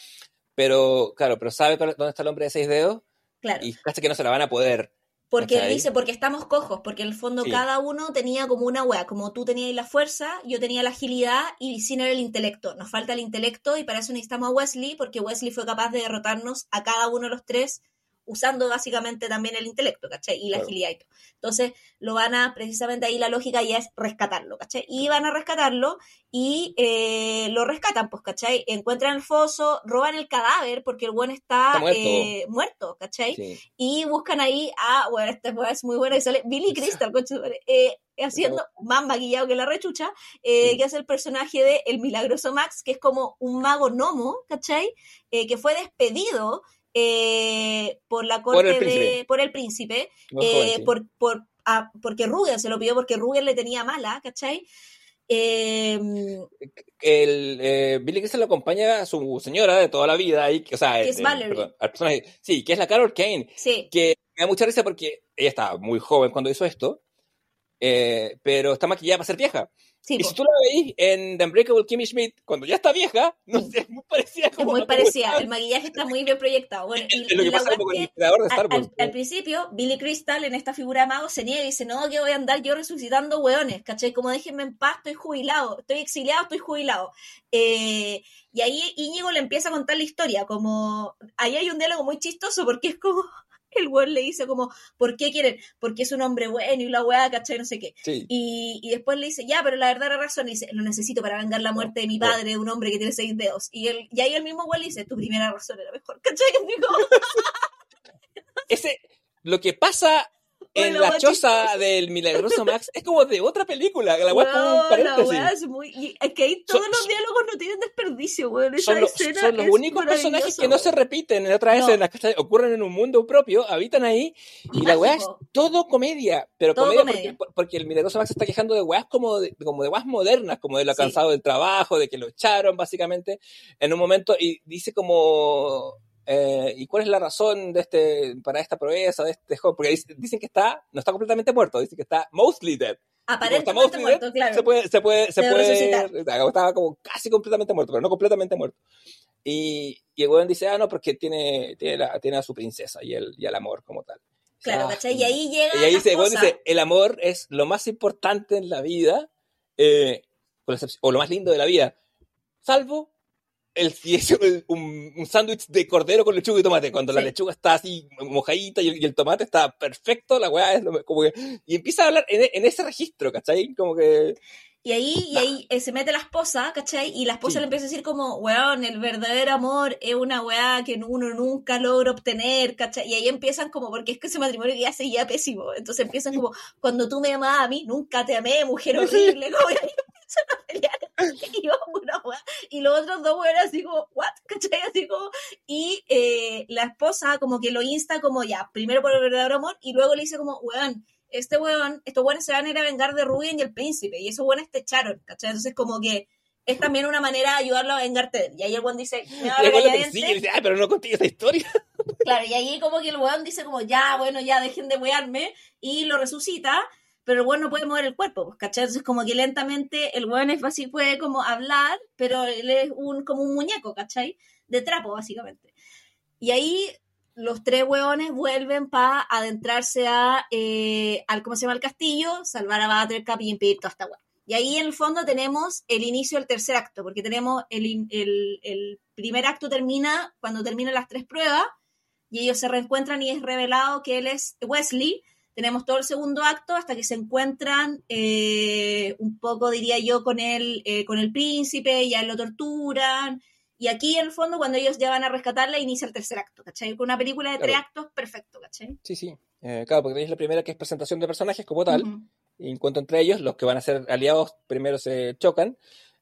pero, claro, pero sabe dónde está el hombre de seis dedos Claro. y casi que no se la van a poder. Porque dice, porque estamos cojos, porque en el fondo Sí. cada uno tenía como una wea, como tú tenías la fuerza, yo tenía la agilidad y sin era el intelecto. Nos falta el intelecto y para eso necesitamos a Wesley, porque Wesley fue capaz de derrotarnos a cada uno de los tres usando básicamente también el intelecto, ¿cachai? Y la Claro. agilidad y todo. Entonces, lo van a, precisamente ahí la lógica ya es rescatarlo, ¿cachai? Y van a rescatarlo y eh, lo rescatan, pues, ¿cachai? Encuentran el foso, roban el cadáver porque el buen está, Está muerto. eh, muerto, ¿cachai? Sí. y buscan ahí a, bueno, esta es muy buena y sale Billy Crystal, madre, eh, haciendo más maquillado que la rechucha, eh, Sí. que hace el personaje de El Milagroso Max, que es como un mago gnomo, ¿cachai? Eh, que fue despedido eh, por la corte el príncipe. de, por el príncipe, eh, joven, sí. por, por, ah, porque Rugen se lo pidió porque Rugen le tenía mala, ¿cachai? Eh, el eh, Billy Crystal lo acompaña a su señora de toda la vida, y, o sea, Que es el- Valerie. perdón, al personaje, sí, que es la Carol Kane, sí, que me da mucha risa porque ella estaba muy joven cuando hizo esto, eh, pero está maquillada para ser vieja. sí, Y si tú la veis en The Unbreakable Kimmy Schmidt, cuando ya está vieja, no sé, es muy parecida. es como muy a- parecida, el maquillaje está muy bien proyectado. Bueno, y, Es lo y que la pasa es con el creador de al, Star Wars. al- al principio, Billy Crystal en esta figura de mago se niega y dice, no, que voy a andar yo resucitando hueones, ¿cachai? Como déjenme en paz, estoy jubilado, estoy exiliado, estoy jubilado. Eh, y ahí Íñigo le empieza a contar la historia, como, ahí hay un diálogo muy chistoso porque es como, el weón le dice como, ¿por qué quieren? Porque es un hombre bueno y la weá, ¿cachai? No sé qué. Sí. Y, y después le dice, ya, pero la verdadera razón, y dice, lo necesito para vengar la muerte de mi padre, de un hombre que tiene seis dedos. Y, él, y ahí el mismo güey le dice, tu primera razón era mejor, ¿cachai? Digo, Ese, lo que pasa en la choza del milagroso Max es como de otra película, la weá es como un la es muy... y es que ahí todos Son- los diálogos no tienen desperdicio, weón. Esa Son, escena son los es únicos personajes que no se repiten en otras No. Ocurren en un mundo propio, habitan ahí, y la weá es todo comedia, pero Todo comedia, comedia. Porque, porque el milagroso Max se está quejando de weas como de, como de weas modernas, como de lo Sí. cansado del trabajo, de que lo echaron básicamente en un momento, y dice como, eh, ¿y cuál es la razón de este, para esta proeza de este joven? Porque dice- dicen que está, no está completamente muerto, dicen que está mostly dead. Aparentemente mostly muerto, dead, claro. Se puede, se puede, se puede, estaba como casi completamente muerto, pero no completamente muerto. Y, y el weón dice, ah, no, porque tiene, tiene, la- tiene a su princesa y el, y el amor como tal. Claro, Ah, ¿cachai? Y ahí llega y ahí dice, esposa. dice, el amor es lo más importante en la vida, eh, o lo más lindo de la vida, salvo el, si es un, un sándwich de cordero con lechuga y tomate. Cuando la lechuga está así mojadita y el, y el tomate está perfecto, la weá es lo, como que... Y empieza a hablar en, en ese registro, ¿cachai? Como que... Y ahí, y ahí eh, se mete la esposa, ¿cachai? Y la esposa Sí. le empieza a decir como, weón, el verdadero amor es una weá que uno nunca logra obtener, ¿cachai? Y ahí empiezan como, porque es que ese matrimonio ya seguía pésimo. Entonces empiezan como, cuando tú me amabas a mí, nunca te amé, mujer horrible, como, y ahí empiezan a pelear. Y, yo, una weá. y los otros dos weones así como, what? ¿cachai? Así como, y eh, la esposa como que lo insta como, ya, primero por el verdadero amor, y luego le dice como, weón, este weón, estos weones se van a ir a vengar de Rubén y el príncipe, y esos weones te echaron, ¿cachai? Entonces como que es también una manera de ayudarlo a vengarte. Y ahí el weón dice, me va a Y dice, ay, pero no contigo esa historia. Claro, y ahí como que el weón dice como, ya, bueno, ya dejen de wearme, y lo resucita, pero el weón no puede mover el cuerpo, pues, ¿cachai? Entonces como que lentamente el weón es así, puede como hablar, pero él es un, como un muñeco, ¿cachai? De trapo, básicamente. Y ahí los tres weones vuelven para adentrarse a, eh, al, ¿cómo se llama? El castillo, salvar a Buttercup y impedir toda esta weá. Y ahí en el fondo tenemos el inicio del tercer acto, porque tenemos el, el, el primer acto termina cuando terminan las tres pruebas, y ellos se reencuentran y es revelado que él es Wesley. Tenemos todo el segundo acto hasta que se encuentran eh, un poco, diría yo, con el, eh, con el príncipe, y a él lo torturan. Y aquí, en el fondo, cuando ellos ya van a rescatarla, inicia el tercer acto, ¿cachai? Con una película de tres actos, perfecto, ¿cachai? Sí, sí. Eh, claro, porque tenéis la primera que es presentación de personajes como tal. Ujú. Y en cuanto entre ellos, los que van a ser aliados primero se chocan.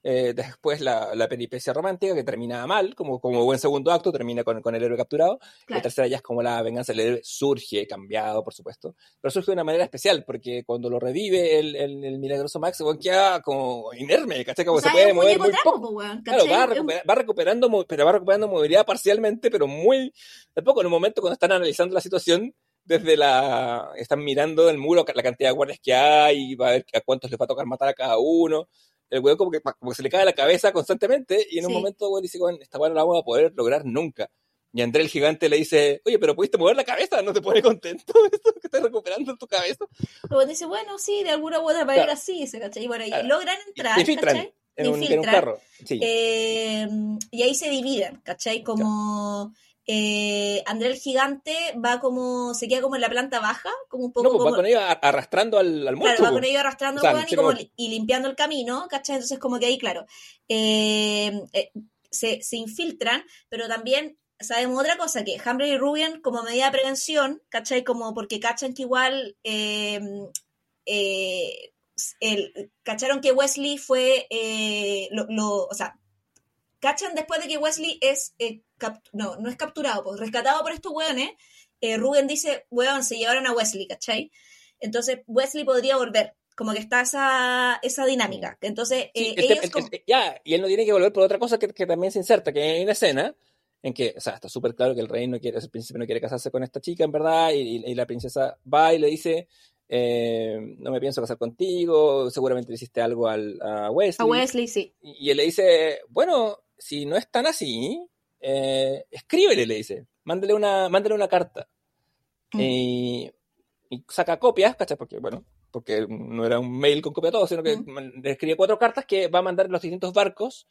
Eh, después la, la peripecia romántica que termina mal, como, como buen segundo acto, termina con, con el héroe capturado. La Claro. tercera ya es como la venganza del héroe, surge, cambiado, por supuesto. Pero surge de una manera especial, porque cuando lo revive el, el, el milagroso Max, se queda como inerme, ¿cachai? Como O sea, se puede mover muy trapo, poco. po, weón, Claro, va, recupera- va recuperando, pero va recuperando movilidad parcialmente, pero muy de poco. En un momento cuando están analizando la situación, desde la. están mirando el muro, la cantidad de guardias que hay, y va a ver a cuántos les va a tocar matar a cada uno. El weón como que, como que se le cae la cabeza constantemente, y en un momento weón dice, weón, esta weón no la vamos a poder lograr nunca. Y André el gigante le dice, oye, pero pudiste mover la cabeza, ¿no te pone contento esto que estás recuperando en tu cabeza? Luego dice, bueno, sí, de alguna u otra manera Claro. sí, se ¿cachai? Y bueno, y Claro. logran entrar, ¿cachai? en un, en un infiltran. carro. Sí. Eh, y ahí se dividen, ¿cachai? Como eh, André el gigante va como, se queda como en la planta baja, como un poco no, pues como... va con ellos arrastrando al, al Claro, va pues. con ellos arrastrando O sea, el y, como y limpiando el camino, ¿cachai? Entonces como que ahí, claro, eh, eh, se, se infiltran, pero también sabemos otra cosa, que Hambre y Rubian como medida de prevención, ¿cachai? Como porque cachan que igual... el, cacharon que Wesley fue lo, lo- o sea cachan después de que Wesley es no, no es capturado, pues rescatado por estos hueones, eh, Ruben dice, weón, se llevaron a Wesley, ¿cachai? Entonces Wesley podría volver, como que está esa, esa dinámica. Entonces, Sí, eh, el te- ellos el- como- el- ya, y él no tiene que volver por otra cosa que, que también se inserta, que hay una escena en que, o sea, está súper claro que el rey no quiere, el príncipe no quiere casarse con esta chica, en verdad, y, y- y la princesa va y le dice, eh, no me pienso casar contigo, seguramente le hiciste algo al, a Wesley. a Wesley, sí. Y él le dice, bueno, si no es tan así, eh, escríbele, le dice, mándale una, mándale una carta. Mm. Y, y saca copias, ¿cachai? Porque, bueno, porque no era un mail con copia de todo, sino que Mm. le escribe cuatro cartas que va a mandar en los distintos barcos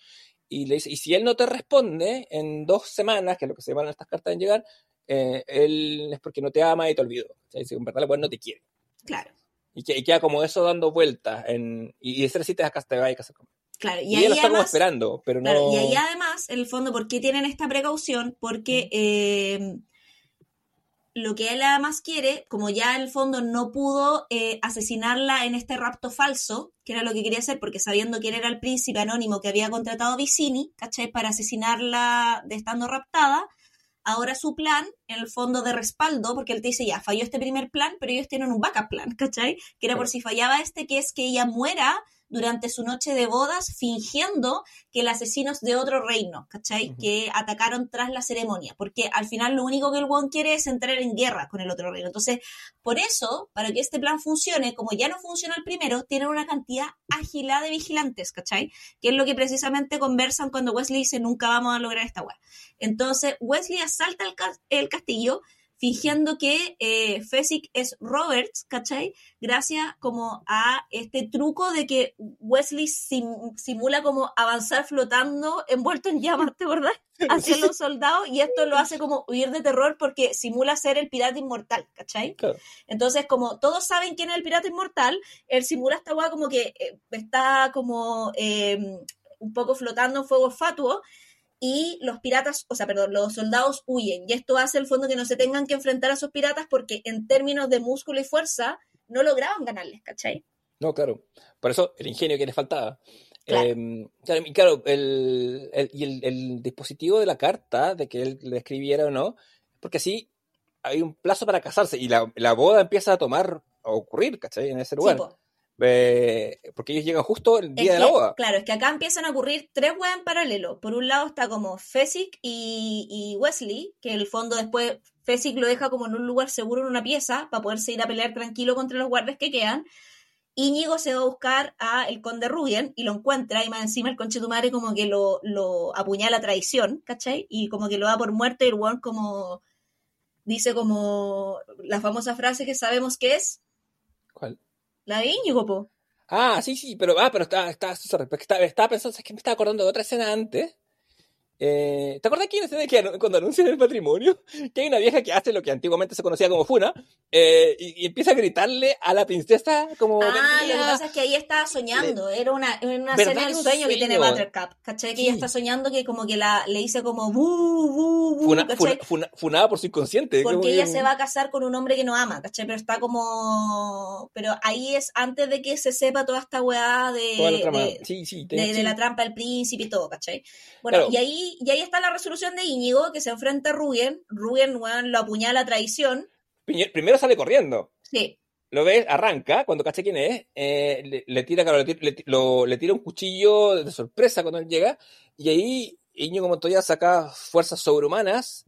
y le dice, y si él no te responde en dos semanas, que es lo que se demoran estas cartas en llegar, eh, él es porque no te ama y te olvidó. Sea, dice, en verdad, pues no te quiere. Claro, Y, que- y queda como eso dando vueltas, en, y, y de ser así te, vas a casar con. Claro. Y, Y, ahí él está como además, esperando, pero no... claro, y ahí además, en el fondo, ¿por qué tienen esta precaución? Porque eh, lo que él además quiere, como ya en el fondo no pudo eh, asesinarla en este rapto falso, que era lo que quería hacer, porque sabiendo que él era el príncipe anónimo que había contratado a Vicini, ¿cachai? Para asesinarla de estando raptada, ahora su plan, en el fondo de respaldo, porque él te dice, ya, falló este primer plan, pero ellos tienen un backup plan, ¿cachai? Que era por si fallaba este, que es que ella muera durante su noche de bodas fingiendo que el asesino es de otro reino, ¿cachai? Que atacaron tras la ceremonia, porque al final lo único que el Won quiere es entrar en guerra con el otro reino. Entonces, por eso, para que este plan funcione, como ya no funciona el primero, tienen una cantidad ágila de vigilantes, ¿cachai? Que es lo que precisamente conversan cuando Wesley dice nunca vamos a lograr esta weá. Entonces, Wesley asalta el, ca- el castillo fingiendo que eh, Fezzik es Roberts, ¿cachai? Gracias como a este truco de que Wesley sim- simula como avanzar flotando envuelto en llamas, ¿te acordás? Hacia los soldados y esto lo hace como huir de terror porque simula ser el pirata inmortal, ¿cachai? Claro. Entonces, como todos saben quién es el pirata inmortal, él simula esta weá como que eh, está como eh, un poco flotando en fuego fatuo y los piratas, o sea, perdón, los soldados huyen. Y esto hace el fondo que no se tengan que enfrentar a esos piratas porque en términos de músculo y fuerza no lograban ganarles, ¿cachai? No, claro. Por eso el ingenio que les faltaba. Claro. Eh, claro, y claro, el, el- el, el dispositivo de la carta, de que él le escribiera o no, porque así hay un plazo para casarse y la, la boda empieza a tomar, a ocurrir, ¿cachai? En ese lugar. Sí. Eh, porque ellos llegan justo el día Es de la boda. Claro, es que acá empiezan a ocurrir tres weas en paralelo. Por un lado está como Fezzik y, y Wesley, que en el fondo después Fezzik lo deja como en un lugar seguro en una pieza para poderse ir a pelear tranquilo contra los guardias que quedan. Íñigo se va a buscar a el conde Rubien y lo encuentra y más encima el conche tu madre como que lo, lo apuñala a traición, ¿cachai? Y como que lo da por muerto y el weón como dice como la famosa frase que sabemos que es. La de Íñigo, po. Ah, sí, sí, pero, ah, pero estaba, estaba, sorry, estaba, estaba pensando, es que me estaba acordando de otra escena antes. Eh, ¿Te acuerdas que hay una escena que cuando anuncian el matrimonio? Que hay una vieja que hace lo que antiguamente se conocía como Funa eh, y, y empieza a gritarle a la princesa como... Ah, lo que pasa es que ahí estaba soñando, era una, una ¿Verdad escena del un sueño que tiene sueño? Buttercup, ¿cachai? Que Sí. ella está soñando que como que la, le dice como bu, bu, bu, Funa- funa- funa- funada por su inconsciente. Porque que- ella se va a casar con un hombre que no ama, ¿cachai? Pero está como... Pero ahí es antes de que se sepa toda esta weá de, Toda la trama. de, sí, sí, de- te- de sí. la trampa del príncipe y todo, ¿cachai? Bueno, Claro. y, ahí, y ahí está la resolución de Íñigo, que se enfrenta a Rubien, Rubien, weón, lo apuñala a traición, Primero sale corriendo. sí, Lo ves, arranca, cuando cacha quién es, eh, le, le tira, claro, le, tira- le lo- le tira un cuchillo de sorpresa cuando él llega, y ahí Íñigo Montoya saca fuerzas sobrehumanas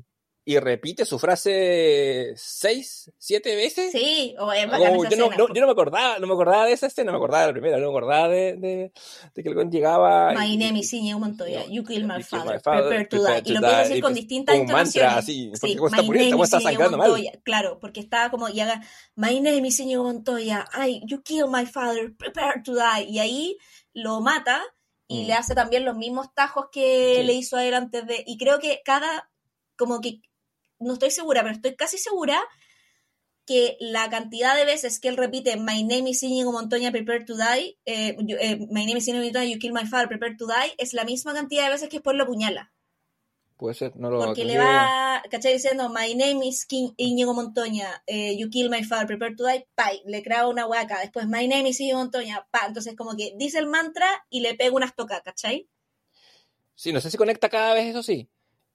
y repite su frase seis, siete veces. sí, o es bacán esa yo, no, no- yo no me acordaba, no me acordaba de esa escena, me acordaba de la primera, no me acordaba de, de, de que el weón llegaba. My y- name is Íñigo Montoya. No, You kill my you father. my father, Prepare to die. Y to lo empieza a decir y con pues, distintas un mantra, entonaciones. así, porque Sí, como está está sangrando mal. Claro, porque estaba como y haga My name is Íñigo Montoya. Ay, you kill my father. Prepare to die. Y ahí lo mata y Mm. le hace también los mismos tajos que Sí. le hizo a él antes de. Y creo que cada. Como que. No estoy segura, pero estoy casi segura que la cantidad de veces que él repite My name is Íñigo Montoya, prepare to die, eh, you- eh, My name is Íñigo Montoya, you kill my father, prepare to die, es la misma cantidad de veces que después lo apuñala. Puede ser, no lo Porque le va, ¿cachai? Diciendo My name is King Íñigo Montoya, eh, you kill my father, prepare to die, pa, le clava una hueca. Después My name is Íñigo Montoya, pa. Entonces como que dice el mantra y le pega unas tocas, ¿cachai? Sí, no sé si conecta cada vez, eso sí.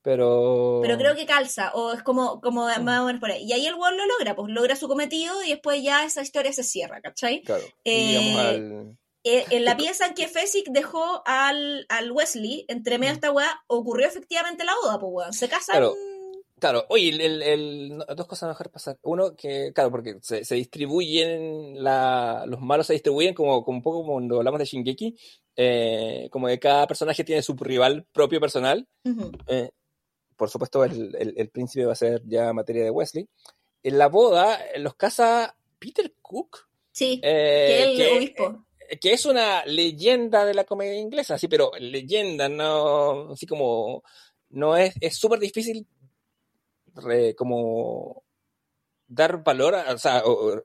Pero. Pero creo que calza, o es como, como Mm. más o menos por ahí. Y ahí el weón lo logra, pues logra su cometido y después ya esa historia se cierra, ¿cachai? Claro. Eh, al. Eh, en la pieza en que Fezzik dejó al, al Wesley, entre medio de esta weá, ocurrió efectivamente la boda, pues weón. Se casan. Claro. Claro, oye, el, el- dos cosas a dejar pasar. Uno, que, claro, porque se, se distribuyen, la, los malos se distribuyen como, como un poco como cuando hablamos de Shingeki, eh, como que cada personaje tiene su rival propio personal. Eh, por supuesto, el, el- el príncipe va a ser ya materia de Wesley. En la boda eh, los casa Peter Cook, Sí, eh, que el obispo. que es una leyenda de la comedia inglesa, sí, pero leyenda, no, así como, no es, es súper difícil re- como dar valor, a- o sea, o-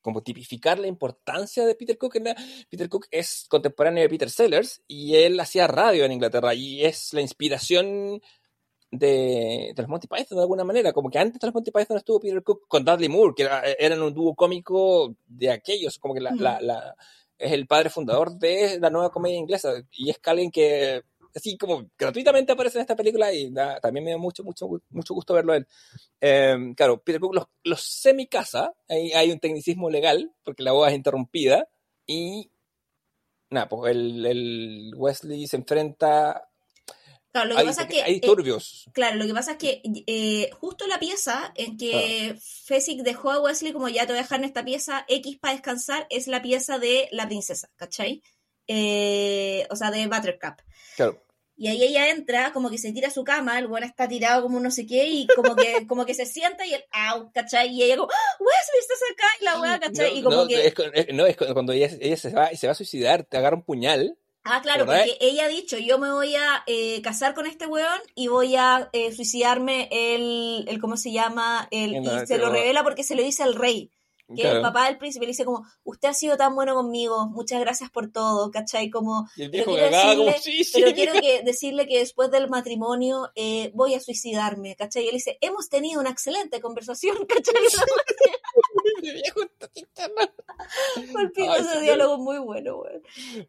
como tipificar la importancia de Peter Cook. en la- Peter Cook es contemporáneo de Peter Sellers y él hacía radio en Inglaterra y es la inspiración de, de los Monty Python de alguna manera, como que antes de los Monty Python estuvo Peter Cook con Dudley Moore, que era- eran un dúo cómico de aquellos, como que la, Mm. la- la- es el padre fundador de la nueva comedia inglesa y es alguien que así como gratuitamente aparece en esta película y da- también me da mucho, mucho, mucho gusto verlo a él. Eh, claro, Peter Cook los, los semi-casa, hay, hay un tecnicismo legal porque la boda es interrumpida y nada, pues el, el Wesley se enfrenta Claro, lo que hay, pasa es que. hay eh, claro, lo que pasa es que eh, justo la pieza en que Fezzik dejó a Wesley como ya te voy a dejar en esta pieza X para descansar es la pieza de la princesa, ¿cachai? Eh, o sea, de Buttercup. Claro. Y ahí ella entra, como que se tira a su cama, el bueno está tirado como no sé qué, y como que, como que se sienta y él, au, ¿cachai? Y ella como, ¡Ah, Wesley, estás acá, y la weá, ¿cachai? No, y como no, que, es, no, es cu- cuando ella, ella se va se va a suicidar, te agarra un puñal. Ah, claro, ¿verdad? porque ella ha dicho, yo me voy a eh, casar con este weón y voy a eh, suicidarme el, el, ¿cómo se llama? El, y se lo revela porque se lo dice al rey. Que Claro. el papá del príncipe le dice como, usted ha sido tan bueno conmigo, muchas gracias por todo, ¿cachai? Como, Y el pero quiero como, decirle- sí, sí. pero quiero que decirle que después del matrimonio eh, voy a suicidarme, ¿cachai? Y él dice, hemos tenido una excelente conversación, ¿cachai? Viejo está tintando. Por fin, Ay, ese diálogo es muy bueno, güey.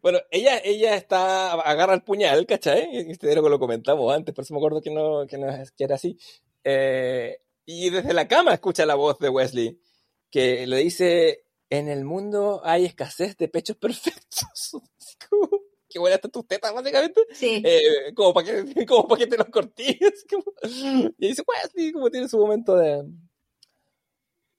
Bueno, ella, ella está, agarra el puñal, ¿cachai? Este lo que lo comentamos antes, por eso me acuerdo que no, que no que era así. Eh, y desde la cama escucha la voz de Wesley, que le dice, en el mundo hay escasez de pechos perfectos. Qué buena está tus tetas, básicamente. Sí. Eh, como para que, como pa' que te los como- Y dice, Wesley, como tiene su momento de...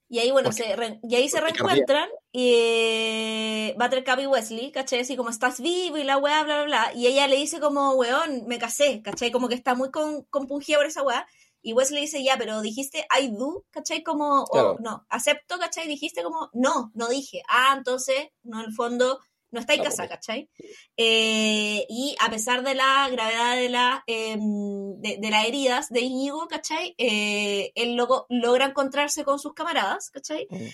Y ahí, bueno, se re- y ahí se reencuentran y Buttercup y Wesley, ¿cachai? Así como estás vivo y la weá, bla, bla, bla. Y ella le dice como, weón, me casé, ¿cachai? Como que está muy con, compungida por esa weá. Y Wesley dice, ya, pero dijiste I do, ¿cachai? Como, o Claro. no, acepto, ¿cachai? Dijiste como, no, no dije. Ah, entonces, no, en el fondo, no estáis No, casada, pues. ¿cachai? Eh, y a pesar de la gravedad de, la, em, de, de las heridas de Íñigo, ¿cachai? Eh, él logra encontrarse con sus camaradas, ¿cachai? Mm.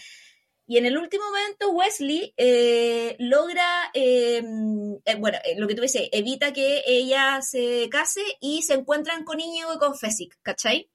Y en el último momento Wesley eh, logra, eh, bueno, lo que tú dices, evita que ella se case y se encuentran con Íñigo y con Fesic, ¿cachai?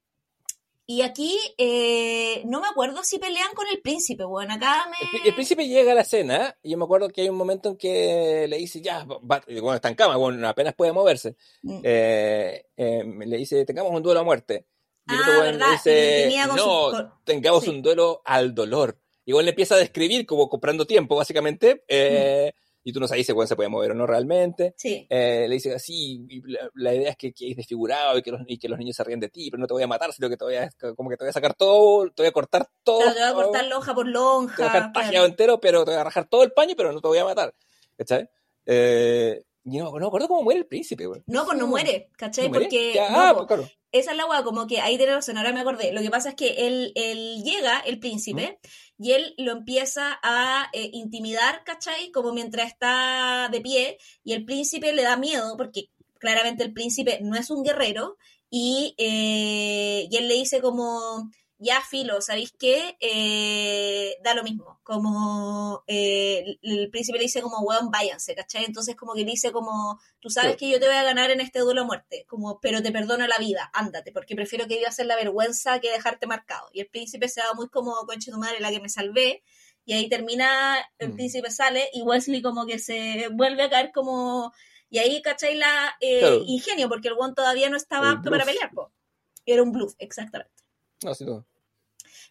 Y aquí eh, no me acuerdo si pelean con el príncipe, bueno, acá El, me... el príncipe llega a la cena y yo me acuerdo que hay un momento en que le dice, ya, va- bueno, está en cama, bueno, apenas puede moverse. Mm. Eh, eh, le dice, tengamos un duelo a muerte. Y el Ah, otro le dice, no, su- con- tengamos sí. un duelo al dolor. Igual le empieza a describir como comprando tiempo, básicamente, eh, y tú no sabes si weón se puede mover o no realmente. Sí, Eh, le dice así, la, la idea es que, que es desfigurado y que, los, y que los niños se ríen de ti, pero no te voy a matar, sino que te voy a, como que te voy a sacar todo, te voy a cortar todo. Claro, te voy a cortar lonja por te voy a lonja. dejar claro. pajeado entero, pero te voy a rajar todo el paño, pero no te voy a matar. ¿Cachai? Eh, y no, no me acuerdo cómo muere el príncipe, güey. No, pues no muere, ¿cachai? ¿No muere? Porque Ya, no, ah, pues claro. esa es la weá, como que ahí tiene razón, ahora me acordé. Lo que pasa es que él, él llega, el príncipe, y él lo empieza a eh, intimidar, ¿cachai? Como mientras está de pie, y el príncipe le da miedo, porque claramente el príncipe no es un guerrero, y, eh, y él le dice como, ya filo, ¿sabéis qué? Eh, da lo mismo, como eh, el, el príncipe le dice como, weón, váyanse, ¿cachai? Entonces como que le dice como, tú sabes Sí. que yo te voy a ganar en este duelo a muerte, como, pero te perdono la vida, ándate, porque prefiero que vivas en la vergüenza que dejarte marcado. Y el príncipe se va muy como, conche tu madre, la que me salvé, y ahí termina, el Mm. príncipe sale, y Wesley como que se vuelve a caer como, y ahí, ¿cachai? La eh, Claro. ingenio, porque el one todavía no estaba El apto para pelear, po. Era un bluff, exactamente. No, sí, no.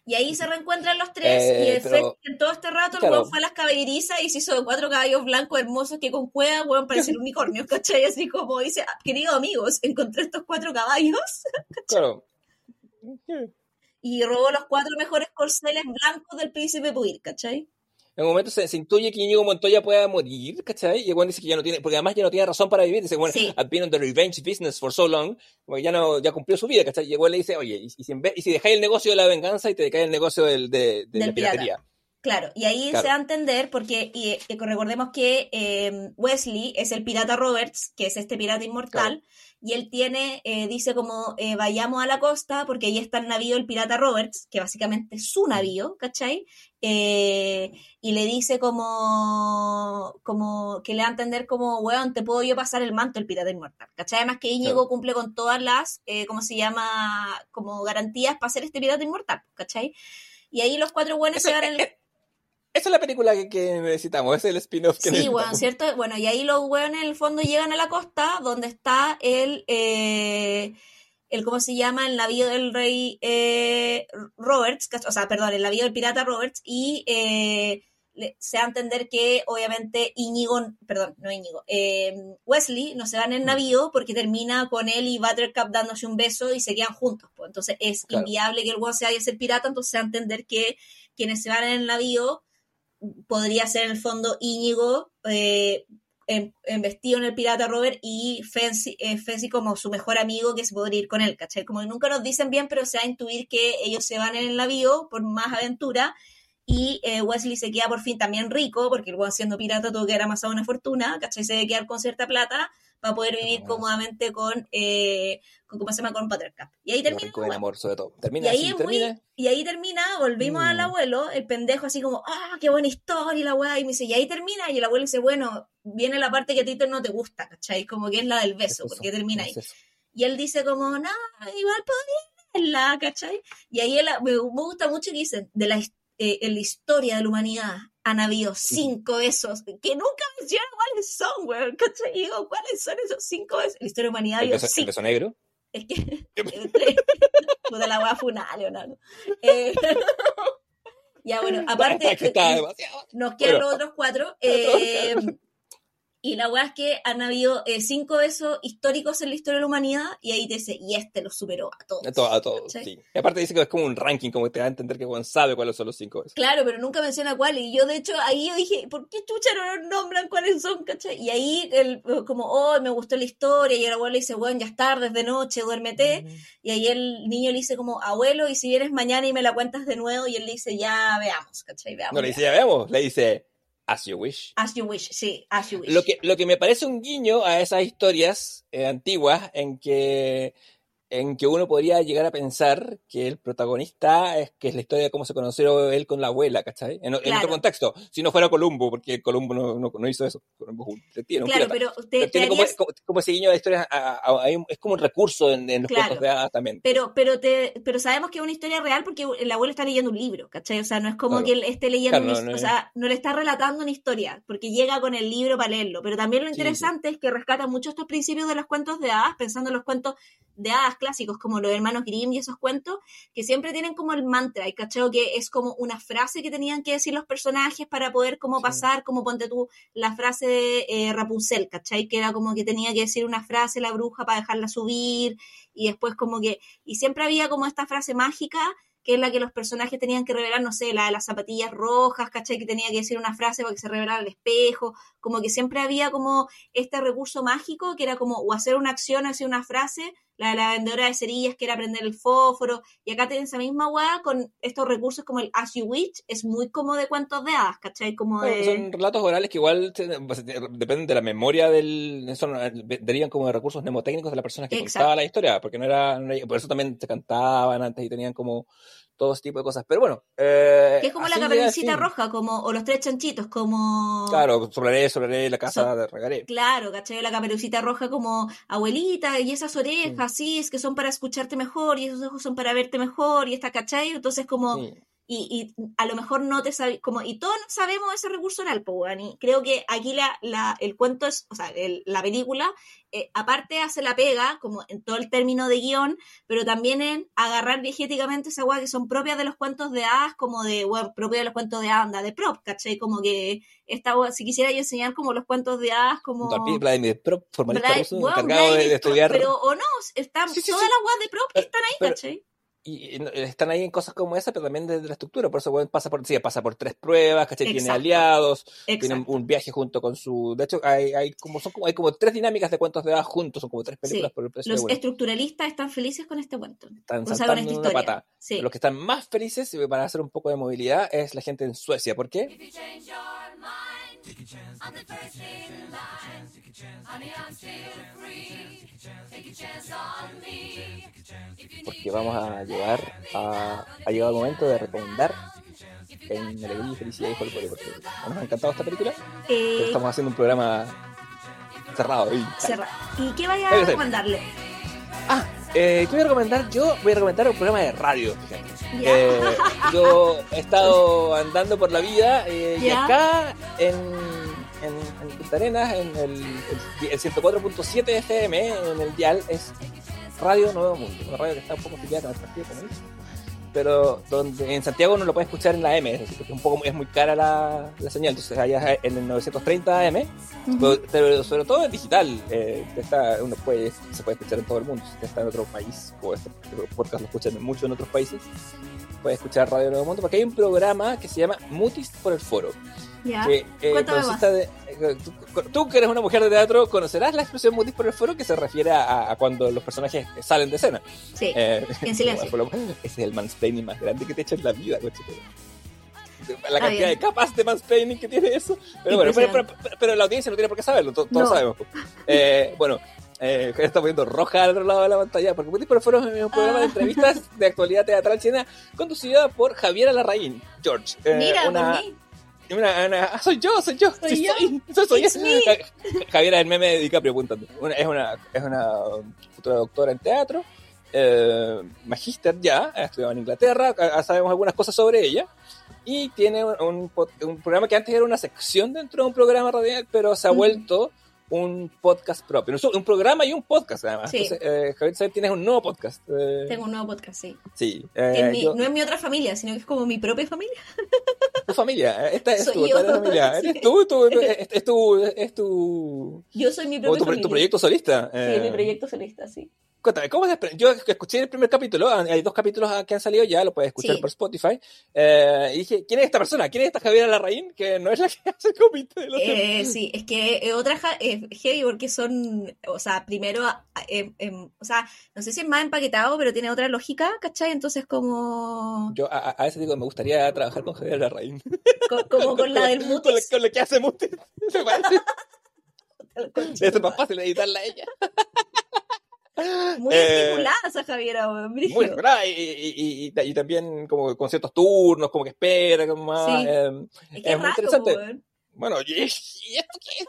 Y ahí se reencuentran los tres Eh, y pero- Fest en todo este rato el claro. weón fue a las caballerizas y se hizo de cuatro caballos blancos hermosos que con cueva, weón, parecen unicornios, ¿cachai? Así como dice, "Ah, queridos amigos, encontré estos cuatro caballos Claro. y robó los cuatro mejores corceles blancos del príncipe Puir, ¿cachai? En un momento se, se intuye que Íñigo Montoya pueda morir, ¿cachai? Y el weón dice que ya no tiene, porque además ya no tiene razón para vivir. Dice, bueno, Sí. I've been on the revenge business for so long, como que ya no, ya cumplió su vida, ¿cachai? Y el weón le dice, oye, y, y si, en vez- y si dejáis el negocio de la venganza y te dejáis el negocio del, de, la pirata. Claro, y ahí Claro. se da a entender porque y, recordemos que eh, Wesley es el pirata Roberts, que es este pirata inmortal, y él tiene, eh, dice como eh, vayamos a la costa porque ahí está el navío el pirata Roberts, que básicamente es su navío, ¿cachai? Eh, y le dice como, como que le da a entender como, weón, te puedo yo pasar el manto el pirata inmortal, ¿cachai? Además que Íñigo Claro. cumple con todas las, ¿cómo se llama? Como garantías para ser este pirata inmortal, ¿cachai? Y ahí los cuatro buenos se van en el... Esa es la película que, que necesitamos, ese es el spin-off que Sí, bueno, ¿cierto? Bueno, y ahí los weones en el fondo llegan a la costa donde está el, eh, el ¿cómo se llama? El navío del rey eh, Roberts, ¿cach- o sea, perdón, el navío del pirata Roberts, y eh, se da a entender que obviamente Íñigo, perdón, no Íñigo, eh, Wesley no se va en el Mm. navío porque termina con él y Buttercup dándose un beso y se quedan juntos. pues. Entonces es Claro. inviable que el weón se vaya a ser pirata, entonces se da a entender que quienes se van en el navío podría ser en el fondo Íñigo eh, en, en el pirata Robert y Fancy, eh, como su mejor amigo que se podría ir con él, ¿cachai? Como nunca nos dicen bien, pero se va a intuir que ellos se van en el navío por más aventura y eh, Wesley se queda por fin también rico, porque el weón siendo pirata tuvo que haber amasado una fortuna, ¿cachai? Se debe quedar con cierta plata para poder vivir cómodamente con, eh, con, ¿cómo se llama? Con Buttercup. Y ahí termina. del weón. amor, sobre todo. Y Termina ahí, así, es muy- termina. y ahí termina, volvimos Mm. al abuelo, el pendejo así como, ah, qué buena historia y la weá, y me dice, y ahí termina, y el abuelo dice, bueno, viene la parte que a ti no te gusta, ¿cachai? Como que es la del beso, Es porque termina ahí. es. Y él dice como, no, igual podría verla, ¿cachai? Y ahí él- me, me gusta mucho que dicen, de la, eh, la historia de la humanidad han habido cinco besos, que nunca mencionan cuáles son, weón, ¿cachai? Digo, ¿cuáles son esos cinco besos? En la historia de la humanidad El beso, el beso negro. Es que. entre- Puta la weá funada, Leonardo. Eh, ya, bueno, aparte. que está nos quedan Bueno. los otros cuatro. Eh, y la weá es que han habido eh, cinco de esos históricos en la historia de la humanidad y ahí te dice, y este lo superó a todos. A todo, a todo, ¿Cachai? sí. Y aparte dice que es como un ranking, como que te da a entender que Juan sabe cuáles son los cinco. esos. Claro, pero nunca menciona cuáles. Y yo, de hecho, ahí yo dije, ¿por qué chucha no nombran cuáles son, cachai? Y ahí, el, como, oh, me gustó la historia. Y el abuelo le dice, bueno, ya es tarde, es de noche, duérmete. Y ahí el niño le dice, como, abuelo, y si vienes mañana y me la cuentas de nuevo. Y él le dice, ya veamos, cachai, veamos. No le dice, ya. ya veamos, le dice, as you wish. As you wish, sí, as you wish. Lo que, lo que me parece un guiño a esas historias eh, antiguas en que, en que uno podría llegar a pensar que el protagonista es que es la historia de cómo se conoció él con la abuela, ¿cachai? En, en Claro. otro contexto, si no fuera Columbo, porque Columbo no, no, no hizo eso. Columbo es un un Claro, pirata. pero te, Pero te tiene como, harías- como, como ese guiño de historias, a- a- a- un- es como un recurso en, en los Claro. cuentos de hadas también. Pero, pero, te, pero sabemos que es una historia real porque el abuelo está leyendo un libro, ¿cachai? O sea, no es como que él esté leyendo, una no, o sea, no le está relatando una historia, porque llega con el libro para leerlo. Pero también lo Sí, sí. interesante es que rescata mucho estos principios de los cuentos de hadas, pensando en los cuentos de hadas clásicos, como los hermanos Grimm y esos cuentos, que siempre tienen como el mantra, y cachao que es como una frase que tenían que decir los personajes para poder como Sí. pasar, como ponte tú la frase de eh, Rapunzel, ¿cachai? Que era como que tenía que decir una frase la bruja para dejarla subir, y después como que, y siempre había como esta frase mágica que es la que los personajes tenían que revelar, no sé, la de las zapatillas rojas, ¿cachai? Que tenía que decir una frase para que se revelara el espejo, como que siempre había como este recurso mágico que era como o hacer una acción o hacer una frase, la de la vendedora de cerillas que era prender el fósforo, y acá tienen esa misma weá con estos recursos como el As You Wish, es muy como de cuentos de hadas, ¿cachai? Como de... Son relatos orales que igual pues, dependen de la memoria del. Son, derivan como de recursos mnemotécnicos de la persona que Exacto. contaba la historia, porque no era, no era- Por eso también se cantaban antes y tenían como todo ese tipo de cosas. Pero bueno. Eh, Que es como la caperucita roja, como, o los tres chanchitos, como... Claro, sobraré, sobraré la casa de regaré. Claro, ¿cachai? La caperucita roja como abuelita y esas orejas, sí, es que son para escucharte mejor y esos ojos son para verte mejor y esta, ¿cachai? Entonces como, Sí. Y, y a lo mejor no te sabes, como, y todos sabemos ese recurso oral, weón, y creo que aquí la, la, el cuento es, o sea, el- la película, eh, aparte hace la pega, como en todo el término de guion, pero también en agarrar diegéticamente esa weá que son propias de los cuentos de hadas, como de, bueno, propias de los cuentos de anda, de prop, ¿cachai? Como que esta weá, si quisiera yo enseñar como los cuentos de hadas, como... Vladimir Prop, formalista Vla- ruso, weón, encargado de, Vladimir de estudiar. Prop, Pero, o no, están, Sí, sí, todas sí. las weas de prop están ahí, pero- ¿cachai? Y, están ahí en cosas como esa, pero también desde la estructura. Por eso bueno, pasa por, sí, pasa por tres pruebas, ¿cachai? Tiene Exacto. aliados, tiene Exacto. un viaje junto con su. De hecho, hay, hay como son como, hay como tres dinámicas de cuentos de hadas juntos, son como tres películas Sí. por el precio Los de estructuralistas están felices con este cuento. Están O sea, con esta una historia. pata. Sí. Los que están más felices y van a hacer un poco de movilidad es la gente en Suecia. ¿Por qué? Honey, I'm still free. Take a chance on me. Porque vamos a llevar a. Ha llegado el momento de recomendar en Alegría y Felicidad y Folclore. Porque nos ha encantado esta película. Eh, pero estamos haciendo un programa cerrado. Y ¿Y qué vaya a recomendarle? Ah, eh, ¿qué voy a recomendar? Yo voy a recomendar un programa de radio. Eh, yo he estado andando por la vida eh, y acá en, en, en Punta Arenas, en el, el, el 104.7 FM, en el dial, es Radio Nuevo Mundo, una radio que está un poco afiliada el Partido Comunista. Pero donde en Santiago no lo puedes escuchar en la M, es decir, es, un poco, es muy cara la, la señal. Entonces, allá en el 930 AM, pero, pero sobre todo en digital, eh, está, uno puede, se puede escuchar en todo el mundo. Si está en otro país, o este podcast lo escuchan mucho en otros países, puede escuchar Radio Nuevo Mundo, porque hay un programa que se llama Mutis por el Foro. Ya. Que, eh, consiste de, eh, tú, tú, que eres una mujer de teatro, conocerás la expresión Mutis por el Foro que se refiere a, a cuando los personajes salen de escena. Sí. Eh, En silencio. lo- ese es el mansplaining más grande que te he hecho en la vida, coche. La cantidad bien. de capas de mansplaining que tiene eso. Pero bueno, pero, pero, pero- la audiencia no tiene por qué saberlo, to- todos No. sabemos. Eh, bueno, eh, está poniendo roja al otro lado de la pantalla, porque Mutis por el Foro es un programa de Ah. entrevistas de actualidad teatral china conducida por Javiera Larraín, George. eh, Mira, una, por mí. Una, una- ah, soy yo, soy yo, Soy sí, yo. soy, soy, soy yo. Javiera, el meme de DiCaprio apuntando. Una- es, una, es una um, futura doctora en teatro, eh, magíster ya, ha estudiado en Inglaterra, a- a- sabemos algunas cosas sobre ella. Y tiene un, un pod- un programa que antes era una sección dentro de un programa radial, pero se ha vuelto un podcast propio. Un programa y un podcast, además. Sí. Entonces, eh, Javier, ¿sabes? tienes un nuevo podcast. Eh, Tengo un nuevo podcast, sí. Sí. Eh, es mi- yo- no es mi otra familia, sino que es como mi propia familia. tu familia, esta es Soy tu, yo, familia, sí. eres tú, tú, tú, es, es tu, es tu, Yo soy mi o propio tu, tu proyecto solista. Sí, mi proyecto solista, sí. Cuéntame, ¿cómo se Yo escuché el primer capítulo, ah, hay dos capítulos que han salido ya, lo puedes escuchar Sí. por Spotify. eh, y dije, ¿quién es esta persona? ¿Quién es esta Javiera Larraín? Que no es la que hace el comité de los Eh, sí, es que otra ja- eh, heavy porque son, o sea, primero, em, em, o sea, no sé si es más empaquetado, pero tiene otra lógica, ¿cachai? Entonces como, Yo a, a- veces digo, me gustaría trabajar con Javiera Larraín. co- como con la del Con Mutis. con la que hace Mutis. Se parece. Debe ser más fácil editarla a ella. Muy Eh, articulada esa Javiera, Muy. ¿verdad? Y, y, y, y también como con ciertos turnos, como que espera, como más... Sí. eh, Es que es es muy raro, interesante. Bueno, y, y esto qué es?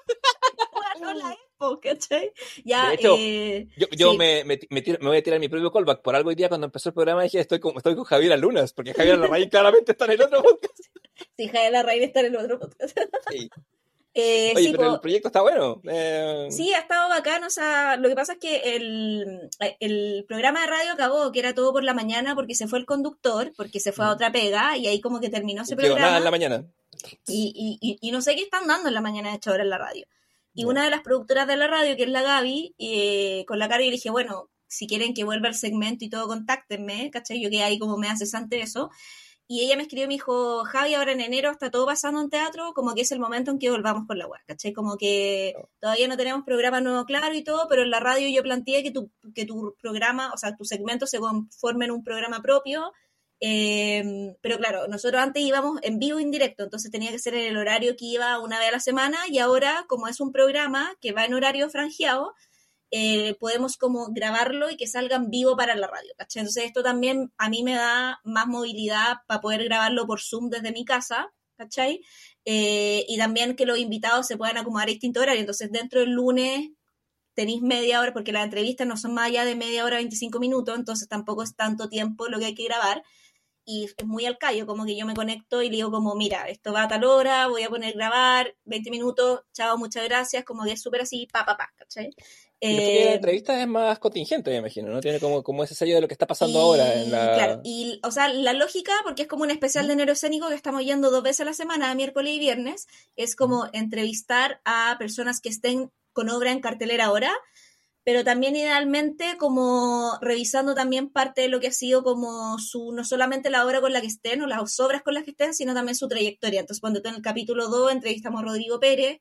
La ¿cachai? Ya, De hecho, eh, Yo, yo Sí. me, me, me tiro- me voy a tirar mi propio callback. Por algo hoy día cuando empezó el programa dije, estoy con, estoy con Javier Lunas, porque Javier Larraín claramente está en el otro podcast. sí, Javiera Raíz está en el otro podcast. Sí. Eh, Oye, sí, pero po, el proyecto está bueno. Eh, Sí, ha estado bacán, o sea, lo que pasa es que el, el programa de radio acabó, que era todo por la mañana, porque se fue el conductor, porque se fue a otra pega, y ahí como que terminó ese quedó nada programa, en la mañana. Y, y, y, y no sé qué están dando en la mañana de hecho ahora en la radio. Y Ya. una de las productoras de la radio, que es la Gaby, eh, con la cara le dije, bueno, si quieren que vuelva el segmento y todo, contáctenme, ¿cachai? Yo que ahí como me cesante eso. Y ella me escribió y me dijo, Javi, ahora en enero está todo pasando en teatro, como que es el momento en que volvamos con la web, ¿cachai? Como que todavía no tenemos programa nuevo claro y todo, pero en la radio yo planteé que tu, que tu programa, o sea, tu segmento se conforme en un programa propio. Eh, pero claro, nosotros antes íbamos en vivo e indirecto, entonces tenía que ser en el horario que iba una vez a la semana y ahora, como es un programa que va en horario franjeado, eh, podemos como grabarlo y que salga en vivo para la radio, ¿cachai? Entonces esto también a mí me da más movilidad para poder grabarlo por Zoom desde mi casa, ¿cachai? Eh, y también que los invitados se puedan acomodar a distintos horarios. Entonces dentro del lunes tenéis media hora, porque las entrevistas no son más allá de media hora, 25 minutos, entonces tampoco es tanto tiempo lo que hay que grabar. Y es muy al callo, como que yo me conecto y le digo como, mira, esto va a tal hora, voy a poner grabar, 20 minutos, chao, muchas gracias, como que es súper así, pa, pa, pa, ¿cachai? Que la Eh, entrevista es más contingente, me imagino, ¿no? Tiene como, como ese sello de lo que está pasando y, ahora en la... Claro, y, o sea, la lógica, porque es como un especial de enero escénico que estamos yendo dos veces a la semana, miércoles y viernes, es como entrevistar a personas que estén con obra en cartelera ahora, pero también idealmente como revisando también parte de lo que ha sido como su, no solamente la obra con la que estén o las obras con las que estén, sino también su trayectoria. Entonces, cuando en el capítulo 2 entrevistamos a Rodrigo Pérez,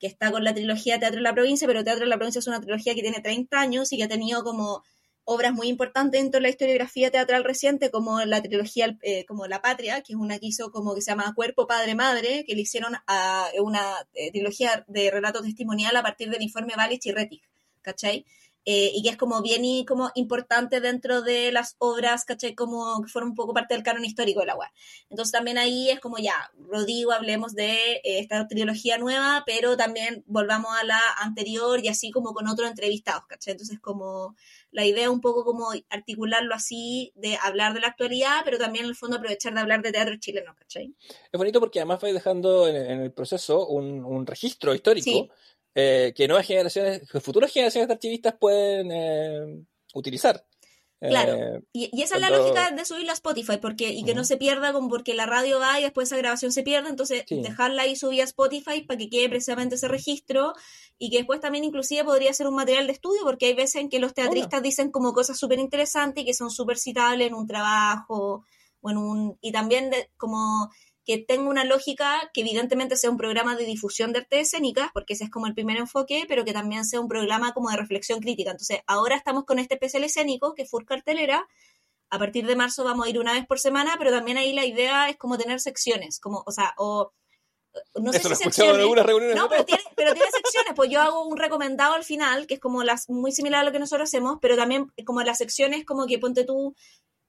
que está con la trilogía Teatro de la Provincia, pero Teatro de la Provincia es una trilogía que tiene 30 años y que ha tenido como obras muy importantes dentro de la historiografía teatral reciente, como la trilogía eh, como La Patria, que es una que hizo como que se llama Cuerpo, Padre, Madre, que le hicieron a una eh, trilogía de relato testimonial a partir del informe Balich y Rettig, ¿cachai? Eh, y que es como bien y como importante dentro de las obras, ¿cachai? Como que fueron un poco parte del canon histórico de la UAR. Entonces también ahí es como ya, Rodrigo, hablemos de eh, esta trilogía nueva, pero también volvamos a la anterior y así como con otros entrevistados, ¿cachai? Entonces como la idea un poco como articularlo así, de hablar de la actualidad, pero también en el fondo aprovechar de hablar de teatro chileno, ¿cachai? Es bonito porque además vais dejando en, en el proceso un, un registro histórico Sí. Eh, que nuevas generaciones, que futuras generaciones de archivistas pueden eh, utilizar. Claro. Eh, Y, y esa es la lógica de subirlo a Spotify, porque, y que no se pierda como porque la radio va y después esa grabación se pierde, entonces Sí. dejarla ahí subida a Spotify para que quede precisamente ese registro y que después también inclusive podría ser un material de estudio, porque hay veces en que los teatristas dicen como cosas súper interesantes y que son súper citables en un trabajo o en un... y también de- como que tenga una lógica que evidentemente sea un programa de difusión de artes escénicas, porque ese es como el primer enfoque, pero que también sea un programa como de reflexión crítica. Entonces, ahora estamos con este especial escénico, que es Full Cartelera, a partir de marzo vamos a ir una vez por semana, pero también ahí la idea es como tener secciones, como, o sea, o no sé eso lo he si en secciones. reuniones. No, pero tiene, pero tiene secciones, pues yo hago un recomendado al final, que es como las, muy similar a lo que nosotros hacemos, pero también como las secciones, como que ponte tú,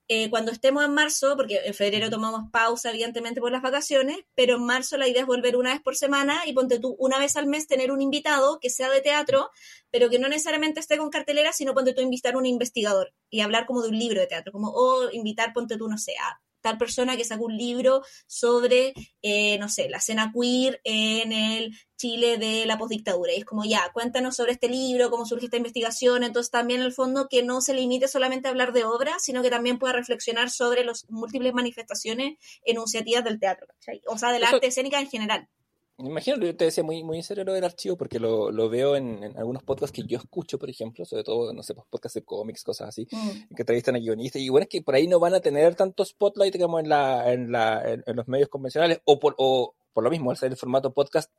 eh, cuando estemos en marzo, porque en febrero tomamos pausa, evidentemente, por las vacaciones, pero en marzo la idea es volver una vez por semana y ponte tú una vez al mes tener un invitado que sea de teatro, pero que no necesariamente esté con cartelera, sino ponte tú invitar a un investigador y hablar como de un libro de teatro, como, o invitar, ponte tú, no sé, a tal persona que sacó un libro sobre, eh, no sé, la escena queer en el Chile de la postdictadura. Y es como, ya, cuéntanos sobre este libro, cómo surge esta investigación. Entonces, también en el fondo que no se limite solamente a hablar de obras, sino que también pueda reflexionar sobre las múltiples manifestaciones enunciativas del teatro, ¿cachai? O sea, del Eso- arte escénica en general. Me imagino, yo te decía muy, muy en serio lo del archivo, porque lo, lo veo en, en algunos podcasts que yo escucho, por ejemplo, sobre todo, no sé, pues, podcasts de cómics, cosas así, Mm. que entrevistan a guionistas, y bueno, es que por ahí no van a tener tanto spotlight, digamos, en, la, en, la, en, en los medios convencionales, o por, o por lo mismo, al ser el formato podcast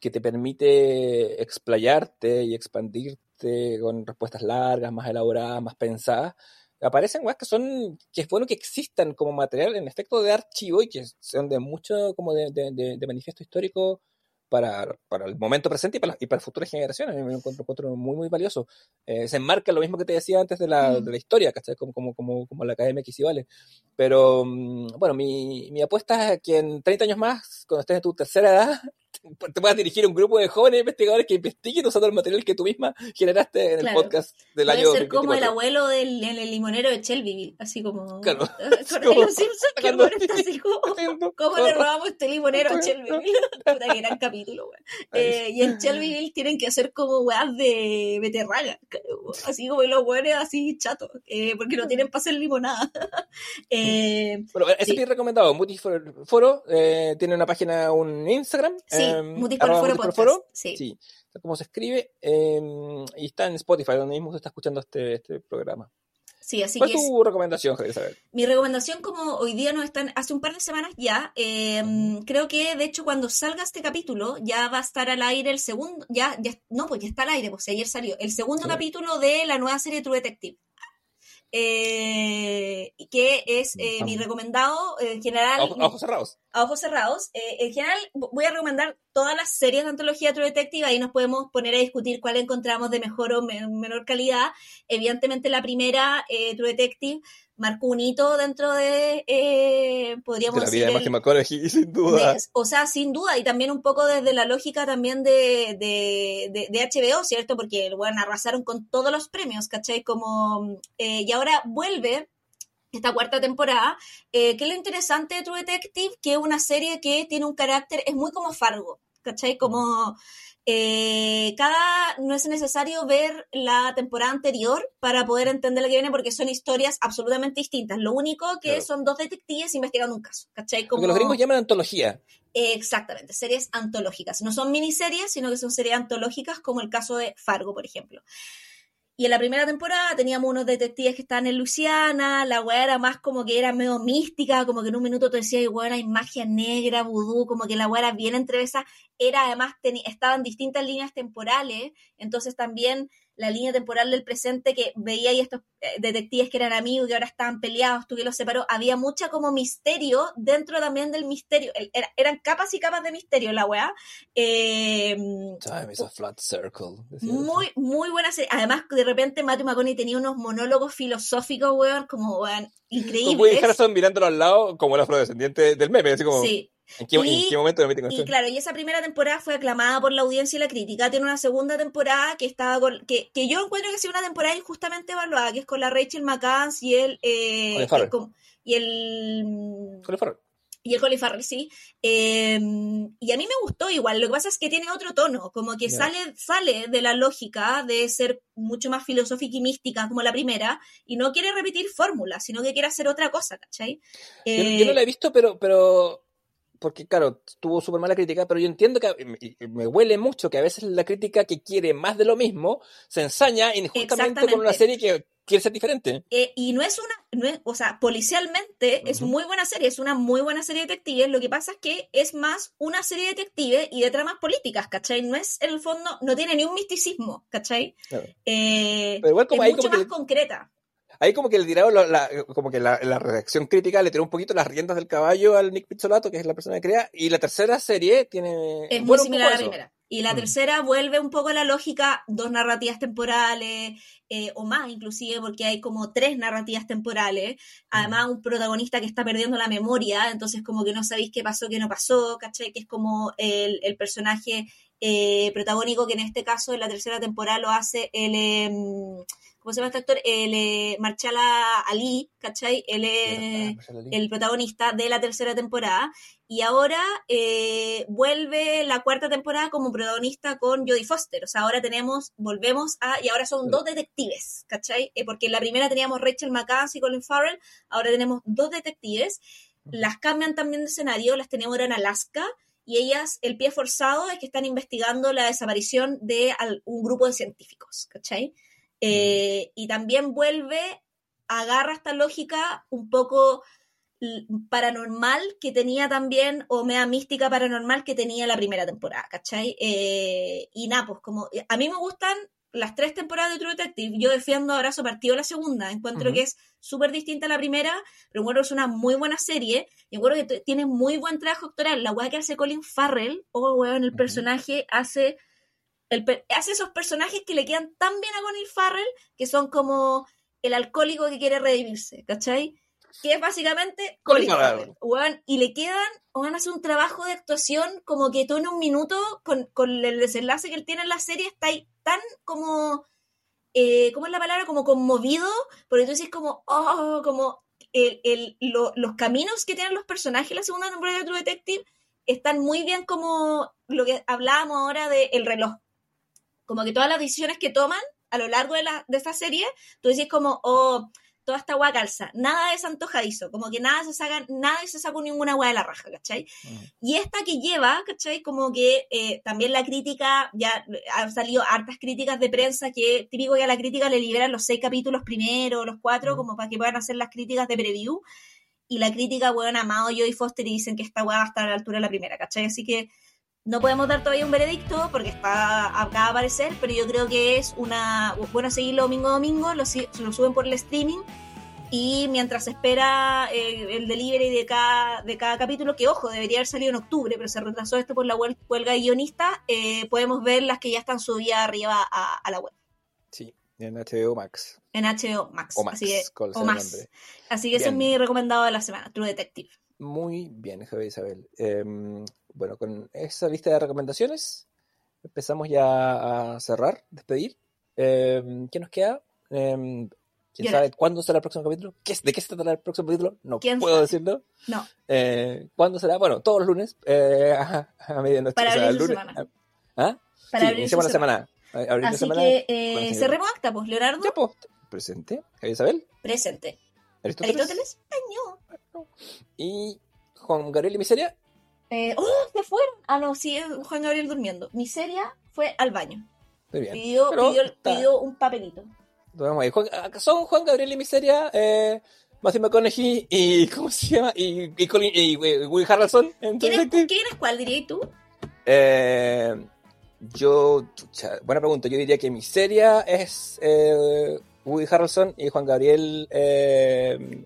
que te permite explayarte y expandirte con respuestas largas, más elaboradas, más pensadas, aparecen weas que son, que es bueno que existan como material en efecto de archivo y que sean de mucho como de, de, de- manifiesto histórico para, para el momento presente y para, y para futuras generaciones. Me encuentro, encuentro muy, muy valioso. Eh, se enmarca lo mismo que te decía antes de la, Mm. de la historia, ¿cachai? Como, como, como, como la academia que sí vale. Pero, mm, bueno, mi, mi apuesta es que en 30 años más, cuando estés en tu tercera edad, te puedas dirigir a un grupo de jóvenes investigadores que investiguen usando el material que tú misma generaste en el podcast del Puede año ser como el 2024. abuelo del el limonero de Shelbyville, así como Claro. con Como los Simpsons, que está así como, ¿cómo le robamos este limonero a Shelbyville? Puta, que gran capítulo, weón. Eh, y en Shelbyville tienen que hacer como weas de beterraga, así como los weones así chatos, eh, porque no tienen para hacer limonada. eh, Bueno, ese Sí. es recomendado. Mutis Foro, Foro, eh, tiene una página, un Instagram. sí, eh, Mutis por Podcast. Foro. Sí. Sí, como se escribe. eh, y está en Spotify, donde mismo se está escuchando este, este programa. Sí, así ¿Cuál que es es, tu recomendación, Javier Isabel? Mi recomendación, como hoy día nos están, hace un par de semanas ya, eh, creo que de hecho cuando salga este capítulo ya va a estar al aire el segundo, ya, ya no, pues ya está al aire, pues ayer salió, el segundo Sí. capítulo de la nueva serie True Detective. Eh, que es eh, mi recomendado eh, en general A ojos, a ojos cerrados. a ojos cerrados. Eh, en general, vo- voy a recomendar todas las series de antología True Detective. Ahí nos podemos poner a discutir cuál encontramos de mejor o me- menor calidad. Evidentemente, la primera, eh, True Detective, marcó un hito dentro de, eh, De podríamos la decir, vida de el- Matthew McConaughey, sin duda. de- o sea, sin duda, y también un poco desde la lógica también de, de, de- de HBO, ¿cierto? Porque, bueno, arrasaron con todos los premios, ¿cachai? Como, eh, y ahora vuelve esta cuarta temporada, eh, que es lo interesante de True Detective, que es una serie que tiene un carácter, es muy como Fargo, ¿cachai? Como eh, cada, no es necesario ver la temporada anterior para poder entender lo que viene, porque son historias absolutamente distintas. Lo único que Claro. son dos detectives investigando un caso, ¿cachai? Que los gringos llaman antología. Eh, Exactamente, series antológicas. No son miniseries, sino que son series antológicas, como el caso de Fargo, por ejemplo. Y en la primera temporada teníamos unos detectives que estaban en Luisiana, la weá era más como que era medio mística, como que en un minuto te decía, weá, hay magia negra, vudú, como que la weá era bien entrevesa. Era además, estaban distintas líneas temporales, entonces también la línea temporal del presente que veía ahí estos eh, detectives que eran amigos y que ahora estaban peleados, tú que los separó, había mucha como misterio dentro también del misterio, era- eran capas y capas de misterio la weá. Eh, Time is a flat circle. muy, muy buena serie. Además, de repente Matthew McConaughey tenía unos monólogos filosóficos, weón, como, weón, Woody increíbles. Harrelson mirándolo al lado como el afrodescendiente del meme, así como, Sí. ¿En, qué, en Y- qué momento me metí con Y claro, y esa primera temporada fue aclamada por la audiencia y la crítica. Tiene una segunda temporada que estaba con- que, que yo encuentro que ha sido una temporada injustamente evaluada, que es con la Rachel McCanns y el eh, el y el Colin Farrell. y el Colin Farrell, sí. Eh, y a mí me gustó igual. Lo que pasa es que tiene otro tono, como que sale, sale de la lógica de ser mucho más filosófica y mística como la primera, y no quiere repetir fórmulas, sino que quiere hacer otra cosa, ¿cachai? Yo, no- Eh, yo no la he visto, pero, pero porque claro, tuvo súper mala crítica, pero yo entiendo que me huele mucho que a veces la crítica que quiere más de lo mismo se ensaña injustamente con una serie que quiere ser diferente. Eh, y no es una, no es- o sea, policialmente es muy buena serie, es una muy buena serie de detectives. Lo que pasa es que es más una serie de detectives y de tramas políticas, ¿cachai? No es, en el fondo, no tiene ni un misticismo, ¿cachai? Claro. Eh, Pero igual como es ahí mucho como más que- concreta. Ahí como que el tirado, la, la- como que la, la redacción crítica le tiró un poquito las riendas del caballo al Nick Pizzolato, que es la persona que crea, y la tercera serie tiene... Es muy similar a la eso. primera. Y la Mm. tercera vuelve un poco a la lógica, dos narrativas temporales, eh, o más inclusive, porque hay como tres narrativas temporales. Además, Mm. un protagonista que está perdiendo la memoria, entonces como que no sabéis qué pasó, qué no pasó, ¿cachai? Que es como el, el personaje eh, protagónico que en este caso en la tercera temporada lo hace el... em, ¿cómo se llama este actor? El eh, Marchala Ali, ¿cachai? Él es el protagonista de la tercera temporada. Y ahora eh, vuelve la cuarta temporada como protagonista con Jodie Foster. O sea, ahora tenemos, volvemos a, y ahora son Sí. dos detectives, ¿cachai? Eh, porque en la primera teníamos Rachel McAdams y Colin Farrell, ahora tenemos dos detectives. Las cambian también de escenario, las tenemos ahora en Alaska. Y ellas, el pie forzado es que están investigando la desaparición de un grupo de científicos, ¿cachai? Eh, y también vuelve, agarra esta lógica un poco paranormal que tenía también, o mea mística paranormal que tenía la primera temporada, ¿cachai? Eh, y nada, pues como, a mí me gustan las tres temporadas de True Detective, yo defiendo Abrazo Partido la segunda, encuentro que es súper distinta a la primera, pero encuentro que es una muy buena serie, y encuentro que tiene muy buen trabajo actoral, la weá que hace Colin Farrell, oh weón, el personaje hace el hace esos personajes que le quedan tan bien a Colin Farrell, que son como el alcohólico que quiere redimirse, ¿cachai? Que es básicamente Colin Farrell. Weón, y le quedan, van a hacer un trabajo de actuación como que tú en un minuto, con, con el desenlace que él tiene en la serie, está ahí tan como, eh, ¿cómo es la palabra? Como conmovido, porque tú dices como, oh, como el, el- lo- los caminos que tienen los personajes en la segunda temporada de True Detective están muy bien como lo que hablábamos ahora del reloj. Como que todas las decisiones que toman a lo largo de, la, de esta serie, tú decís como, oh, toda esta agua calza, nada es antojadizo, como que nada se saca, nada se saca ninguna agua de la raja, ¿cachai? Y esta que lleva, ¿cachai? Como que eh, también la crítica, ya han salido hartas críticas de prensa que típico que a la crítica le liberan los seis capítulos primero, los cuatro, Mm. como para que puedan hacer las críticas de preview. Y la crítica, weón, amado Joey Foster y dicen que esta weá va a estar a la altura de la primera, ¿cachai? Así que no podemos dar todavía un veredicto porque está acaba de aparecer, pero yo creo que es una. Bueno, seguirlo domingo a domingo, lo, si- lo suben por el streaming. Y mientras se espera eh, el delivery de cada, de cada capítulo, que ojo, debería haber salido en octubre, pero se retrasó esto por la huel- huelga de guionistas, eh, podemos ver las que ya están subidas arriba a, a la web, Sí, en HBO Max. en HBO Max. O Max, así que, o más. Así que ese es mi recomendado de la semana, True Detective. Muy bien, Javier Isabel. Em, bueno, con esa lista de recomendaciones empezamos ya a cerrar, despedir. Em, ¿Qué nos queda? Em, ¿Quién sabe cuándo será el próximo capítulo? ¿Qué, ¿De qué se tratará el próximo capítulo? No ¿Quién puedo sabe? decirlo. No, Eh, ¿Cuándo será? Bueno, todos los lunes eh, a, a medianoche. Para o sea, abrir lunes- semana. ¿Ah? para sí, abrir iniciamos la semana. A- abrir Así semana. que eh, cerremos acta, pues, Leonardo, Ya, pues, presente. Javier Isabel, presente. Aristóteles, Aristóteles, año. y Juan Gabriel y Miseria. Eh, ¡Oh! Se fueron. Ah, no, sí, es Juan Gabriel durmiendo. Miseria fue al baño. Muy bien. Pidió, pidió, un papelito. Ahí. Juan- acá son Juan Gabriel y Miseria, eh, Matthew McConaughey y. ¿Cómo se llama? Y, y, Colin, y, eh, Woody Harrelson ¿Quién es. ¿Quién es cuál, dirías tú? Eh, yo. buena pregunta. Yo diría que Miseria es eh, Woody Harrelson y Juan Gabriel. Eh,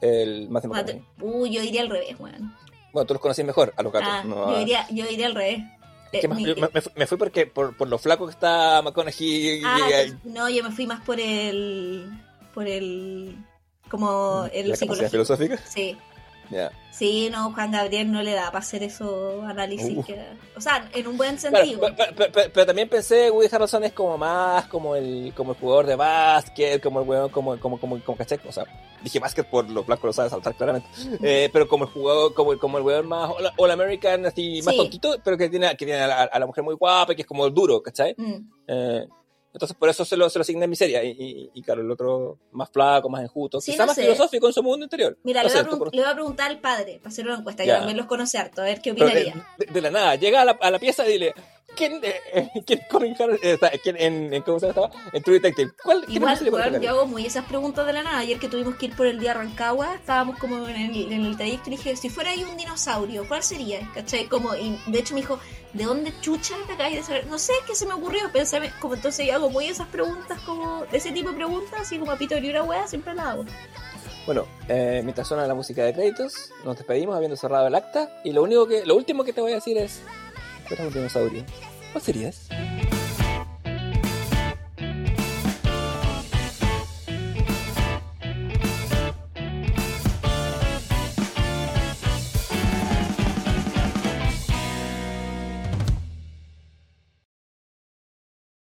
el Matthew McConaughey. Uy, yo diría al revés, weón. Bueno, tú los conoces mejor, a los gatos. Ah, no yo, a- diría, yo diría al revés. Es que Eh, más- mi- me, me fui- porque por, por lo flaco que está McConaughey. ah, y- no, yo me fui más por el. por el. como el la psicológico. filosófica. Sí. Sí, no, Juan Gabriel no le da para hacer esos análisis. Uh. que- o sea, en un buen sentido. pe- pe- pe- pe- pero, también pensé Woody Harrelson es como más como el como el jugador de básquet, como el weón, como como como como ¿cachai? O sea, dije básquet por lo blanco lo sabe saltar claramente. Eh, pero como el jugador, como el, como el weón más all, all American, así más Sí. tontito, pero que tiene, que tiene a, la, a la mujer muy guapa y que es como duro, ¿cachai? Mm. Eh, entonces por eso se lo, se lo asigné en miseria. Y, y, y claro, el otro más flaco, más enjuto, Sí, quizá no más sé. filosófico en su mundo interior. Mira, No le, sé, voy le voy a preguntar al padre para hacer una encuesta, que también los conoce harto, a ver qué opinaría. de, de la nada, llega a la, a la pieza y dile, ¿quién, eh, quién ¿Cómo se llama? En True Detective. ¿Cuál, quién Igual, yo hago muy esas preguntas de la nada. Ayer que tuvimos que ir por el día Rancagua, estábamos como en el, en el trayecto y dije, si fuera ahí un dinosaurio, ¿cuál sería? ¿Cachai? Como, y de hecho me dijo, ¿de dónde chucha te acabas de saber? No sé, ¿qué se me ocurrió? Pensarme, como entonces yo hago muy esas preguntas, como, de ese tipo de preguntas, así como a Pito y una wea, siempre la hago. Bueno, eh, mientras suena la música de créditos, nos despedimos habiendo cerrado el acta. Y lo único que, lo último que te voy a decir es, pero de un dinosaurio. seria serías?